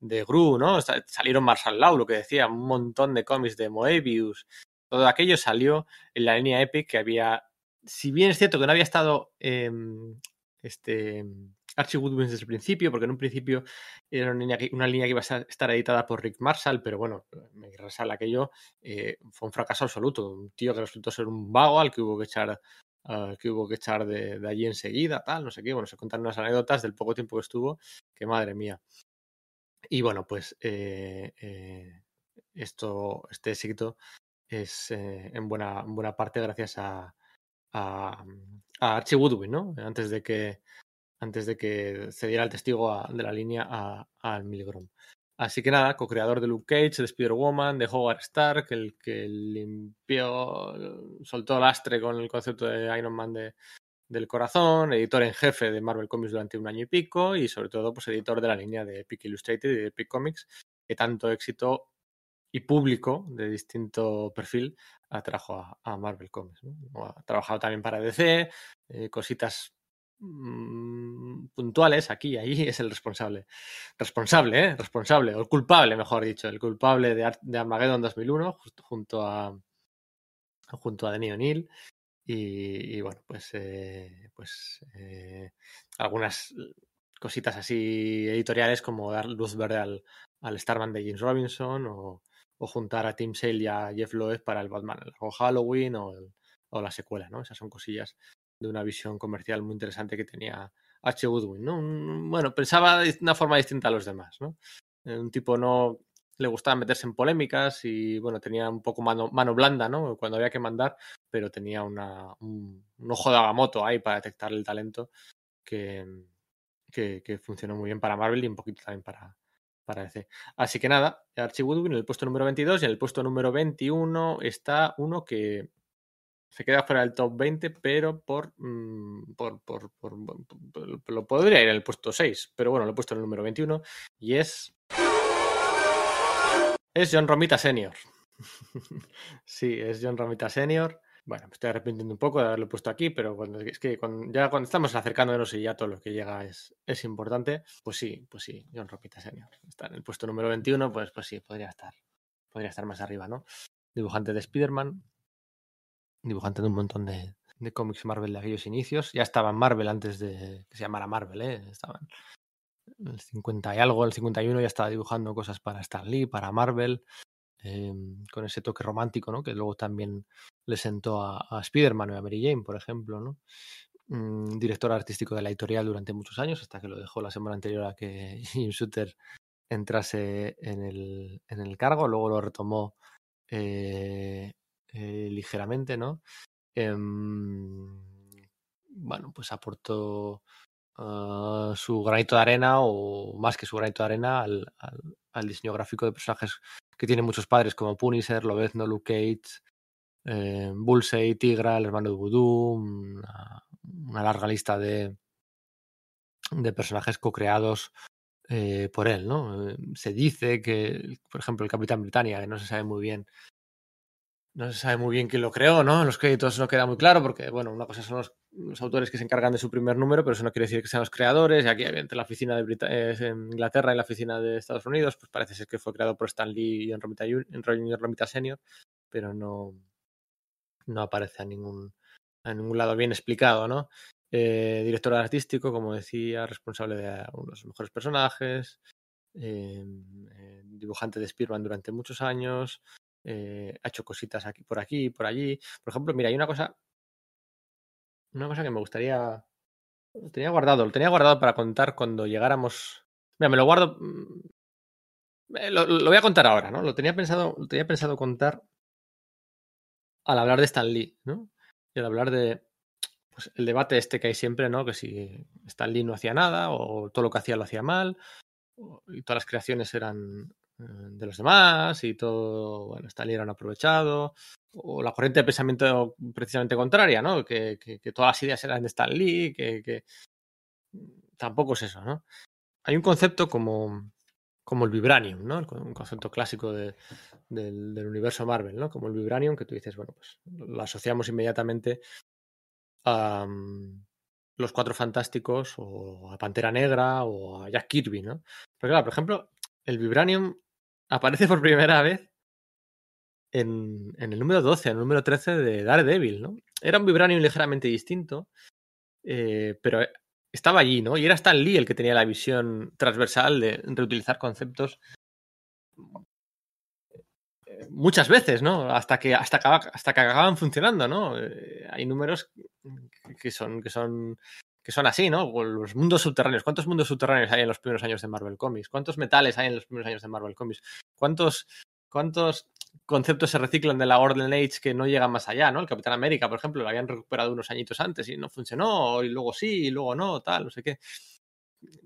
de, Gru, ¿no? Salieron Marshall Law, lo que decía, un montón de cómics de Moebius, todo aquello salió en la línea Epic que había, si bien es cierto que no había estado eh, este, Archie Goodwin desde el principio, porque en un principio era una línea que, una línea que iba a estar editada por Rick Marshall, pero bueno, me resala aquello, eh, fue un fracaso absoluto. Un tío que resultó ser un vago al que hubo que echar, que hubo que echar de, de, allí enseguida, tal, no sé qué. Bueno, se contan unas anécdotas del poco tiempo que estuvo, que madre mía. Y bueno, pues eh, eh, esto, este éxito es eh, en, buena, en buena parte gracias a, a, a Archie Woodwin, ¿no? Antes de que antes de que cediera el testigo de la línea a, a Milgrom. Así que nada, co-creador de Luke Cage, de Spider-Woman, de Howard Stark, el que limpió, soltó lastre con el concepto de Iron Man de, del corazón, editor en jefe de Marvel Comics durante un año y pico y sobre todo pues editor de la línea de Epic Illustrated y de Epic Comics, que tanto éxito y público de distinto perfil atrajo a, a Marvel Comics. Ha trabajado también para DC, eh, cositas mmm, puntuales aquí y ahí es el responsable. Responsable, ¿eh? Responsable, o el culpable, mejor dicho, el culpable de, Ar de Armageddon 2001, justo junto a junto a Denis O'Neill. Y, y, bueno, pues, eh, pues eh, algunas cositas así editoriales como dar luz verde al, al Starman de James Robinson o, o juntar a Tim Sale y a Jeff Loeb para el Batman o Halloween o, el, o, la secuela, ¿no? Esas son cosillas de una visión comercial muy interesante que tenía H. Un, bueno, pensaba de una forma distinta a los demás, ¿no? Eh, un tipo no le gustaba meterse en polémicas y bueno, tenía un poco mano, mano blanda, ¿no? Cuando había que mandar, pero tenía una, un, un ojo de Agamotto ahí para detectar el talento que, que, que, funcionó muy bien para Marvel y un poquito también para, para DC. Así que nada, Archie Woodwin en el puesto número 22 y en el puesto número 21 está uno que se queda fuera del top 20, pero por, mm, por, por, por, lo podría ir en el puesto 6, pero bueno, lo he puesto en el número 21 y es es John Romita Senior. sí, es John Romita Senior. Bueno, me estoy arrepintiendo un poco de haberlo puesto aquí, pero cuando, es que ya cuando estamos acercándonos y ya todo lo que llega es, es importante, pues sí, pues sí, John Romita Senior. Está en el puesto número 21, pues, pues sí, podría estar, podría estar más arriba, ¿no? Dibujante de Spider-Man, dibujante de un montón de, de cómics Marvel de aquellos inicios. Ya estaba en Marvel antes de que se llamara Marvel, ¿eh? Estaban el 50 y algo, el 51 ya estaba dibujando cosas para Stan Lee, para Marvel. Em, con ese toque romántico, ¿no? Que luego también le sentó a, Spider-Man o a Mary Jane, por ejemplo. Mm, director artístico de la editorial durante muchos años, hasta que lo dejó la semana anterior a que Jim Shooter entrase en el, en el cargo, luego lo retomó eh, eh, ligeramente, ¿no? Em, bueno, pues aportó uh, su granito de arena o más que su granito de arena al diseño gráfico de personajes que tiene muchos padres como Punisher, Lobezno, Luke Cage, eh, Bullseye, Tigra, el hermano de Voodoo, una, larga lista de, de personajes co-creados eh, por él, ¿no? Eh, se dice que, por ejemplo, el Capitán Britannia, que no se sabe muy bien no se sabe muy bien quién lo creó, ¿no? En los créditos no queda muy claro porque, bueno, una cosa son los, autores que se encargan de su primer número, pero eso no quiere decir que sean los creadores. Y aquí, entre la oficina de eh, en Inglaterra y la oficina de Estados Unidos, pues parece ser que fue creado por Stan Lee y John Romita, Romita Senior, pero no, no aparece a ningún, a ningún lado bien explicado, ¿no? Eh, director artístico, como decía, responsable de uno de los mejores personajes, eh, dibujante de Spearman durante muchos años, eh, ha hecho cositas aquí, por aquí, por allí. Por ejemplo, mira, hay una cosa, una cosa que me gustaría, lo tenía guardado, lo tenía guardado para contar cuando llegáramos. Mira, me lo guardo, mm, lo, lo voy a contar ahora, ¿no? Lo tenía pensado, lo tenía pensado contar al hablar de Stan Lee, ¿no? Y al hablar de pues, el debate este que hay siempre, ¿no? Que si Stan Lee no hacía nada o todo lo que hacía lo hacía mal y todas las creaciones eran de los demás y todo, bueno, Stanley era aprovechado, o la corriente de pensamiento precisamente contraria, ¿no? Que, que, todas las ideas eran de Stan Lee, que, que, tampoco es eso, ¿no? Hay un concepto como, como el vibranium, ¿no? Un concepto clásico de, del, del, universo Marvel, ¿no? Como el vibranium, que tú dices, bueno, pues lo asociamos inmediatamente a um, los Cuatro Fantásticos o a Pantera Negra o a Jack Kirby, ¿no? Pero claro, por ejemplo, el vibranium aparece por primera vez en, en, el número 12, en el número 13 de Daredevil, ¿no? Era un Vibranium ligeramente distinto, eh, pero estaba allí, ¿no? Y era Stan Lee el que tenía la visión transversal de reutilizar conceptos eh, muchas veces, ¿no? Hasta que, hasta, hasta que funcionando, ¿no? Eh, hay números que son, que son que son así, ¿no? Los mundos subterráneos. ¿Cuántos mundos subterráneos hay en los primeros años de Marvel Comics? ¿Cuántos metales hay en los primeros años de Marvel Comics? ¿Cuántos, cuántos conceptos se reciclan de la Golden Age que no llegan más allá, ¿no? El Capitán América, por ejemplo, lo habían recuperado unos añitos antes y no funcionó, y luego sí, y luego no, tal, no sé qué.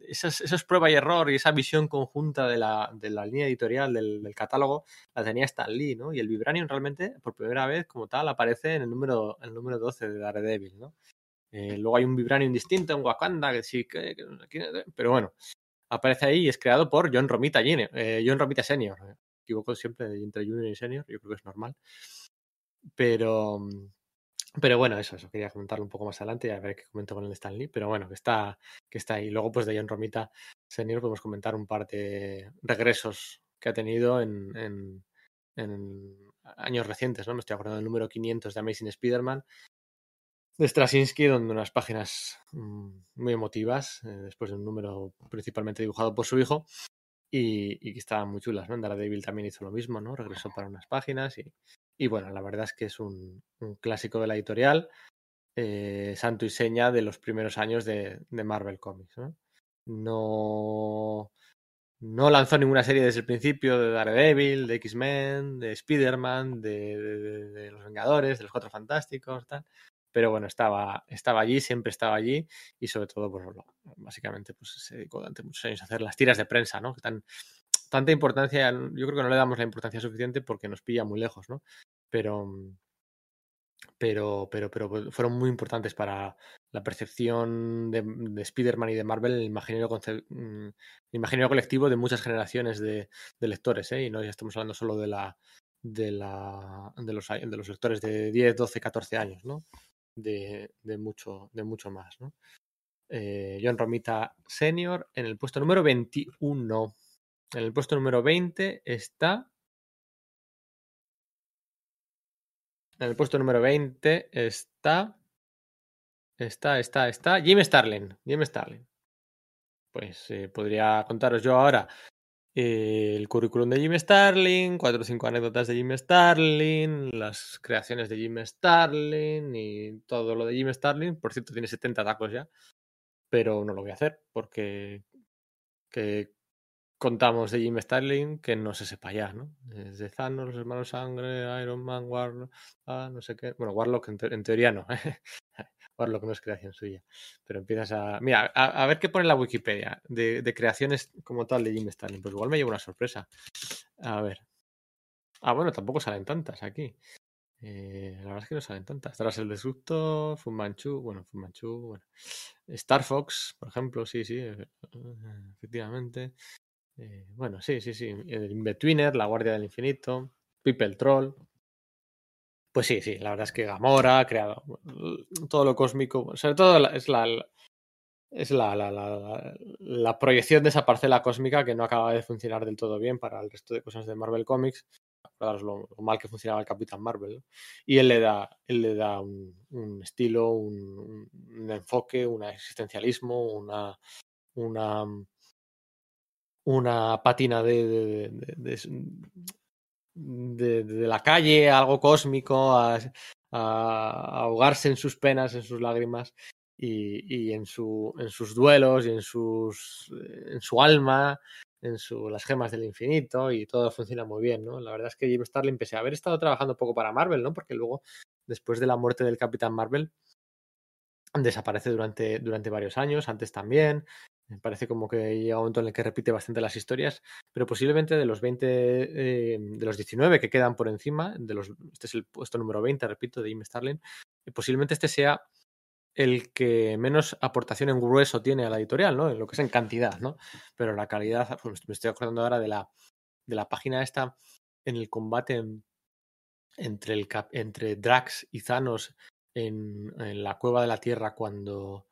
Eso es, prueba y error y esa visión conjunta de la, de la línea editorial del, del, catálogo la tenía Stan Lee, ¿no? Y el Vibranium realmente, por primera vez, como tal, aparece en el número, el número 12 de Daredevil, ¿no? Eh, luego hay un Vibranium distinto en Wakanda, que sí, que, pero bueno, aparece ahí y es creado por John Romita, eh, John Romita Senior. Me equivoco siempre entre Junior y Senior, yo creo que es normal. Pero, pero bueno, eso, eso quería comentarlo un poco más adelante y a ver qué comento con el Stanley. Pero bueno, que está, que está ahí. Luego, pues de John Romita Senior podemos comentar un par de regresos que ha tenido en, en, en años recientes, ¿no? Me estoy acordando del número 500 de Amazing Spider-Man de Straczynski, donde unas páginas mmm, muy emotivas, eh, después de un número principalmente dibujado por su hijo, y, que estaban muy chulas, ¿no? Daredevil también hizo lo mismo, ¿no? Regresó para unas páginas y, bueno, la verdad es que es un, clásico de la editorial, eh, santo y seña de los primeros años de, Marvel Comics, ¿no? No, lanzó ninguna serie desde el principio de Daredevil, de X-Men, de Spider-Man, de, de, de, Los Vengadores, de los Cuatro Fantásticos, tal pero bueno, estaba, estaba allí, siempre estaba allí y sobre todo, pues básicamente pues, se dedicó durante muchos años a hacer las tiras de prensa, ¿no? Que tan, tanta importancia, yo creo que no le damos la importancia suficiente porque nos pilla muy lejos, ¿no? Pero, pero, pero, pero pues, fueron muy importantes para la percepción de, de Spider-Man y de Marvel, el imaginario, mm, el imaginario colectivo de muchas generaciones de, de lectores, ¿eh? Y no ya estamos hablando solo de la de, la, de, los, de los lectores de 10, 12, 14 años, ¿no? De, mucho, de mucho más, ¿no? Eh, John Romita Senior en el puesto número 21. En el puesto número 20 está. En el puesto número 20 está. Está, está, está. Jim Starlin. Jim Starlin. Pues eh, podría contaros yo ahora el currículum de Jim Starlin, cuatro o cinco anécdotas de Jim Starlin, las creaciones de Jim Starlin y todo lo de Jim Starlin. Por cierto, tiene 70 tacos ya pero no lo voy a hacer porque que contamos de Jim Starlin que no se sepa ya, ¿no? Desde Thanos, los hermanos Sangre, Iron Man, Warlock, ah, no sé qué. Bueno, Warlock en, en teoría no. Warlock no es creación suya. Pero empiezas a. Mira, a, ver qué pone la Wikipedia de, creaciones como tal de Jim Starlin. Pues igual me llevo una sorpresa. A ver. Ah, bueno, tampoco salen tantas aquí. Eh, la verdad es que no salen tantas. Tras el Destructo, Fumanchu, bueno, Fumanchu, bueno. Star Fox, por ejemplo, sí, sí, eh, efectivamente. Eh, bueno, sí, sí, sí. El Inbetweener, La Guardia del Infinito, People Troll. Pues sí, sí, la verdad es que Gamora ha creado todo lo cósmico, sobre todo es la, es la, la, la, la, proyección de esa parcela cósmica que no acaba de funcionar del todo bien para el resto de cosas de Marvel Comics acordaros lo, mal que funcionaba el Capitán Marvel. Y él le da, él le da un, estilo, un, enfoque, un existencialismo, una, una, una de, de, la calle, algo cósmico, a, a, a, ahogarse en sus penas, en sus lágrimas. Y, y en, su, en sus duelos y en, sus, en su alma en su, las gemas del infinito y todo funciona muy bien, ¿no? La verdad es que Jim Starlin, pese a haber estado trabajando poco para Marvel, ¿no? Porque luego, después de la muerte del Capitán Marvel, desaparece durante, durante varios años, antes también. Me parece como que llega un momento en el que repite bastante las historias, pero posiblemente de los 20, eh, de los 19 que quedan por encima, de los, este es el puesto número 20, repito, de Jim Starlin, posiblemente este sea el que menos aportación en grueso tiene a la editorial, ¿no? En lo que es en cantidad, ¿no? Pero la calidad, pues me estoy acordando ahora de la, de la página esta en el combate en, entre, el, entre Drax y Thanos en, la cueva de la Tierra cuando,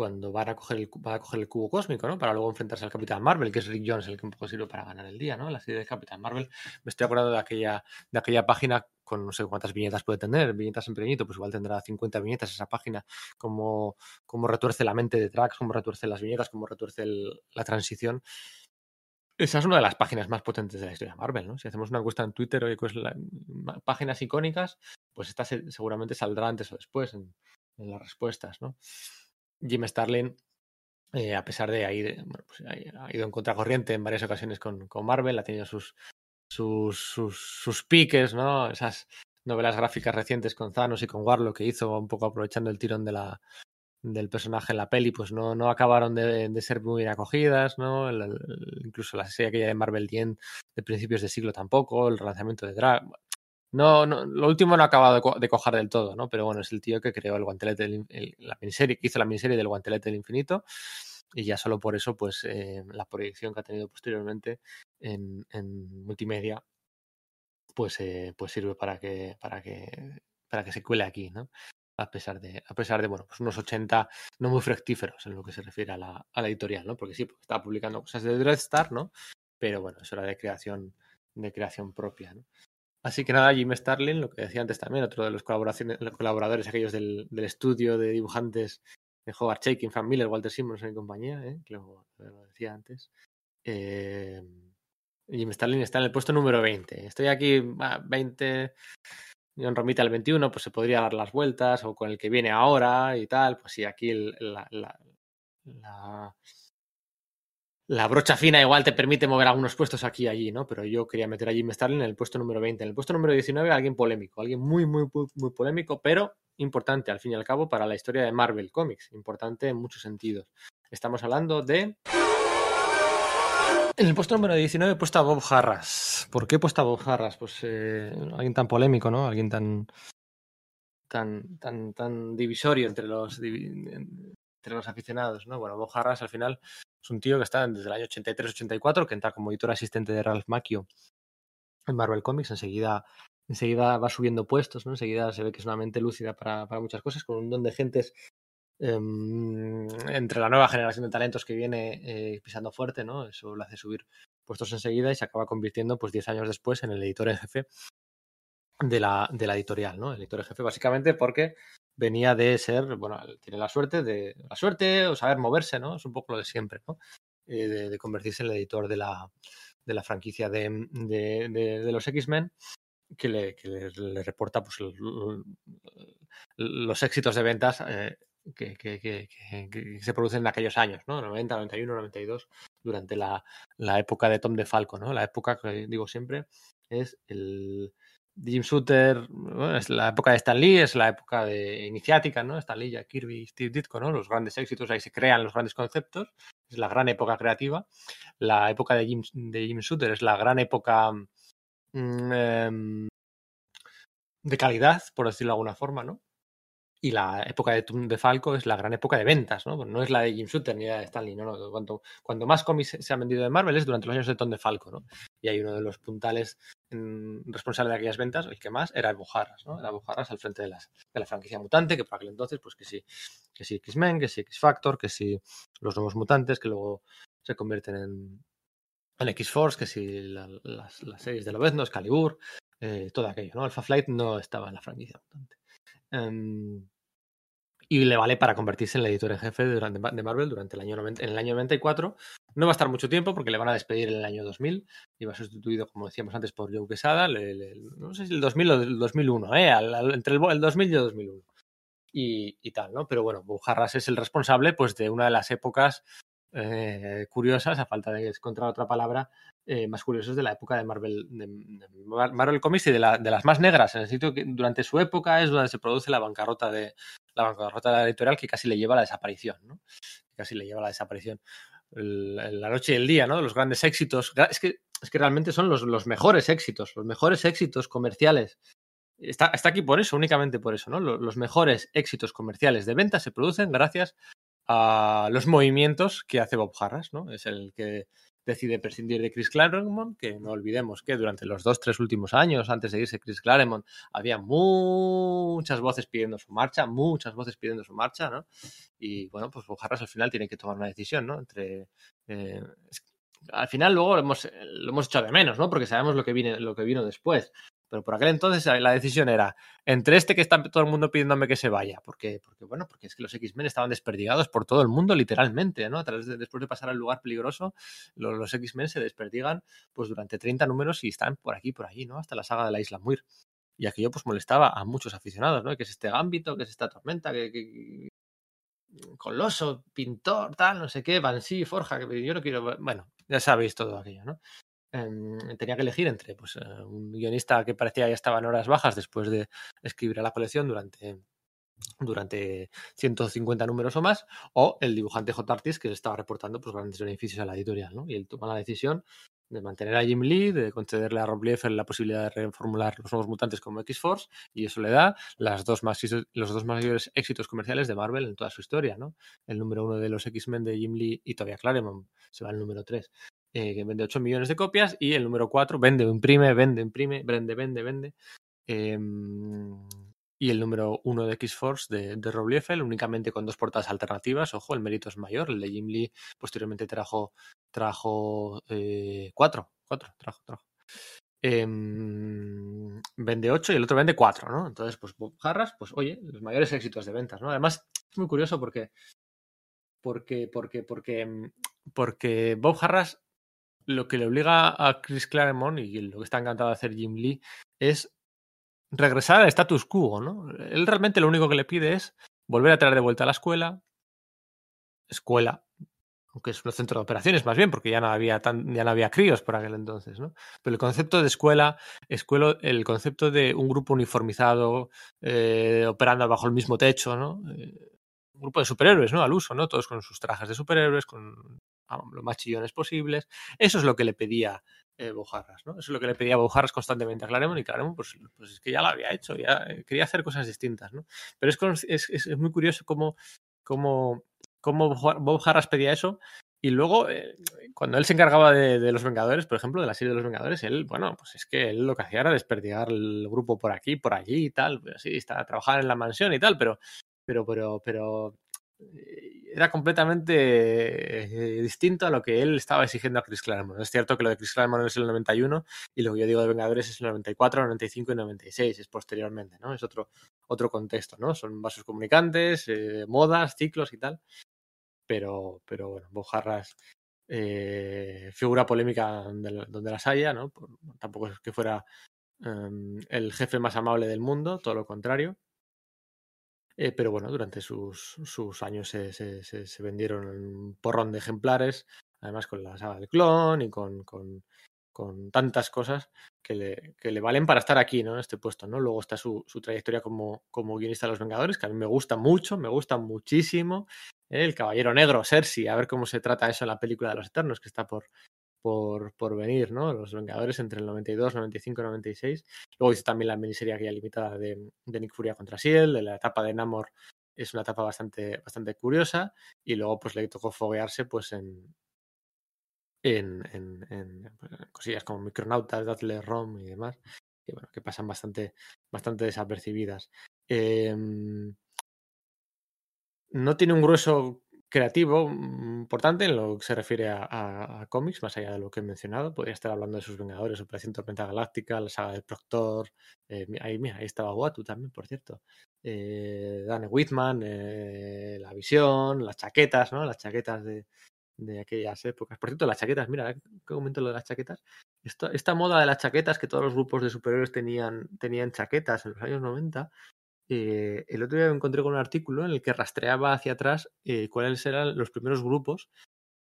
cuando van a, coger el, van a coger el cubo cósmico, ¿no? Para luego enfrentarse al Capitán Marvel, que es Rick Jones el que un poco sirve para ganar el día, ¿no? La serie del Capitán Marvel. Me estoy acordando de aquella, de aquella página con no sé cuántas viñetas puede tener, viñetas en pequeñito, pues igual tendrá 50 viñetas esa página, como, como retuerce la mente de Drax, como retuerce las viñetas, como retuerce el, la transición. Esa es una de las páginas más potentes de la historia de Marvel, ¿no? Si hacemos una encuesta en Twitter, oye, pues páginas icónicas, pues esta se, seguramente saldrá antes o después en, en las respuestas, ¿no? Jim Starlin, eh, a pesar de ir, bueno, pues ha ido en contracorriente en varias ocasiones con, con Marvel, ha tenido sus, sus, sus, sus, piques, ¿no? Esas novelas gráficas recientes con Thanos y con Warlock que hizo un poco aprovechando el tirón de la, del personaje en la peli, pues no, no acabaron de, ser muy bien acogidas, ¿no? Incluso la serie aquella de Marvel 10 de principios de siglo tampoco, el relanzamiento de Drag. No, no, lo último no ha acabado de, co de, cojar del todo, ¿no? Pero bueno, es el tío que creó el guantelete, del, el, la miniserie, que hizo la miniserie del guantelete del infinito. Y ya solo por eso, pues eh, la proyección que ha tenido posteriormente en, en multimedia, pues, eh, pues sirve para que, para que, para que se cuele aquí, ¿no? A pesar de, a pesar de, bueno, pues unos 80 no muy fructíferos en lo que se refiere a la, a la editorial, ¿no? Porque sí, porque estaba publicando cosas de Dreadstar, ¿no? Pero bueno, eso era de creación, de creación propia, ¿no? Así que nada, Jim Starlin, lo que decía antes también, otro de los colaboradores aquellos del, del estudio de dibujantes de Howard Chaykin, Frank Miller, Walter Simmons y compañía, ¿eh? que lo, lo, decía antes. Eh, Jim Starlin está en el puesto número 20. Estoy aquí, bah, 20. John Romita el 21, pues se podría dar las vueltas, o con el que viene ahora y tal. Pues sí, aquí el, la, la la brocha fina igual te permite mover algunos puestos aquí y allí, ¿no? Pero yo quería meter a Jim Starlin en el puesto número 20. En el puesto número 19, alguien polémico, alguien muy, muy, muy, muy polémico, pero importante al fin y al cabo para la historia de Marvel Comics. Importante en muchos sentidos. Estamos hablando de. En el puesto número 19 he puesto a Bob Harras. ¿Por qué he puesto a Bob Harras? Pues eh, alguien tan polémico, ¿no? Alguien tan, tan, tan, tan divisorio entre los, entre los aficionados, ¿no? Bueno, Bob Harras al final es un tío que está desde el año 83-84, que entra como editor asistente de Ralph Macchio en Marvel Comics. Enseguida, enseguida va subiendo puestos, ¿no? Enseguida se ve que es una mente lúcida para, para muchas cosas, con un don de gentes Em, entre la nueva generación de talentos que viene eh, pisando fuerte, ¿no? Eso lo hace subir puestos enseguida y se acaba convirtiendo, pues 10 años después, en el editor en jefe de la, de la editorial, ¿no? El editor jefe básicamente porque venía de ser, bueno, tiene la suerte de, la suerte o saber moverse, ¿no? Es un poco lo de siempre, ¿no? Eh, de, convertirse en el editor de la, de la franquicia de, de los X-Men que, le, que le, reporta pues, los éxitos de ventas eh, que, que, que, se producen en aquellos años, ¿no? 90, 91, 92, durante la, la época de Tom DeFalco, ¿no? La época que digo siempre es el Jim Shooter, es la época de Stan Lee, es la época de iniciática, ¿no? Stan Lee, Kirby, Steve Ditko, ¿no? Los grandes éxitos, ahí se crean los grandes conceptos, es la gran época creativa. La época de Jim, de Jim Shooter es la gran época mm, em, de calidad, por decirlo de alguna forma, ¿no? Y la época de, de Falco es la gran época de ventas, ¿no? No es la de Jim Shooter ni la de Stanley, ¿no? no cuanto, cuando más cómics se han vendido de Marvel es durante los años de Tom de Falco, ¿no? Y hay uno de los puntales mm, responsables de aquellas ventas, el que más, era el Bujarras, ¿no? Era Bujarras al frente de, las, de la franquicia mutante, que por aquel entonces, pues que sí, que sí X-Men, que sí X-Factor, que sí los nuevos mutantes, que luego se convierten en, en X-Force, que sí las, las, series de Lobezno, Excalibur, eh, todo aquello, ¿no? Alpha Flight no estaba en la franquicia mutante. Um, y le vale para convertirse en el editor en jefe de, de Marvel durante el año 90, en el año 94. No va a estar mucho tiempo porque le van a despedir en el año 2000 y va sustituido, como decíamos antes, por Joe Quesada, le, le, no sé si el 2000 o el 2001, ¿eh? Al, al, entre el, el, 2000 y el 2001. Y, y tal, ¿no? Pero bueno, Bujarras es el responsable pues, de una de las épocas eh, curiosas, a falta de encontrar otra palabra, eh, más curiosos de la época de Marvel, de, de Marvel Comics y de, de, las más negras, en el sitio que durante su época es donde se produce la bancarrota de la bancarrota de editorial que casi le lleva a la desaparición, ¿no? Casi le lleva a la desaparición. La noche y el día, ¿no? Los grandes éxitos. Es que, es que realmente son los, los mejores éxitos, los mejores éxitos comerciales Está, está, aquí por eso, únicamente por eso, ¿no? Los, los, mejores éxitos comerciales de venta se producen gracias a los movimientos que hace Bob Harras, ¿no? Es el que decide prescindir de Chris Claremont, que no olvidemos que durante los dos, tres últimos años, antes de irse Chris Claremont, había muchas voces pidiendo su marcha, muchas voces pidiendo su marcha, ¿no? Y bueno, pues Bob Harras al final tiene que tomar una decisión, ¿no? Entre. Eh, al final luego lo hemos, lo hemos hecho de menos, ¿no? Porque sabemos lo que, viene, lo que vino después. Pero por aquel entonces la decisión era entre este que está todo el mundo pidiéndome que se vaya, porque, porque bueno, porque es que los X-Men estaban desperdigados por todo el mundo, literalmente, ¿no? A través de, después de pasar al lugar peligroso, los, X-Men se desperdigan pues durante 30 números y están por aquí, por allí, ¿no? Hasta la saga de la Isla Muir. Y aquello pues molestaba a muchos aficionados, ¿no? Que es este Gambito, que es esta tormenta, que, Coloso, pintor, tal, no sé qué, Banshee, Forja, que yo no quiero. Bueno, ya sabéis todo aquello, ¿no? Eh, tenía que elegir entre pues, eh, un guionista que parecía ya estaba en horas bajas después de escribir a la colección durante, durante 150 números o más, o el dibujante J. Artis que estaba reportando pues, grandes beneficios a la editorial. ¿no? Y él toma la decisión de mantener a Jim Lee, de concederle a Rob Liefeld la posibilidad de reformular los nuevos mutantes como X-Force, y eso le da las dos más, los dos mayores éxitos comerciales de Marvel en toda su historia. ¿no? El número uno de los X-Men de Jim Lee y todavía Claremont se va al número tres eh, que vende 8 millones de copias, y el número 4 vende, imprime, vende, imprime, vende, vende, vende. Eh, y el número 1 de X-Force de, de Rob Liefeld, únicamente con dos portadas alternativas. Ojo, el mérito es mayor. El de Jim Lee posteriormente trajo, trajo eh, 4, 4, trajo, trajo. Eh, vende 8 y el otro vende 4, ¿no? Entonces, pues Bob Harras, pues oye, los mayores éxitos de ventas, ¿no? Además, es muy curioso porque porque, porque, porque, porque Bob Harras lo que le obliga a Chris Claremont y lo que está encantado de hacer Jim Lee es regresar al status quo, ¿no? Él realmente lo único que le pide es volver a traer de vuelta a la escuela, escuela, aunque es un centro de operaciones más bien, porque ya no había tan, ya no había críos por aquel entonces, ¿no? Pero el concepto de escuela, escuela el concepto de un grupo uniformizado eh, operando bajo el mismo techo, ¿no? Eh, un grupo de superhéroes, ¿no? Al uso, ¿no? Todos con sus trajes de superhéroes, con lo más chillones posibles. Eso es lo que le pedía eh, Bojarras, ¿no? Eso es lo que le pedía Bojarras constantemente a Claremont y Claremont, pues, pues, es que ya lo había hecho, ya eh, quería hacer cosas distintas, ¿no? Pero es, es, es muy curioso cómo, cómo, cómo Bob Harras pedía eso y luego, eh, cuando él se encargaba de, los Vengadores, por ejemplo, de la serie de los Vengadores, él, bueno, pues es que él lo que hacía era desperdigar el grupo por aquí, por allí y tal, pues sí, está, trabajar en la mansión y tal, pero, pero, pero, pero era completamente eh, distinto a lo que él estaba exigiendo a Chris Claremont. Es cierto que lo de Chris Claremont es el 91 y lo que yo digo de Vengadores es el 94, 95 y 96, es posteriormente, ¿no? Es otro, otro contexto, ¿no? Son vasos comunicantes, eh, modas, ciclos y tal. Pero, pero bueno, Bojarras, figura polémica donde, donde, las haya, ¿no? tampoco es que fuera em, el jefe más amable del mundo, todo lo contrario. Eh, pero bueno, durante sus, sus años se, se, vendieron un porrón de ejemplares, además con la saga del clon y con, con, con tantas cosas que le, que le, valen para estar aquí, ¿no? En este puesto, ¿no? Luego está su, su, trayectoria como, como guionista de Los Vengadores, que a mí me gusta mucho, me gusta muchísimo. ¿eh? El Caballero Negro, Cersei, a ver cómo se trata eso en la película de los Eternos, que está por, por, por venir, ¿no? Los Vengadores entre el 92, 95 y 96. Luego hizo también la miniserie aquella limitada de, de Nick Furia contra Siel, de la etapa de Namor es una etapa bastante, bastante curiosa y luego pues le tocó foguearse pues en, en, en, pues, cosillas como Micronautas, Datle Rom y demás, que bueno, que pasan bastante, bastante desapercibidas. Eh, no tiene un grueso creativo mm, importante en lo que se refiere a, a, cómics, más allá de lo que he mencionado. Podría estar hablando de sus Vengadores, Operación Tormenta Galáctica, la saga del Proctor. Eh, ahí, mira, ahí estaba Watu también, por cierto. Eh, Whitman, eh, La Visión, las chaquetas, ¿no? Las chaquetas de, aquellas épocas. Por cierto, las chaquetas, mira, ¿qué comento lo de las chaquetas? Esta, moda de las chaquetas, que todos los grupos de superhéroes tenían, tenían chaquetas en los años 90, eh, el otro día me encontré con un artículo en el que rastreaba hacia atrás eh, cuáles eran los primeros grupos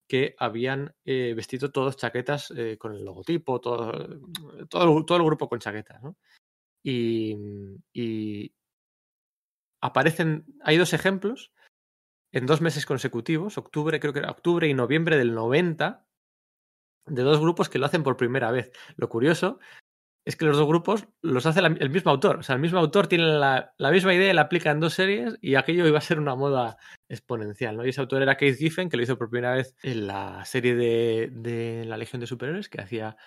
que habían eh, vestido todos chaquetas con el logotipo, todo, todo, el, todo, el, grupo con chaquetas. Y, y, aparecen, hay dos ejemplos en dos meses consecutivos, octubre, creo que era octubre y noviembre del 90, de dos grupos que lo hacen por primera vez. Lo curioso es que los dos grupos los hace el mismo autor. O sea, el mismo autor tiene la, la, misma idea la aplica en dos series y aquello iba a ser una moda exponencial, ¿no? Y ese autor era Keith Giffen, que lo hizo por primera vez en la serie de, de la Legión de Superhéroes que hacía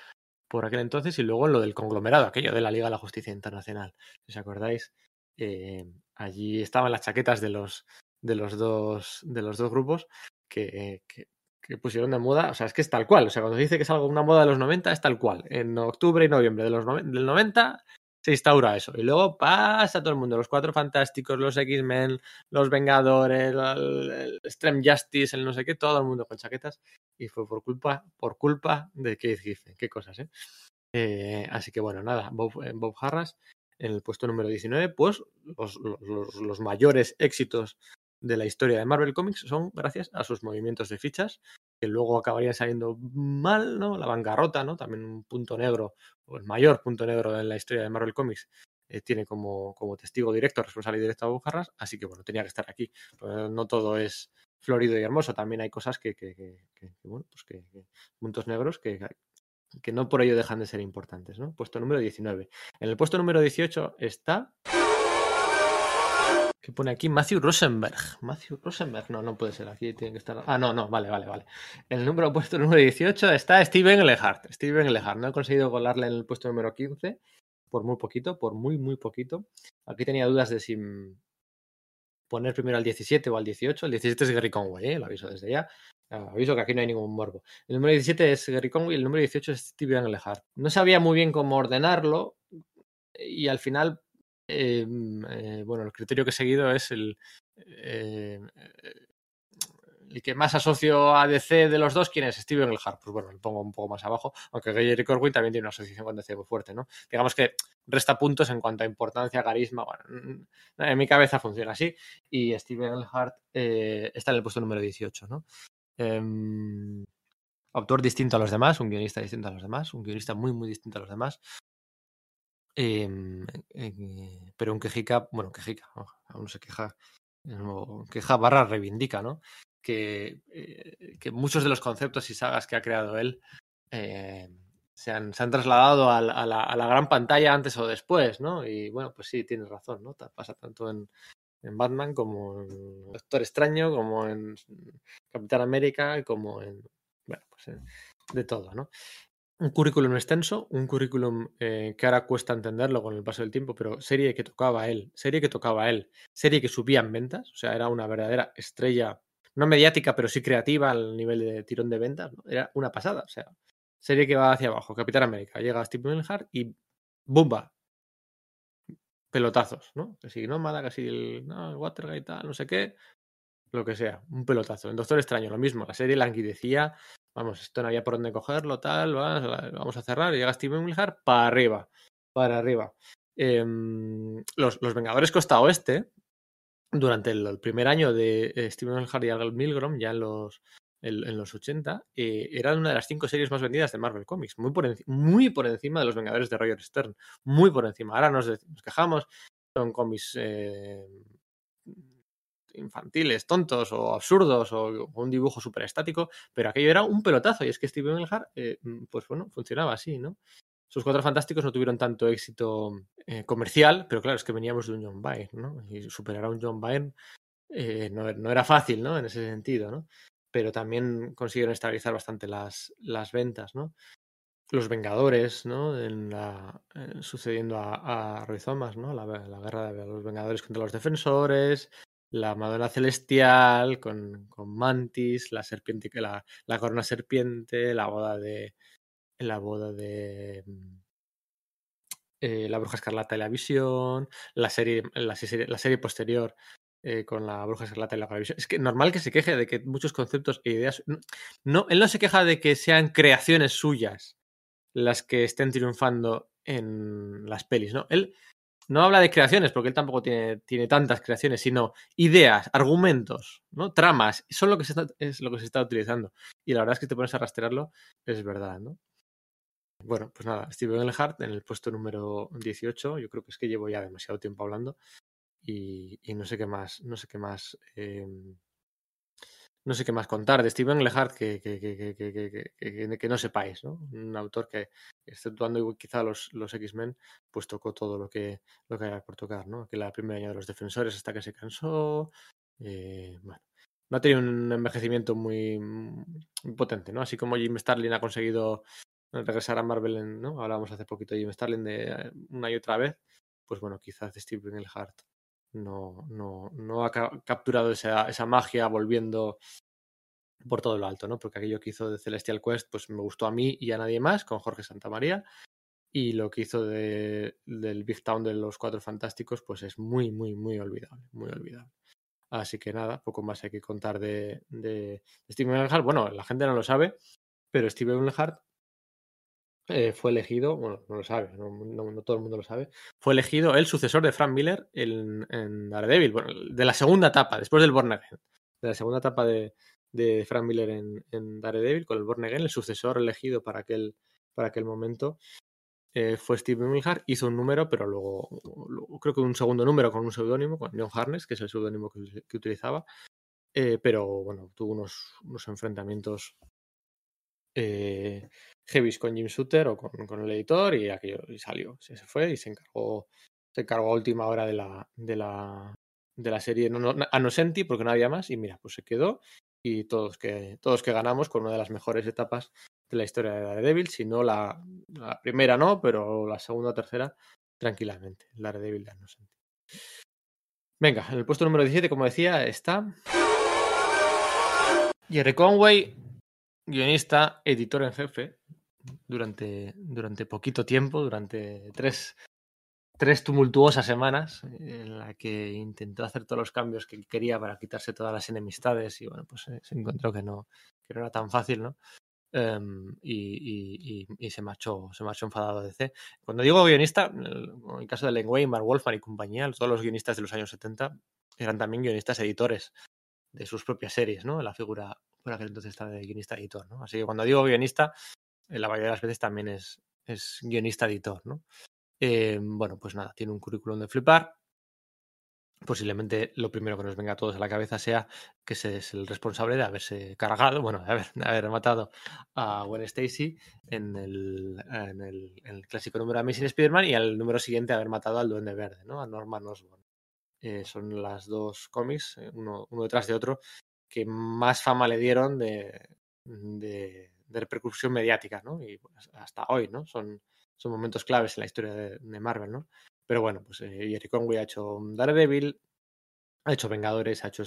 por aquel entonces y luego en lo del conglomerado, aquello de la Liga de la Justicia Internacional. Si os acordáis, eh, allí estaban las chaquetas de los, de los, dos, de los dos grupos que, que pusieron de moda, o sea, es que es tal cual, o sea, cuando dice que es algo una moda de los 90 es tal cual. En octubre y noviembre de los del 90 se instaura eso y luego pasa todo el mundo, los Cuatro Fantásticos, los X-Men, los Vengadores, el, el Extreme Justice, el no sé qué, todo el mundo con chaquetas y fue por culpa por culpa de Keith Giffen, qué cosas, ¿eh? eh así que bueno, nada, Bob, Bob Harras en el puesto número 19, pues los mayores éxitos de la historia de Marvel Comics son gracias a sus movimientos de fichas, que luego acabarían saliendo mal, ¿no? La bancarrota, ¿no? También un punto negro, o el mayor punto negro en la historia de Marvel Comics, eh, tiene como, como, testigo directo, responsable directo a Bujarras, así que bueno, tenía que estar aquí. No todo es florido y hermoso, también hay cosas que, que, que, que bueno, pues que, puntos negros que, que no por ello dejan de ser importantes, ¿no? Puesto número 19. En el puesto número 18 está que pone aquí Matthew Rosenberg. Matthew Rosenberg, no, no puede ser, aquí tiene que estar. Ah, no, no, vale, vale, vale. El número puesto número 18 está Steven Lehart. Steven Lehart, no he conseguido colarle en el puesto número 15 por muy poquito, por muy, muy poquito. Aquí tenía dudas de si poner primero al 17 o al 18. El 17 es Gary Conway, ¿eh? lo aviso desde ya. Aviso que aquí no hay ningún morbo. El número 17 es Gary Conway y el número 18 es Steven Lehart. No sabía muy bien cómo ordenarlo y al final eh, eh, bueno, el criterio que he seguido es el, eh, el que más asocio a DC de los dos, ¿quién es? Steven Hart. Pues bueno, lo pongo un poco más abajo, aunque Gary Corwin también tiene una asociación con DC muy fuerte, ¿no? Digamos que resta puntos en cuanto a importancia, carisma, bueno, en mi cabeza funciona así, y Steven Hart eh, está en el puesto número 18, ¿no? Eh, autor distinto a los demás, un guionista distinto a los demás, un guionista muy, muy distinto a los demás, eh, eh, pero un quejica, bueno, quejica, aún se queja, queja barra reivindica, ¿no? que, eh, que muchos de los conceptos y sagas que ha creado él eh, se, han, trasladado a la, a, la, a la, gran pantalla antes o después, ¿no? Y bueno, pues sí, tienes razón, ¿no? Pasa tanto en, en Batman como en Doctor Extraño, como en Capitán América, como en... Bueno, pues en, de todo, ¿no? Un currículum extenso, un currículum eh, que ahora cuesta entenderlo con el paso del tiempo, pero serie que tocaba él, serie que tocaba él, serie que subía en ventas, o sea, era una verdadera estrella, no mediática, pero sí creativa al nivel de tirón de ventas, ¿no? era una pasada, o sea, serie que va hacia abajo, Capitán América, llega Steve Milhart y ¡bumba! Pelotazos, ¿no? Que si no, mala, que si el, no, el Watergate tal, no sé qué, lo que sea, un pelotazo. En Doctor Extraño, lo mismo, la serie languidecía, vamos, esto no había por dónde cogerlo, tal, vamos a cerrar, y llega Steven Milhart para arriba, para arriba. Eh, los, los, Vengadores Costa Oeste, durante el, primer año de eh, Steven Milhart y Al Milgrom, ya en los, en, en los 80, eh, eran una de las cinco series más vendidas de Marvel Comics, muy por, muy por encima de los Vengadores de Roger Stern, muy por encima. Ahora nos, nos quejamos, son cómics eh, infantiles, tontos o absurdos o, un dibujo súper estático, pero aquello era un pelotazo y es que Steven Milhart, eh, pues bueno, funcionaba así, ¿no? Sus cuatro fantásticos no tuvieron tanto éxito eh, comercial, pero claro, es que veníamos de un John Byrne, ¿no? Y superar a un John Byrne eh, no, no, era fácil, ¿no? En ese sentido, ¿no? Pero también consiguieron estabilizar bastante las, las ventas, ¿no? Los Vengadores, ¿no? En la, sucediendo a, a Roy ¿no? La, guerra de los Vengadores contra los Defensores, la Madonna Celestial con, con Mantis, la serpiente, la, la corona serpiente, la boda de. La boda de. Eh, la Bruja Escarlata y la Visión, la serie, la serie, la serie posterior eh, con la Bruja Escarlata y la Visión. Es que normal que se queje de que muchos conceptos e ideas. No, él no se queja de que sean creaciones suyas las que estén triunfando en las pelis, ¿no? Él no habla de creaciones, porque él tampoco tiene, tiene tantas creaciones, sino ideas, argumentos, ¿no? Tramas, son lo que se está, es lo que se está utilizando. Y la verdad es que te pones a rastrearlo, es verdad, ¿no? Bueno, pues nada, Steven Engelhardt en el puesto número 18, yo creo que es que llevo ya demasiado tiempo hablando y, y no sé qué más, no sé qué más eh, no sé qué más contar de Steven Lehart que, que, que, que, no sepáis, ¿no? Un autor que, exceptuando quizá los, los X-Men, pues tocó todo lo que, lo que había por tocar, ¿no? Que la primera año de los defensores hasta que se cansó. Eh, bueno, no ha tenido un envejecimiento muy, muy, potente, ¿no? Así como Jim Starlin ha conseguido regresar a Marvel, en, ¿no? Hablábamos hace poquito de Jim Starlin de eh, una y otra vez, pues bueno, quizás Steven Lehart no, no, no ha ca capturado esa, esa, magia volviendo por todo lo alto, ¿no? Porque aquello que hizo de Celestial Quest, pues me gustó a mí y a nadie más, con Jorge Santamaría. Y lo que hizo de, del Big Town de los Cuatro Fantásticos, pues es muy, muy, muy olvidable, muy olvidable. Así que nada, poco más hay que contar de, de Steven Engelhardt. Bueno, la gente no lo sabe, pero Steven Engelhardt eh, fue elegido, bueno, no lo sabe, no, todo el mundo lo sabe, fue elegido el sucesor de Frank Miller en, Daredevil, de la segunda etapa, después del Born Again, de la segunda etapa de, de Frank Miller en, Daredevil con el Born Again, el sucesor elegido para aquel, para aquel momento. Eh, fue Steve Milhart, hizo un número, pero luego, creo que un segundo número con un seudónimo, con John Harness, que es el seudónimo que, que, utilizaba. Eh, pero bueno, tuvo unos, unos enfrentamientos eh, heavies con Jim Shooter o con, el editor y aquello y salió, se, fue y se encargó, se encargó a última hora de la, de la, de la serie no, porque no había más y mira, pues se quedó y todos que, todos que ganamos con una de las mejores etapas de la historia de Daredevil, si no la, primera no, pero la segunda o tercera tranquilamente, Daredevil de Nosenti. Venga, en el puesto número 17, como decía, está Jerry Conway, guionista, editor en jefe, durante, durante poquito tiempo, durante tres, tres tumultuosas semanas, en la que intentó hacer todos los cambios que quería para quitarse todas las enemistades y bueno, pues eh, se encontró que no, que no era tan fácil, ¿no? Um, y, y, y, se marchó se marchó enfadado de DC. Cuando digo guionista, en el caso de Len Mark Wolfman y compañía, todos los guionistas de los años 70 eran también guionistas editores de sus propias series, ¿no? La figura por aquel entonces está de guionista editor, ¿no? Así que cuando digo guionista, la mayoría de las veces también es, es guionista editor, ¿no? Eh, bueno, pues nada, tiene un currículum de flipar. posiblemente lo primero que nos venga a todos a la cabeza sea que es el responsable de haberse cargado, bueno, de haber, haber matado a Gwen Stacy en el, en el, clásico número de Amazing Spider-Man y al número siguiente haber matado al Duende Verde, ¿no? A Norman Osborn. Eh, son las dos cómics, eh, uno, uno, detrás de otro, que más fama le dieron de, de, de repercusión mediática, ¿no? Y pues, hasta hoy, ¿no? Son, son momentos claves en la historia de, Marvel, ¿no? Pero bueno, pues eh, Jerry Conway ha hecho Daredevil, ha hecho Vengadores, ha hecho...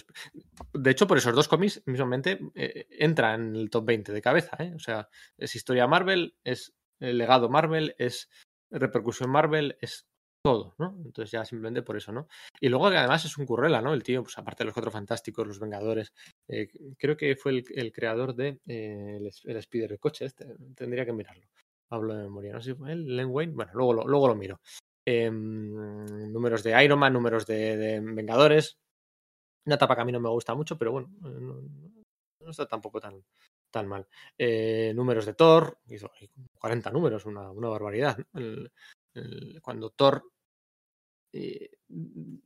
De hecho, por esos dos cómics, mismamente, eh, entra en el top 20 de cabeza, ¿eh? O sea, es historia Marvel, es legado Marvel, es repercusión Marvel, es todo, ¿no? Entonces ya simplemente por eso, ¿no? Y luego que además es un currela, ¿no? El tío, pues aparte de los cuatro fantásticos, los Vengadores, eh, creo que fue el, creador de eh, el, el Spider de coche, este, tendría que mirarlo. Hablo de memoria, no sé si fue él, Len Wayne, bueno, luego lo, luego lo miro. Eh, números de Iron Man, números de, Vengadores. Una etapa que a mí no me gusta mucho, pero bueno, no, no está tampoco tan, tan mal. Eh, números de Thor, hizo 40 números, una, una barbaridad. El, cuando Thor eh,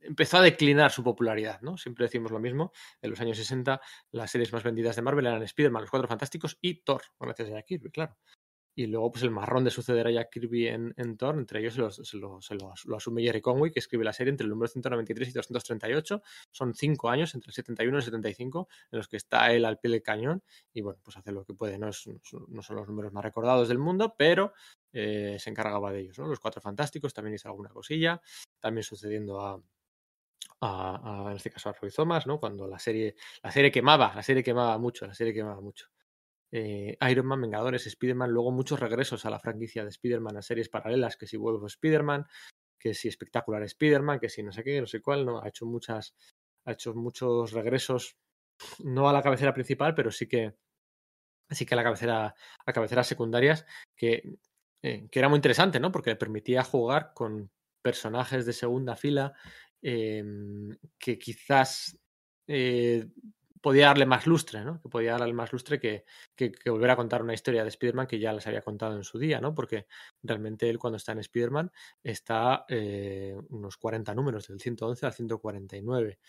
empezó a declinar su popularidad, ¿no? Siempre decimos lo mismo. En los años 60, las series más vendidas de Marvel eran Spider-Man, Los Cuatro Fantásticos y Thor, gracias a Kirby, claro y luego pues el marrón de suceder a Jack Kirby en, en Thor, entre ellos se, lo, se, lo, asume Jerry Conway, que escribe la serie entre el número 193 y 238. Son cinco años, entre el 71 y el 75, en los que está él al pie del cañón y bueno, pues hace lo que puede. No, es, no son los números más recordados del mundo, pero eh, se encargaba de ellos. ¿no? Los Cuatro Fantásticos también hizo alguna cosilla, también sucediendo a, a, a, en este caso a Roy Thomas, ¿no? Cuando la serie, la serie quemaba, la serie quemaba mucho, la serie quemaba mucho eh, Iron Man, Vengadores, Spider-Man, luego muchos regresos a la franquicia de Spider-Man a series paralelas, que si Web Spider-Man, que si Espectacular Spider-Man, que si no sé qué, no sé cuál, no, ha hecho muchas, ha hecho muchos regresos, no a la cabecera principal, pero sí que sí que a la cabecera, a cabeceras secundarias, que, eh, que era muy interesante, ¿no? Porque le permitía jugar con personajes de segunda fila eh, que quizás eh, podía darle más lustre, ¿no? Que podía darle más lustre que, volver a contar una historia de Spider-Man que ya les había contado en su día, ¿no? Porque realmente él cuando está en Spider-Man está eh, unos 40 números, del 111 al 149.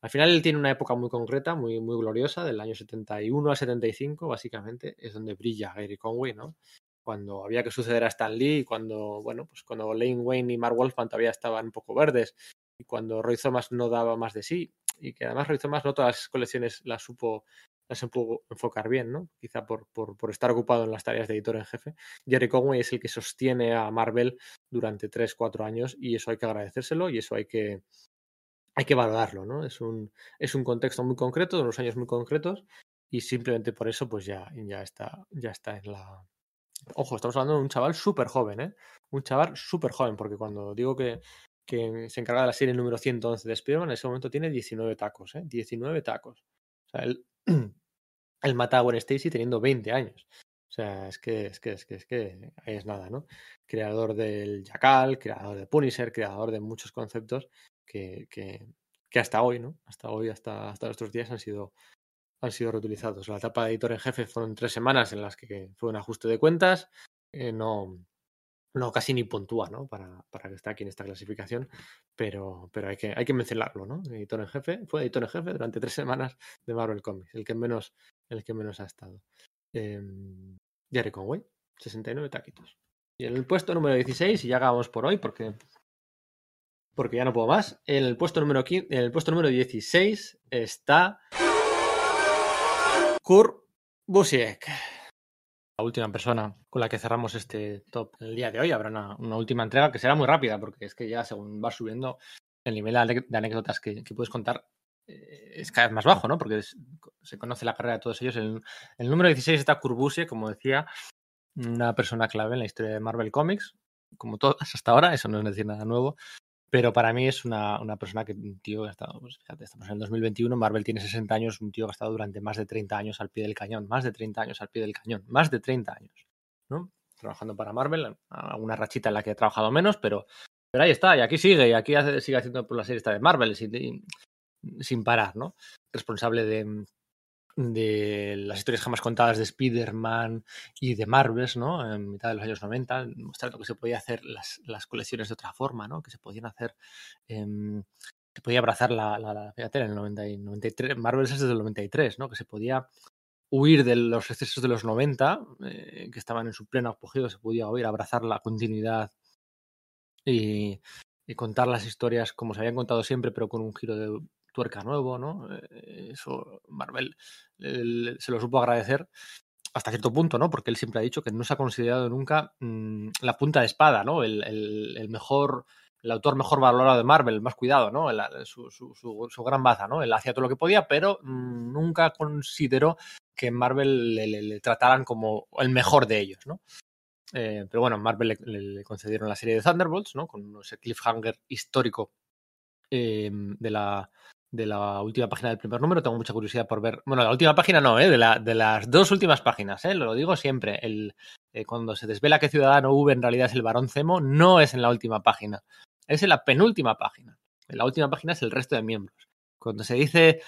Al final él tiene una época muy concreta, muy, muy gloriosa, del año 71 al 75, básicamente, es donde brilla Gary Conway, ¿no? Cuando había que suceder a Stan Lee, cuando, bueno, pues cuando Lane Wayne y Mark Wolfman todavía estaban un poco verdes, y cuando Roy Thomas no daba más de sí, y que además Roy Thomas no todas las colecciones las supo, las supo enfocar bien, ¿no? Quizá por, por, estar ocupado en las tareas de editor en jefe. Jerry Conway es el que sostiene a Marvel durante 3, 4 años y eso hay que agradecérselo y eso hay que, hay que valorarlo, ¿no? Es un, es un contexto muy concreto, de unos años muy concretos y simplemente por eso pues ya, ya, está, ya está en la... Ojo, estamos hablando de un chaval súper joven, ¿eh? Un chaval súper joven, porque cuando digo que que se encarga de la serie número 111 de Spider-Man, en ese momento tiene 19 tacos, ¿eh? 19 tacos. O sea, él, mata a Gwen Stacy teniendo 20 años. O sea, es que, es que, es que, es que ahí es nada, ¿no? Creador del Jackal, creador de Punisher, creador de muchos conceptos que, que, que hasta hoy, ¿no? Hasta hoy, hasta, hasta nuestros días han sido, han sido reutilizados. La etapa de editor en jefe fueron tres semanas en las que fue un ajuste de cuentas. Eh, no, no casi ni puntúa, ¿no? Para, para que esté aquí en esta clasificación, pero, pero hay, que, hay que mencionarlo, ¿no? Editor en jefe, fue editor en jefe durante tres semanas de Marvel Comics, el que menos, el que menos ha estado. Eh, Jerry Conway, 69 taquitos. Y en el puesto número 16, y ya acabamos por hoy, porque, porque ya no puedo más, en el puesto número, 15, en el puesto número 16 está Kurt Busiek la última persona con la que cerramos este top el día de hoy. Habrá una, una, última entrega que será muy rápida porque es que ya según va subiendo el nivel de anécdotas que, puedes contar eh, es cada vez más bajo, ¿no? Porque se conoce la carrera de todos ellos. El, el número 16 está Curbusie, como decía, una persona clave en la historia de Marvel Comics, como todas hasta ahora, eso no es decir nada nuevo. Pero para mí es una, una persona que, un tío que ha estado, pues fíjate, estamos en el 2021, Marvel tiene 60 años, un tío que ha estado durante más de 30 años al pie del cañón, más de 30 años al pie del cañón, más de 30 años, ¿no? Trabajando para Marvel, una rachita en la que he trabajado menos, pero, pero ahí está, y aquí sigue, y aquí sigue haciendo por la serie esta de Marvel sin, sin parar, ¿no? Responsable de, de las historias jamás contadas de Spider-Man y de Marvels, ¿no? En mitad de los años 90, mostrando que se podía hacer las, las colecciones de otra forma, ¿no? Que se podían hacer eh, se podía abrazar la, la, fíjate, en el 93, Marvel es desde el 93, ¿no? Que se podía huir de los excesos de los 90, eh, que estaban en su pleno apogeo, se podía huir, abrazar la continuidad y, contar las historias como se habían contado siempre, pero con un giro de tuerca nuevo, ¿no? Eh, eso Marvel se lo supo agradecer hasta cierto punto, ¿no? Porque él siempre ha dicho que no se ha considerado nunca mm, la punta de espada, ¿no? El, mejor, el autor mejor valorado de Marvel, el más cuidado, ¿no? su, gran baza, ¿no? Él hacía todo lo que podía, pero mm, nunca consideró que Marvel le, trataran como el mejor de ellos, ¿no? Eh, pero bueno, Marvel le, concedieron la serie de Thunderbolts, ¿no? Con ese cliffhanger histórico eh, de la de la última página del primer número. Tengo mucha curiosidad por ver. Bueno, la última página no, ¿eh? de, la, de las dos últimas páginas, ¿eh? lo digo siempre. El, eh, cuando se desvela que Ciudadano V en realidad es el varón Zemo, no es en la última página, es en la penúltima página. En la última página es el resto de miembros. Cuando se dice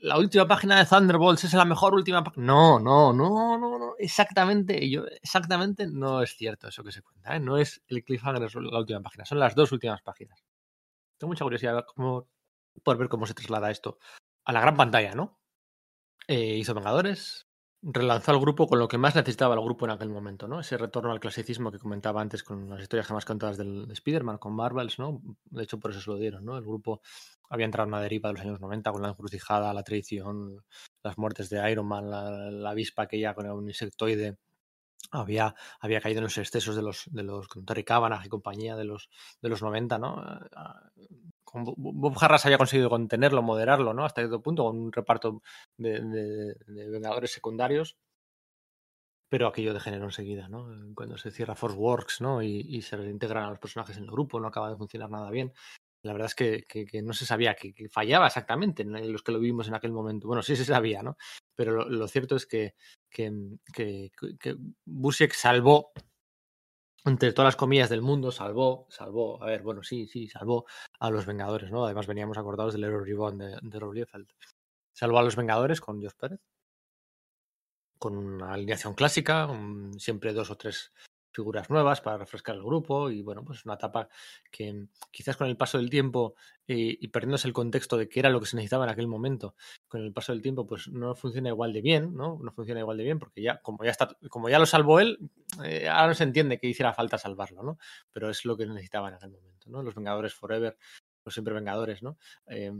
la última página de Thunderbolts es la mejor última página. No, no, no, no, no. Exactamente, yo, exactamente no es cierto eso que se cuenta. ¿eh? No es el cliffhanger, la última página, son las dos últimas páginas. Tengo mucha curiosidad cómo por ver cómo se traslada esto a la gran pantalla, ¿no? Eh, hizo Vengadores, relanzó al grupo con lo que más necesitaba el grupo en aquel momento, ¿no? Ese retorno al clasicismo que comentaba antes con las historias jamás contadas del, de Spider-Man, con Marvels, ¿no? De hecho, por eso se lo dieron, ¿no? El grupo había entrado en una deriva de los años 90 con la encrucijada, la traición, las muertes de Iron Man, la, avispa que ya con un insectoide había, había caído en los excesos de los, de los Terry Cavanagh y compañía de los, de los 90, ¿no? Bob Harras había conseguido contenerlo, moderarlo, ¿no? Hasta cierto punto, con un reparto de, vengadores secundarios. Pero aquello degeneró enseguida, ¿no? Cuando se cierra Force Works, ¿no? Y, se reintegran a los personajes en el grupo, no acaba de funcionar nada bien. La verdad es que, no se sabía, que, fallaba exactamente en los que lo vimos en aquel momento. Bueno, sí se sabía, ¿no? Pero lo, cierto es que, que, que, Busiek salvó entre todas las comillas del mundo, salvó, salvó, a ver, bueno, sí, sí, salvó a los Vengadores, ¿no? Además veníamos acordados del héroe Ribbon de, de Rob Liefeld. Salvó a los Vengadores con Josh Pérez, con una alineación clásica, siempre dos o tres figuras nuevas para refrescar el grupo y bueno, pues una etapa que quizás con el paso del tiempo y, y, perdiéndose el contexto de qué era lo que se necesitaba en aquel momento, con el paso del tiempo pues no funciona igual de bien, ¿no? No funciona igual de bien porque ya como ya está como ya lo salvó él, eh, ahora no se entiende que hiciera falta salvarlo, ¿no? Pero es lo que necesitaba en aquel momento, ¿no? Los Vengadores Forever, los siempre Vengadores, ¿no? Eh,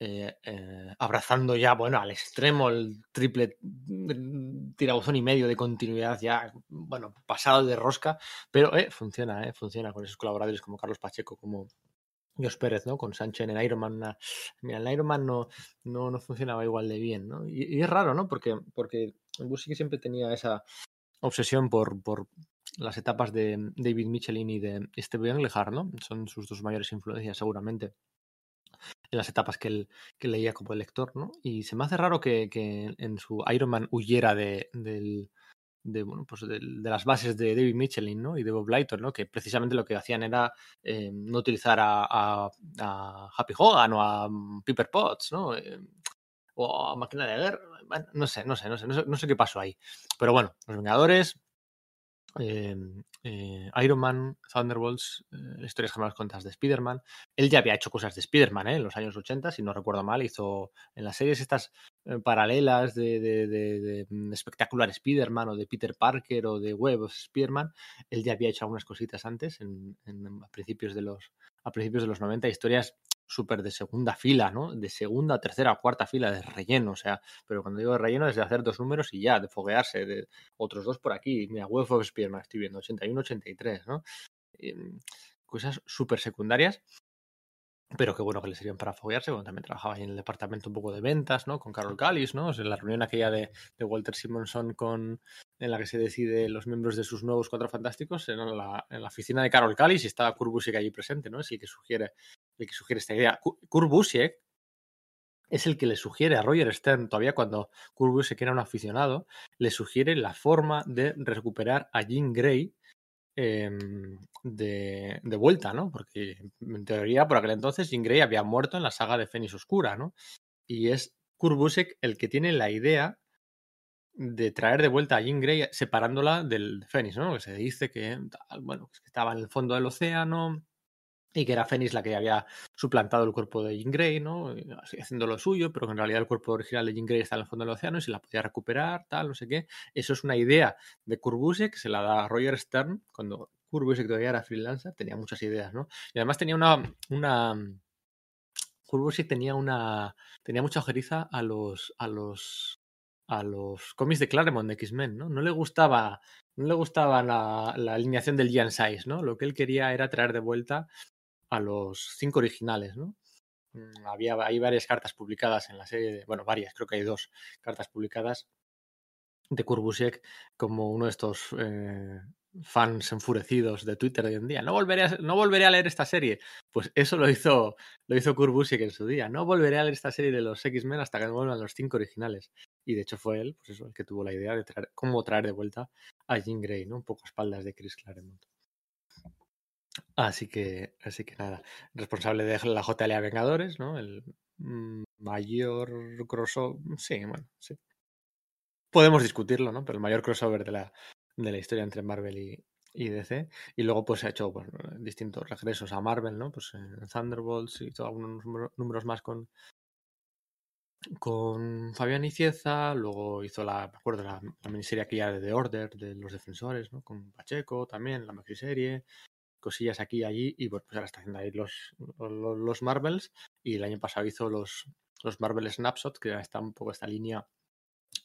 eh, eh, abrazando ya, bueno, al extremo el triple mm, tirabuzón y medio de continuidad ya, bueno, pasado de rosca, pero eh, funciona, eh, funciona con esos colaboradores como Carlos Pacheco, como Jos Pérez, ¿no? Con Sánchez en Iron Man. Mira, el Iron Man no, no, no funcionaba igual de bien, ¿no? Y, es raro, ¿no? Porque, porque que siempre tenía esa obsesión por, por las etapas de David Michelin y de Steve Englehart, ¿no? Son sus dos mayores influencias, seguramente en las etapas que él, que leía como lector, ¿no? Y se me hace raro que, que en su Iron Man huyera de, del, de, bueno, pues de, las bases de David Michelin ¿no? y de Bob Lighton, ¿no? que precisamente lo que hacían era eh, no utilizar a, Happy Hogan o a mm, Piper Potts, ¿no? Eh, o a Máquina de Guerra, no sé, no sé, no sé, no sé qué pasó ahí. Pero bueno, los Vengadores, eh, eh, Iron Man, Thunderbolts, eh, historias jamás contas de Spider-Man. Él ya había hecho cosas de Spider-Man ¿eh? en los años 80, si no recuerdo mal. Hizo en las series estas eh, paralelas de, de, de, de mm, espectacular Spider-Man o de Peter Parker o de Web of Spider-Man. Él ya había hecho algunas cositas antes, en, en, a, principios de los, a principios de los 90, historias súper de segunda fila, ¿no? De segunda, tercera cuarta fila de relleno, o sea, pero cuando digo de relleno es de hacer dos números y ya, de foguearse, de otros dos por aquí, mira, Web of Spearman estoy viendo, 81-83, ¿no? Eh, cosas súper secundarias, pero qué bueno que le serían para foguearse, bueno, también trabajaba ahí en el departamento un poco de ventas, ¿no? Con Carol Callis, ¿no? O sea, la reunión aquella de, Walter Simonson con, en la que se decide los miembros de sus nuevos cuatro fantásticos, en la, en oficina de Carol Callis y estaba Kurt Busiek allí presente, ¿no? Es el que sugiere, el que sugiere esta idea. Kurt Busiek es el que le sugiere a Roger Stern, todavía cuando Kurt Busiek era un aficionado, le sugiere la forma de recuperar a Jean Grey de, de, vuelta, ¿no? Porque en teoría por aquel entonces Jean Grey había muerto en la saga de Fénix Oscura, ¿no? Y es Kurt Busiek el que tiene la idea de traer de vuelta a Jean Grey separándola del Fénix, ¿no? Que se dice que, bueno, que estaba en el fondo del océano, y que era Fénix la que había suplantado el cuerpo de Jean Grey, ¿no? Haciendo lo suyo, pero que en realidad el cuerpo original de Jean Grey está en el fondo del océano y se la podía recuperar, tal, no sé qué. Eso es una idea de Kurt que se la da a Roger Stern cuando Kurt todavía era freelancer, tenía muchas ideas, ¿no? Y además tenía una... una tenía una... tenía mucha ojeriza a los... a los a los cómics de Claremont de X-Men, ¿no? No le gustaba, no le gustaba la, la alineación del Giant Size, ¿no? Lo que él quería era traer de vuelta a los cinco originales, ¿no? Mm, había, hay varias cartas publicadas en la serie, bueno, varias, creo que hay dos cartas publicadas de Kurbusek como uno de estos eh, fans enfurecidos de Twitter hoy en día. No volveré, a, no volveré a leer esta serie. Pues eso lo hizo, lo hizo Kurbusek en su día. No volveré a leer esta serie de los X-Men hasta que vuelvan los cinco originales. Y de hecho fue él, pues eso, el que tuvo la idea de traer, cómo traer de vuelta a Jean Grey, ¿no? Un poco a espaldas de Chris Claremont. Así que, así que nada, responsable de la JLA Vengadores, ¿no? El mayor crossover, sí, bueno, sí. Podemos discutirlo, ¿no? Pero el mayor crossover de la, de la historia entre Marvel y, y DC. Y luego pues ha hecho distintos regresos a Marvel, ¿no? Pues en Thunderbolts y algunos números más con, con Fabián Icieza, luego hizo la, me la, la miniserie aquella de The Order, de los defensores, ¿no? Con Pacheco también, la maxiserie, cosillas aquí y allí, y pues ahora está haciendo ahí los, los, Marvels, y el año pasado hizo los, los Marvel Snapshot, que está un poco esta línea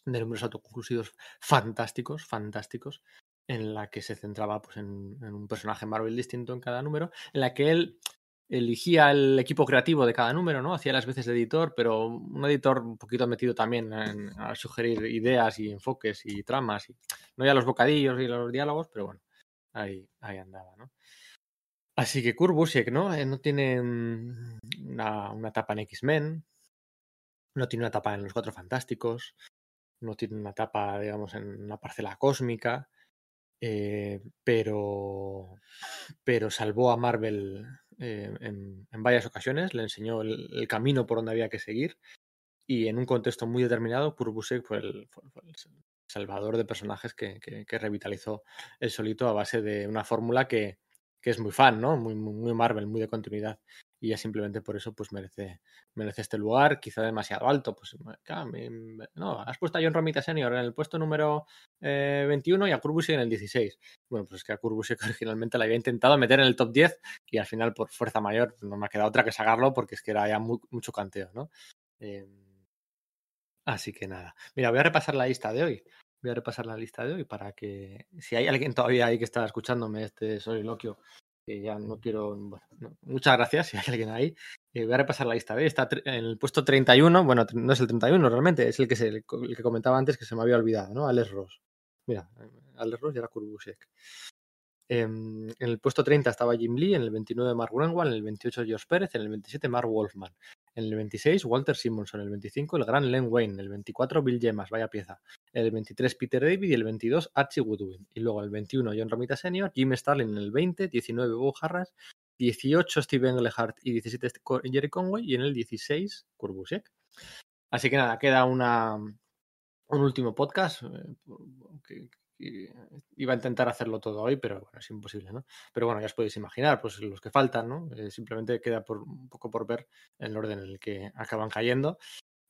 de números autoconclusivos fantásticos, fantásticos, en la que se centraba pues, en, un personaje Marvel distinto en cada número, en la que él elegía el equipo creativo de cada número, ¿no? Hacía las veces de editor, pero un editor un poquito metido también en, a sugerir ideas y enfoques y tramas, y no ya los bocadillos y los diálogos, pero bueno, ahí, ahí andaba, ¿no? Así que Kurt Busiek, ¿no? Eh, tiene una, una etapa en X-Men, no tiene una etapa en Los Cuatro Fantásticos, no tiene una etapa, digamos, en una parcela cósmica, eh, pero, pero salvó a Marvel eh, en, varias ocasiones, le enseñó el, camino por donde había que seguir y en un contexto muy determinado, fue, fue el salvador de personajes que, que, que, revitalizó el solito a base de una fórmula que, que es muy fan, ¿no? Muy, muy, Marvel, muy de continuidad. Y ya simplemente por eso, pues merece, merece este lugar, quizá demasiado alto. Pues, no, has puesto a John Romita Senior en el puesto número eh, 21 y a Kurbusik en el 16. Bueno, pues es que a Kurbusik originalmente la había intentado meter en el top 10 y al final, por fuerza mayor, no me ha quedado otra que sacarlo porque es que era ya mucho canteo, ¿no? Eh, así que nada. Mira, voy a repasar la lista de hoy voy a repasar la lista de hoy para que si hay alguien todavía ahí que está escuchándome este soliloquio, que ya no quiero, bueno, no, muchas gracias si hay alguien ahí, eh, voy a repasar la lista de hoy, está en el puesto 31, bueno, no es el 31 realmente, es el que, se, el que comentaba antes que se me había olvidado, ¿no? Alex Ross. Mira, Alex Ross y era Kurbusek. Eh, en el puesto 30 estaba Jim Lee, en el 29 Mark Greenwald, en el 28 George Pérez, en el 27 Mark Wolfman, en el 26 Walter Simonson, en el 25 el gran Len Wayne, en el 24 Bill Gemas, vaya pieza, en el 23 Peter David y el 22 Archie Woodwin. Y luego el 21 John Romita Sr., Jim Starlin en el 20, 19 Bob Harras, 18 Steve Englehart y 17 Jerry Conway y en el 16 Kurbusek. Así que nada, queda una, un último podcast que, iba a intentar hacerlo todo hoy, pero bueno, es imposible, ¿no? Pero bueno, ya os podéis imaginar, pues los que faltan, ¿no? Eh, simplemente queda por, un poco por ver el orden en el que acaban cayendo.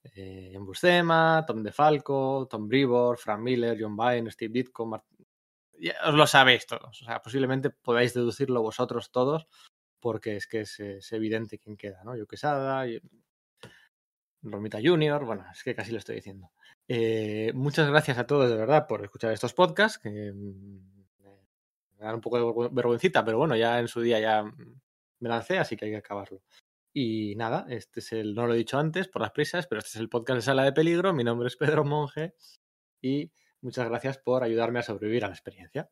Eh, John Buscema, Tom DeFalco, Tom Brevor, Frank Miller, John Byrne, Steve Ditko, Mart ya os lo sabéis todos. O sea, posiblemente podáis deducirlo vosotros todos, porque es que es, evidente quién queda, ¿no? Yo Quesada, Romita Junior, bueno, es que casi lo estoy diciendo. Eh, muchas gracias a todos de verdad por escuchar estos podcasts, que mm, me dan un poco de vergüencita, pero bueno, ya en su día ya me lancé, así que hay que acabarlo. Y nada, este es el, no lo he dicho antes por las prisas, pero este es el podcast de Sala de Peligro. Mi nombre es Pedro Monge y muchas gracias por ayudarme a sobrevivir a la experiencia.